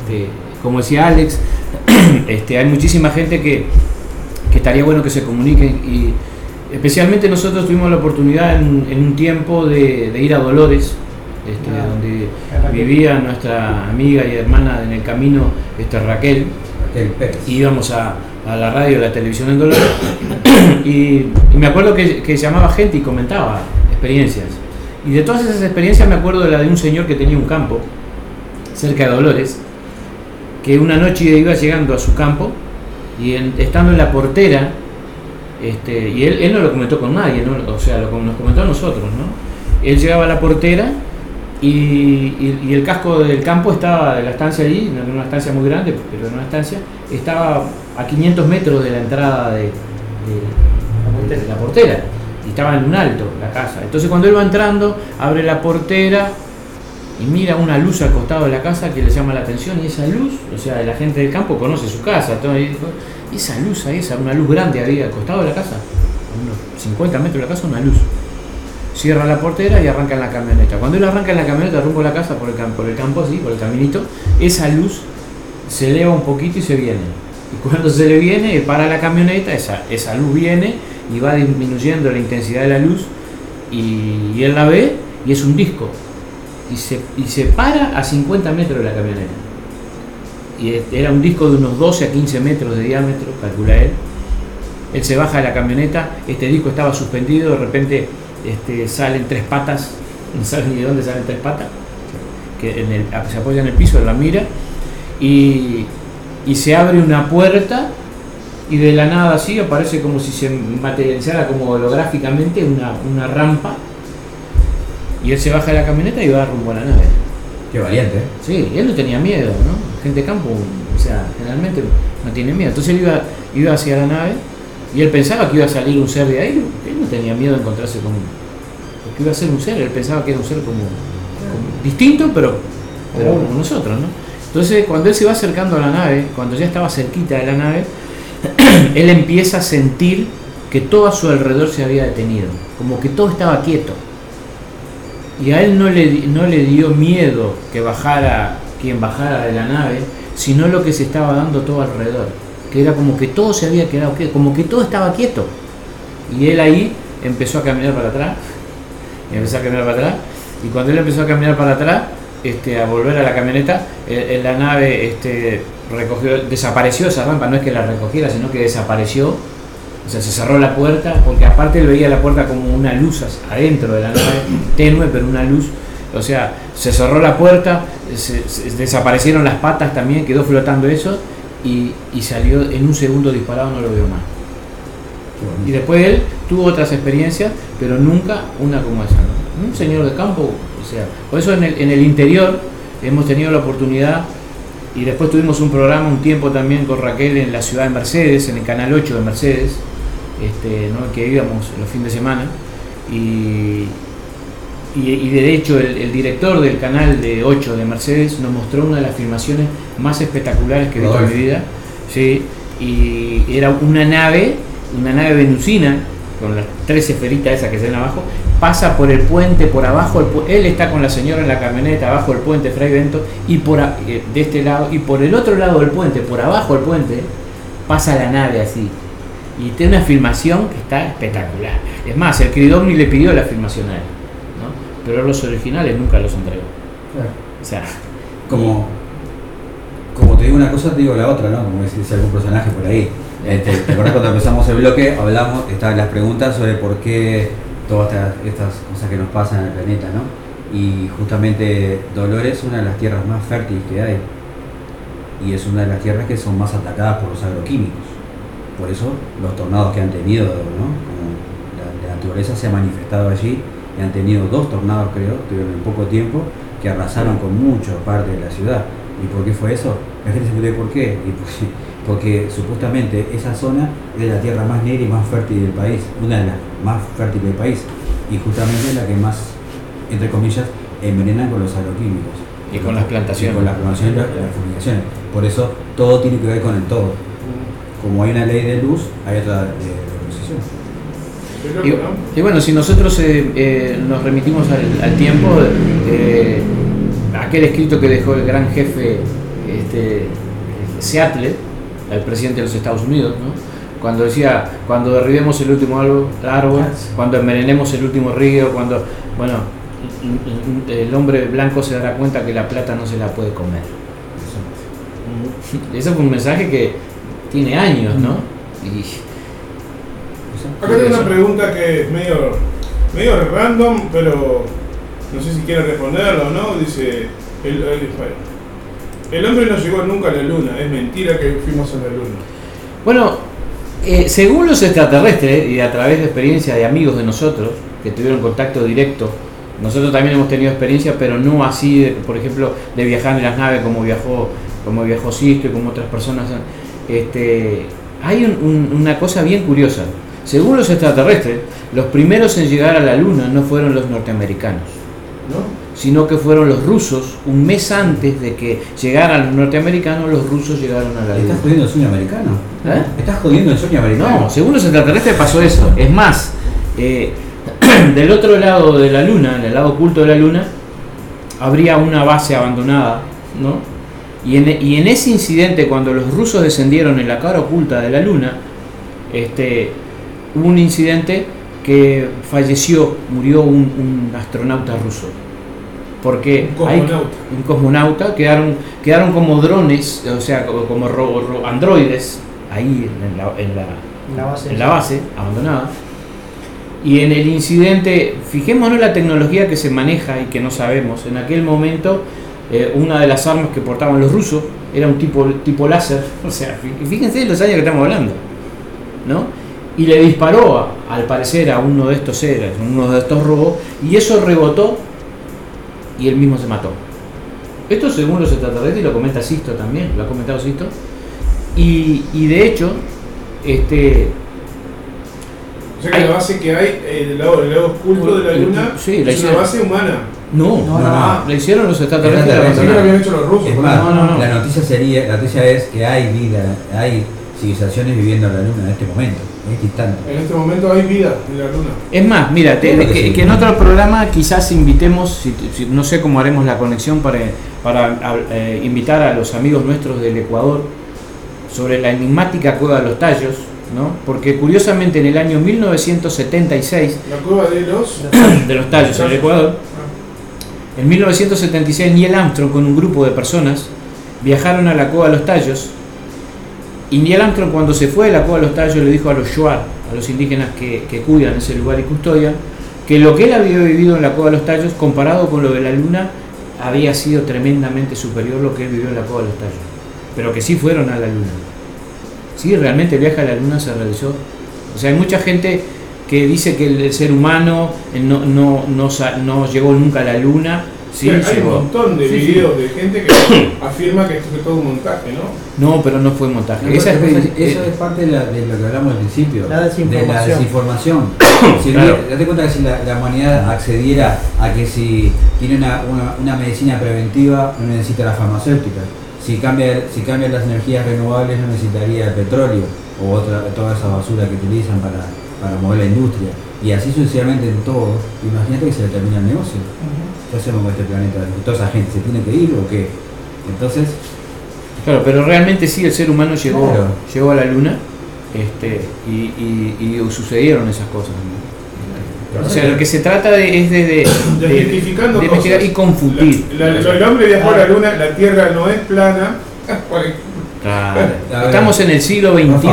Este, como decía Alex, este, hay muchísima gente que, que estaría bueno que se comuniquen y especialmente nosotros tuvimos la oportunidad en, en un tiempo de, de ir a Dolores, este, Ah, donde Raquel. vivía nuestra amiga y hermana en el camino, este, Raquel, Raquel Pérez. y íbamos a, a la radio y a la televisión en Dolores y, y me acuerdo que, que llamaba gente y comentaba experiencias. Y de todas esas experiencias me acuerdo de la de un señor que tenía un campo cerca de Dolores, que una noche iba llegando a su campo y en- estando en la portera, este, y él, él no lo comentó con nadie, ¿no? o sea, lo, nos comentó a nosotros, ¿no? Él llegaba a la portera y, y- y el casco del campo estaba de la estancia allí, no era una estancia muy grande, pero era una estancia, estaba a 500 metros de la entrada de, la portera. Y estaba en un alto la casa. Entonces cuando él va entrando, abre la portera y mira una luz al costado de la casa que le llama la atención. Y esa luz, o sea, la gente del campo conoce su casa. todo, y esa luz ahí, esa, una luz grande había al costado de la casa. A unos 50 metros de la casa, una luz. Cierra la portera y arranca en la camioneta. Cuando él arranca en la camioneta rumbo la casa por el, cam- por el campo, así, por el caminito, esa luz se eleva un poquito y se viene. Y cuando se le viene, para la camioneta, esa, esa luz viene y va disminuyendo la intensidad de la luz y, y él la ve y es un disco. Y se, y se para a 50 metros de la camioneta. Y era un disco de unos 12 a 15 metros de diámetro, calcula él. Él se baja de la camioneta, este disco estaba suspendido, de repente este, salen tres patas, no saben ni de dónde salen tres patas, que en el- se apoya en el piso, la mira, y, y se abre una puerta y de la nada así aparece como si se materializara como holográficamente una, una rampa y él se baja de la camioneta y va rumbo a la nave. Qué valiente, ¿eh? Sí, él no tenía miedo, ¿no? Gente de campo, o sea, generalmente no tiene miedo. Entonces él iba, iba hacia la nave y él pensaba que iba a salir un ser de ahí, él no tenía miedo de encontrarse con porque iba a ser un ser, él pensaba que era un ser como, como distinto, pero, pero como nosotros, ¿no? Entonces cuando él se va acercando a la nave, cuando ya estaba cerquita de la nave, él empieza a sentir que todo a su alrededor se había detenido, como que todo estaba quieto. Y a él no le, no le dio miedo que bajara quien bajara de la nave, sino lo que se estaba dando todo alrededor. Que era como que todo se había quedado quieto, como que todo estaba quieto. Y él ahí empezó a caminar para atrás, empezó a caminar para atrás, y cuando él empezó a caminar para atrás, este, a volver a la camioneta, la nave este, recogió, desapareció esa rampa, no es que la recogiera, sino que desapareció. O sea, se cerró la puerta, porque aparte él veía la puerta como una luz adentro de la nave, tenue, pero una luz. O sea, se cerró la puerta, se- se- desaparecieron las patas también, quedó flotando eso, y, y salió en un segundo disparado, no lo veo más. Y después él tuvo otras experiencias, pero nunca una como esa. ¿no? Un señor de campo, o sea, por eso en el, en el interior hemos tenido la oportunidad, y después tuvimos un programa un tiempo también con Raquel en la ciudad de Mercedes, en el canal 8 de Mercedes, este, ¿no? que íbamos los fines de semana, y, y, y de hecho el, el director del canal de 8 de Mercedes nos mostró una de las filmaciones más espectaculares que he visto en mi vida. Sí, y era una nave, una nave venusina, con las tres esferitas esas que se ven abajo, pasa por el puente, por abajo, el pu- él está con la señora en la camioneta, abajo del puente Fray Bento, y por a- eh, de este lado, y por el otro lado del puente, por abajo del puente, pasa la nave así. Y tiene una filmación que está espectacular. Es más, el Cridomni le pidió la filmación a él. Pero los originales nunca los entregó. O sea, Como, como te digo una cosa, te digo la otra, ¿no? Como decís algún personaje por ahí. Este, ¿Te acuerdas cuando empezamos el bloque? Hablamos, estaban las preguntas sobre por qué todas estas, estas cosas que nos pasan en el planeta, ¿no? Y justamente Dolores es una de las tierras más fértiles que hay. Y es una de las tierras que son más atacadas por los agroquímicos. Por eso los tornados que han tenido, ¿no? Como la, la naturaleza se ha manifestado allí y han tenido dos tornados, creo, tuvieron en poco tiempo, que arrasaron con mucha parte de la ciudad. ¿Y por qué fue eso? La gente se pregunta por qué. Y porque, porque supuestamente esa zona es la tierra más negra y más fértil del país, una de las más fértiles del país. Y justamente la que más, entre comillas, envenenan con los agroquímicos. Y con las plantaciones. Y con las plantaciones y las, las fumigaciones. Por eso todo tiene que ver con el todo. Como hay una ley de luz, hay otra de reposición. Y, y bueno, si nosotros eh, eh, nos remitimos al, al tiempo, eh, aquel escrito que dejó el gran jefe este, Seattle, el presidente de los Estados Unidos, ¿no? cuando decía, cuando derribemos el último árbol, cuando envenenemos el último río, cuando, bueno, el hombre blanco se dará cuenta que la plata no se la puede comer. Eso fue un mensaje que tiene años, ¿no? Y, Acá tengo una pregunta que es medio, medio random, pero no sé si quiere responderla o no. Dice, el, el- el hombre no llegó nunca a la luna, es mentira que fuimos a la luna. Bueno, eh, según los extraterrestres y a través de experiencia de amigos de nosotros que tuvieron contacto directo, nosotros también hemos tenido experiencia, pero no así, de, por ejemplo, de viajar en las naves como viajó, como viajó Sisto y como otras personas. Este, hay un- un- una cosa bien curiosa. Según los extraterrestres, los primeros en llegar a la Luna no fueron los norteamericanos, sino que fueron los rusos. Un mes antes de que llegaran los norteamericanos, los rusos llegaron a la Luna. ¿Estás jodiendo el sueño americano? ¿Eh? ¿Estás jodiendo el sueño americano? No, según los extraterrestres pasó eso. Es más, eh, del otro lado de la Luna, en el lado oculto de la Luna, habría una base abandonada, ¿no? Y en, y en ese incidente, cuando los rusos descendieron en la cara oculta de la Luna, este, hubo un incidente que falleció, murió un, un astronauta ruso. Porque Un hay- cosmonauta. un cosmonauta, quedaron, quedaron como drones, o sea, como, como ro- ro- androides, ahí en la, en la- En la base. en la base, abandonada. Y en el incidente, fijémonos la tecnología que se maneja y que no sabemos. En aquel momento, eh, una de las armas que portaban los rusos era un tipo, tipo láser. O sea, fí- fíjense los años que estamos hablando. ¿no? Y le disparó, a- al parecer, a uno de estos seres, uno de estos robots, y eso rebotó y él mismo se mató. Esto según los extraterrestres, y lo comenta Sisto también, lo ha comentado Sisto. Y, y de hecho, este, O sea que la base que hay, eh, del lado, lado oculto de la luna, Sí, la es una base humana. No, No, no, no. la hicieron los extraterrestres. Lo habían hecho los rusos. Es por más, No, no, no. la noticia sería, la noticia es que hay vida, hay civilizaciones viviendo en la luna en este momento, en este. En este momento hay vida en la luna. Es más, mira, te- que que, sí. que en otro programa quizás invitemos, si- si- no sé cómo haremos la conexión para, para a- eh, invitar a los amigos nuestros del Ecuador sobre la enigmática cueva de los tallos, ¿no? porque curiosamente en el año 1976 La cueva de los. de los tallos en el Ecuador. En 1976 Neil Armstrong con un grupo de personas viajaron a la cueva de los tallos y Neil Armstrong cuando se fue de la cueva de los tallos le dijo a los Shuar, a los indígenas que, que cuidan ese lugar y custodian, que lo que él había vivido en la cueva de los tallos comparado con lo de la luna había sido tremendamente superior lo que él vivió en la cueva de los tallos. Pero que sí fueron a la luna. Sí, realmente el viaje a la luna se realizó. O sea, hay mucha gente que dice que el, ser humano no, no, no, no llegó nunca a la luna. Sí, hay un montón de Sí, sí. videos de gente que afirma que esto fue todo un montaje, ¿no? No, pero no fue montaje. Esa es- eso es parte de, la- de lo que hablamos al principio, La de la desinformación. Si Claro. date cuenta que si la, la humanidad accediera a que si tiene una, una, una medicina preventiva no necesita la farmacéutica, si cambia, si cambia las energías renovables no necesitaría el petróleo o otra, toda esa basura que utilizan para, para mover la industria. Y así sucesivamente en todo, imagínate que se le termina el negocio. ¿Qué hacemos con este planeta? ¿Toda esa gente se tiene que ir o qué? Entonces, Claro, pero realmente sí el ser humano llegó, Claro. llegó a la luna este, y, y- y sucedieron esas cosas. ¿no? O sea, lo que se trata de, es de, de, de- Desmitificando de investigar cosas. y confundir. La- la- el hombre viajó a la luna, la Tierra no es plana. Claro. Estamos en el siglo XXI.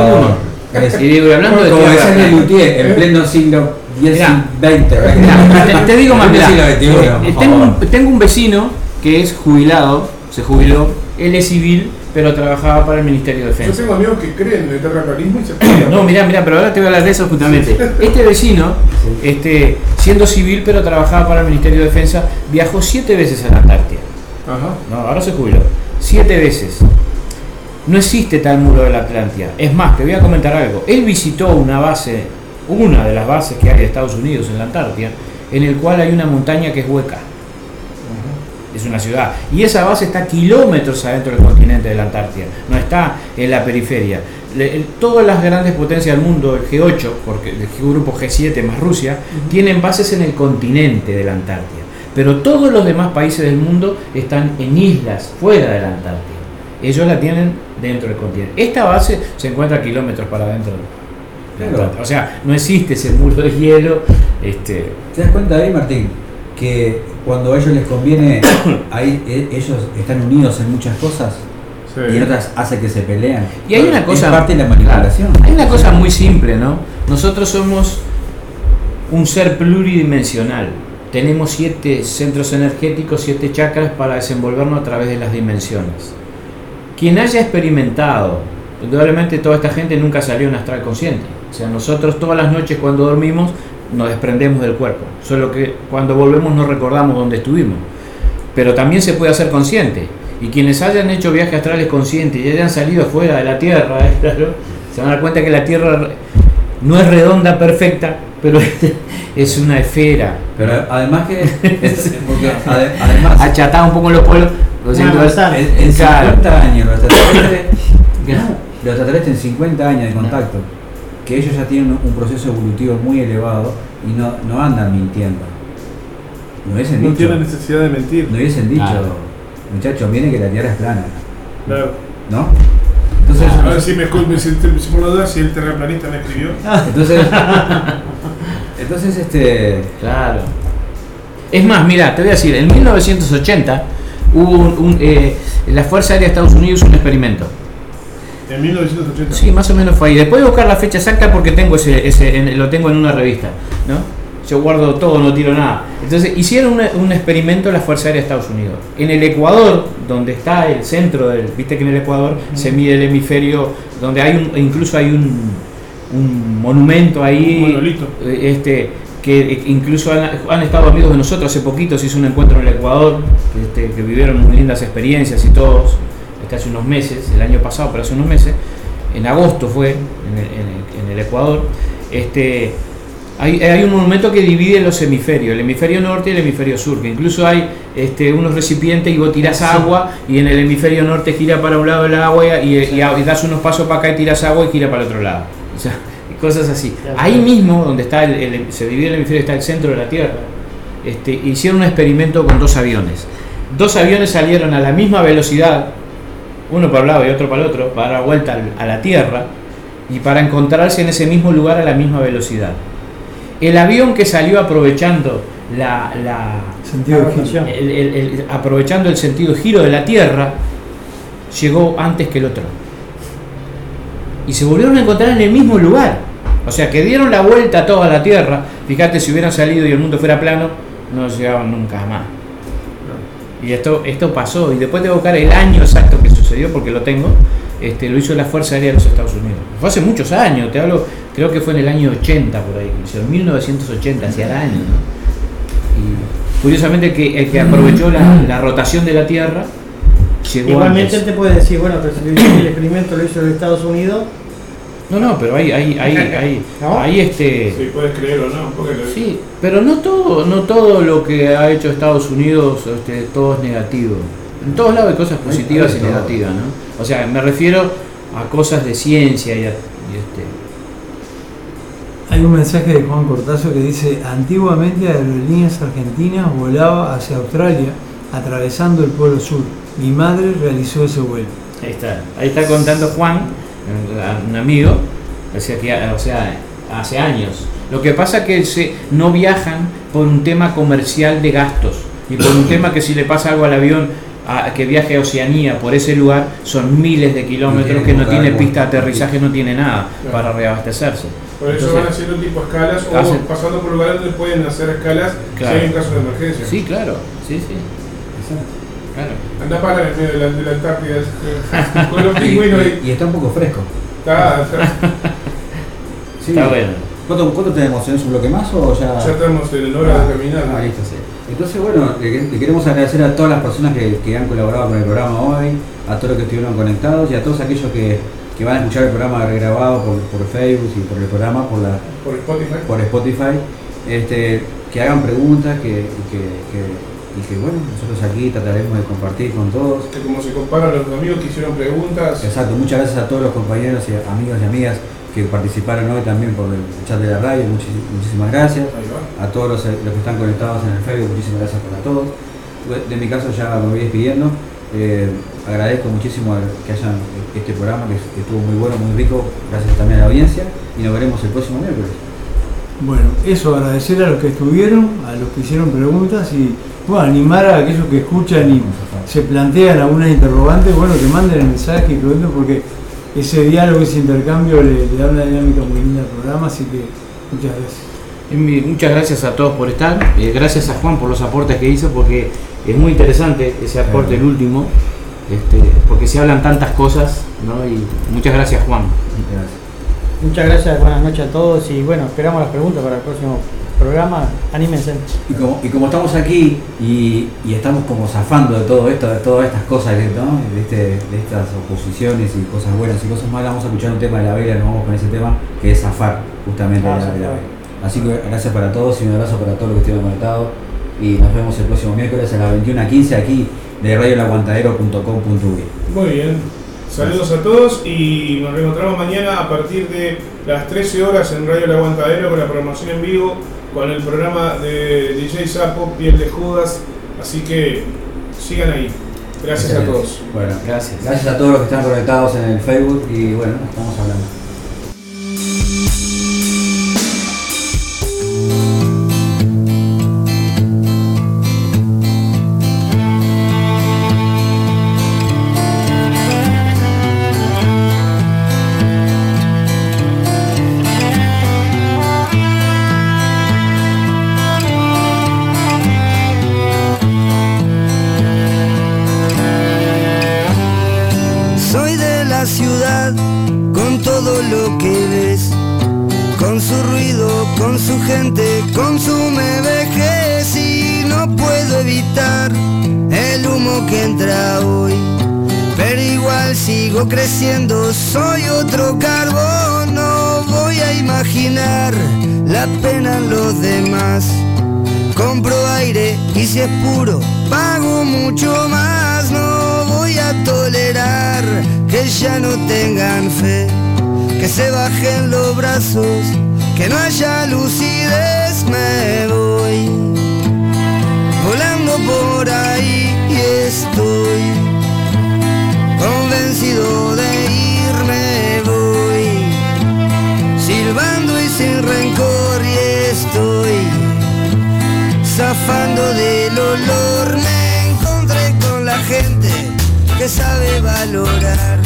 Y hablando de como decía plana. Lelutier, en pleno siglo XX. Te, te digo más, mirá, siglo XXI, eh, tengo, un, tengo un vecino que es jubilado, se jubiló, él es civil, pero trabajaba para el Ministerio de Yo Defensa. tengo amigos que creen en el terraplanismo y se. No, mirá, mirá, pero ahora te voy a hablar de eso justamente. Este vecino, este, siendo civil pero trabajaba para el Ministerio de Defensa, viajó siete veces a la Antártida. Ajá. No, ahora se jubiló. Siete veces. No existe tal muro de la Atlántida. Es más, te voy a comentar algo. Él visitó una base, una de las bases que hay de Estados Unidos en la Antártida, en el cual hay una montaña que es hueca. Es una ciudad. Y esa base está kilómetros adentro del continente de la Antártida. No está en la periferia. Le- todas las grandes potencias del mundo, el G8, porque el grupo G7 más Rusia, tienen bases en el continente de la Antártida. Pero todos los demás países del mundo están en islas fuera de la Antártida. Ellos la tienen dentro del continente. Esta base se encuentra a kilómetros para adentro. de la Claro. O sea, no existe ese muro de hielo. Este, ¿Te das cuenta ahí, Martín? Que cuando a ellos les conviene, ahí e- ellos están unidos en muchas cosas y en otras hace que se pelean. Y hay una cosa. Es parte de la manipulación. Hay una cosa muy simple, ¿no? Nosotros somos un ser pluridimensional. Tenemos siete centros energéticos, siete chakras para desenvolvernos a través de las dimensiones. Quien haya experimentado, indudablemente toda esta gente nunca salió en astral consciente. O sea, nosotros todas las noches cuando dormimos nos desprendemos del cuerpo. Solo que cuando volvemos no recordamos dónde estuvimos. Pero también se puede hacer consciente. Y quienes hayan hecho viajes astrales conscientes y hayan salido fuera de la Tierra, ¿eh? Claro, se van a dar cuenta que la Tierra no es redonda perfecta, pero es una esfera. Pero además que. es- porque además. Achatada un poco los polos. O sea, manzana. En, en Claro. 50 años, los extraterrestres, los extraterrestres en 50 años de contacto, que ellos ya tienen un proceso evolutivo muy elevado y no, no andan mintiendo. No hubiesen No dicho, tiene necesidad de mentir. no hubiesen dicho, Claro. muchachos, miren que la Tierra es plana, Claro. ¿no? Entonces, A ver si me si por la duda, si el terraplanista me escribió. entonces, entonces este, Claro. Es más, mira, te voy a decir, en 1980 hubo un, un, eh, la Fuerza Aérea de Estados Unidos un experimento. En 1980. Sí, más o menos fue ahí. Después de buscar la fecha exacta porque tengo ese, ese en- lo tengo en una revista, ¿no? Yo guardo todo, no tiro nada. Entonces hicieron una- un experimento la Fuerza Aérea de Estados Unidos. En el Ecuador, donde está el centro del, viste que en el Ecuador se mide el hemisferio, donde hay un, incluso hay un, un monumento ahí, Un monolito. eh, este, que incluso han, han estado amigos de nosotros hace poquito, se hizo un encuentro en el Ecuador, que, este, que vivieron muy lindas experiencias y todos, este, hace unos meses, el año pasado, pero hace unos meses, en agosto fue, en el, en el- en el Ecuador, este, hay, hay un monumento que divide los hemisferios, el hemisferio norte y el hemisferio sur, que incluso hay este, unos recipientes y vos tirás agua y en el hemisferio norte gira para un lado el agua y, y- y das unos pasos para acá y tiras agua y gira para el otro lado. O sea, y cosas así. Ahí mismo, donde está el, el- se divide el hemisferio, está el centro de la Tierra, este, hicieron un experimento con dos aviones. Dos aviones salieron a la misma velocidad, uno para un lado y otro para el otro, para dar vuelta a la Tierra y para encontrarse en ese mismo lugar a la misma velocidad. El avión que salió aprovechando la, la- Sentido de giro. el- el- el- aprovechando el sentido de giro de la Tierra, llegó antes que el otro. Y se volvieron a encontrar en el mismo lugar. O sea, que dieron la vuelta a toda la Tierra. Fíjate, si hubieran salido y el mundo fuera plano, no llegaban nunca más. Y esto, esto pasó. Y después de buscar el año exacto que sucedió, porque lo tengo, este, lo hizo la Fuerza Aérea de los Estados Unidos. Fue hace muchos años, te hablo, creo que fue en el año 80 por ahí, hicieron, 1980, hacía años. ¿no? Y curiosamente que el que aprovechó la rotación de la Tierra llegó Igualmente antes. él te puede decir, bueno, pero si el experimento lo hizo en Estados Unidos, No, no, pero hay, hay, hay, hay, ¿No? hay este. Si puedes creer o no. Porque lo- Sí, pero no todo, no todo lo que ha hecho Estados Unidos, este, todo es negativo. En todos lados hay cosas positivas hay y negativas, ¿no? O sea, me refiero a cosas de ciencia y, a- y este. Hay un mensaje de Juan Cortazo que dice, antiguamente Aerolíneas Argentinas volaba hacia Australia atravesando el Polo Sur. Mi madre realizó ese vuelo. Ahí está, ahí está contando Juan, un amigo, o sea, que, o sea, hace años. Lo que pasa que se, no viajan por un tema comercial de gastos y por un tema que si le pasa algo al avión a- que viaje a Oceanía por ese lugar son miles de kilómetros que no tiene pista de aterrizaje, no tiene nada Claro. para reabastecerse. Por eso Entonces- van haciendo tipo escalas o Hacen- pasando por lugares donde pueden hacer escalas Claro. si hay un caso de emergencia. Sí, claro, sí, sí. Claro. Anda para en medio de la, de la Antártida este, con los y, pingüinos ahí. y- y está un poco fresco. Está, está- Sí. Está bueno. ¿Cuánto, cuánto tenemos? ¿Tenés un bloque más o ya? ya estamos en el hora de terminar. Ah, listo, sí. Entonces, bueno, le, le queremos agradecer a todas las personas que, que han colaborado con el programa hoy, a todos los que estuvieron conectados y a todos aquellos que, que van a escuchar el programa regrabado por, por Facebook y por el programa, por la Por Spotify. por Spotify, este, que hagan preguntas, que, que- y que, bueno, nosotros aquí trataremos de compartir con todos. Que como se comparan los amigos que hicieron preguntas. Exacto, muchas gracias a todos los compañeros y amigos y amigas que participaron hoy también por el chat de la radio, muchísimas gracias. A todos los, los que están conectados en el Facebook, muchísimas gracias para todos. De mi caso ya me voy despidiendo. Eh, agradezco muchísimo que hayan este programa, que, que estuvo muy bueno, muy rico, gracias también a la audiencia y nos veremos el próximo miércoles. Bueno, eso, agradecer a los que estuvieron, a los que hicieron preguntas y bueno, animar a aquellos que escuchan y se plantean algunas interrogantes, bueno, que manden el mensaje y pregunten porque ese diálogo, ese intercambio le, le da una dinámica muy linda al programa, así que muchas gracias. Muchas gracias a todos por estar, eh, gracias a Juan por los aportes que hizo, porque es muy interesante ese aporte, el último, este, porque se hablan tantas cosas, ¿no? Y muchas gracias Juan. Gracias. Muchas gracias, buenas noches a todos y bueno, esperamos las preguntas para el próximo programa. Anímense. Y como, y como estamos aquí y, y estamos como zafando de todo esto, de todas estas cosas, ¿no? de, este- de estas oposiciones y cosas buenas y cosas malas, vamos a escuchar un tema de la vela, nos vamos con ese tema que es zafar justamente Ah, de la, de la vela. Así que gracias para todos y un abrazo para todos los que estuvieron conectados y nos vemos el próximo miércoles a las 21.15 aquí de radiolaguantadero.com.uy. Muy bien. Saludos a todos y nos reencontramos mañana a partir de las 13 horas en Radio El Aguantadero con la programación en vivo, con el programa de DJ Sapo, Piel de Judas. Así que sigan ahí. Gracias a todos. Bueno, gracias. Gracias a todos los que están conectados en el Facebook y bueno, estamos hablando. Sigo creciendo, soy otro carbón, no voy a imaginar la pena en los demás. Compro aire y si es puro, pago mucho más. No voy a tolerar que ya no tengan fe, que se bajen los brazos, que no haya lucidez. Me voy volando por ahí y estoy de irme. Voy silbando y sin rencor y estoy zafando del olor me encontré con la gente que sabe valorar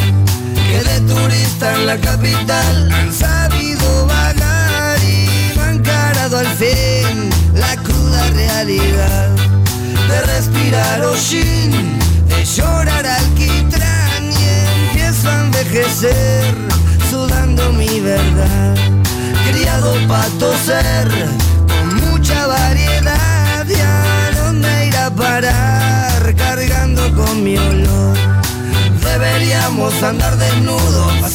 que de turista en la capital han sabido vagar y no han encarado al fin la cruda realidad de respirar hollín, de llorar alquitrán y empiezo a envejecer sudando mi verdad. Criado para toser con mucha variedad y a dónde ir a parar cargando con mi olor deberíamos andar desnudos para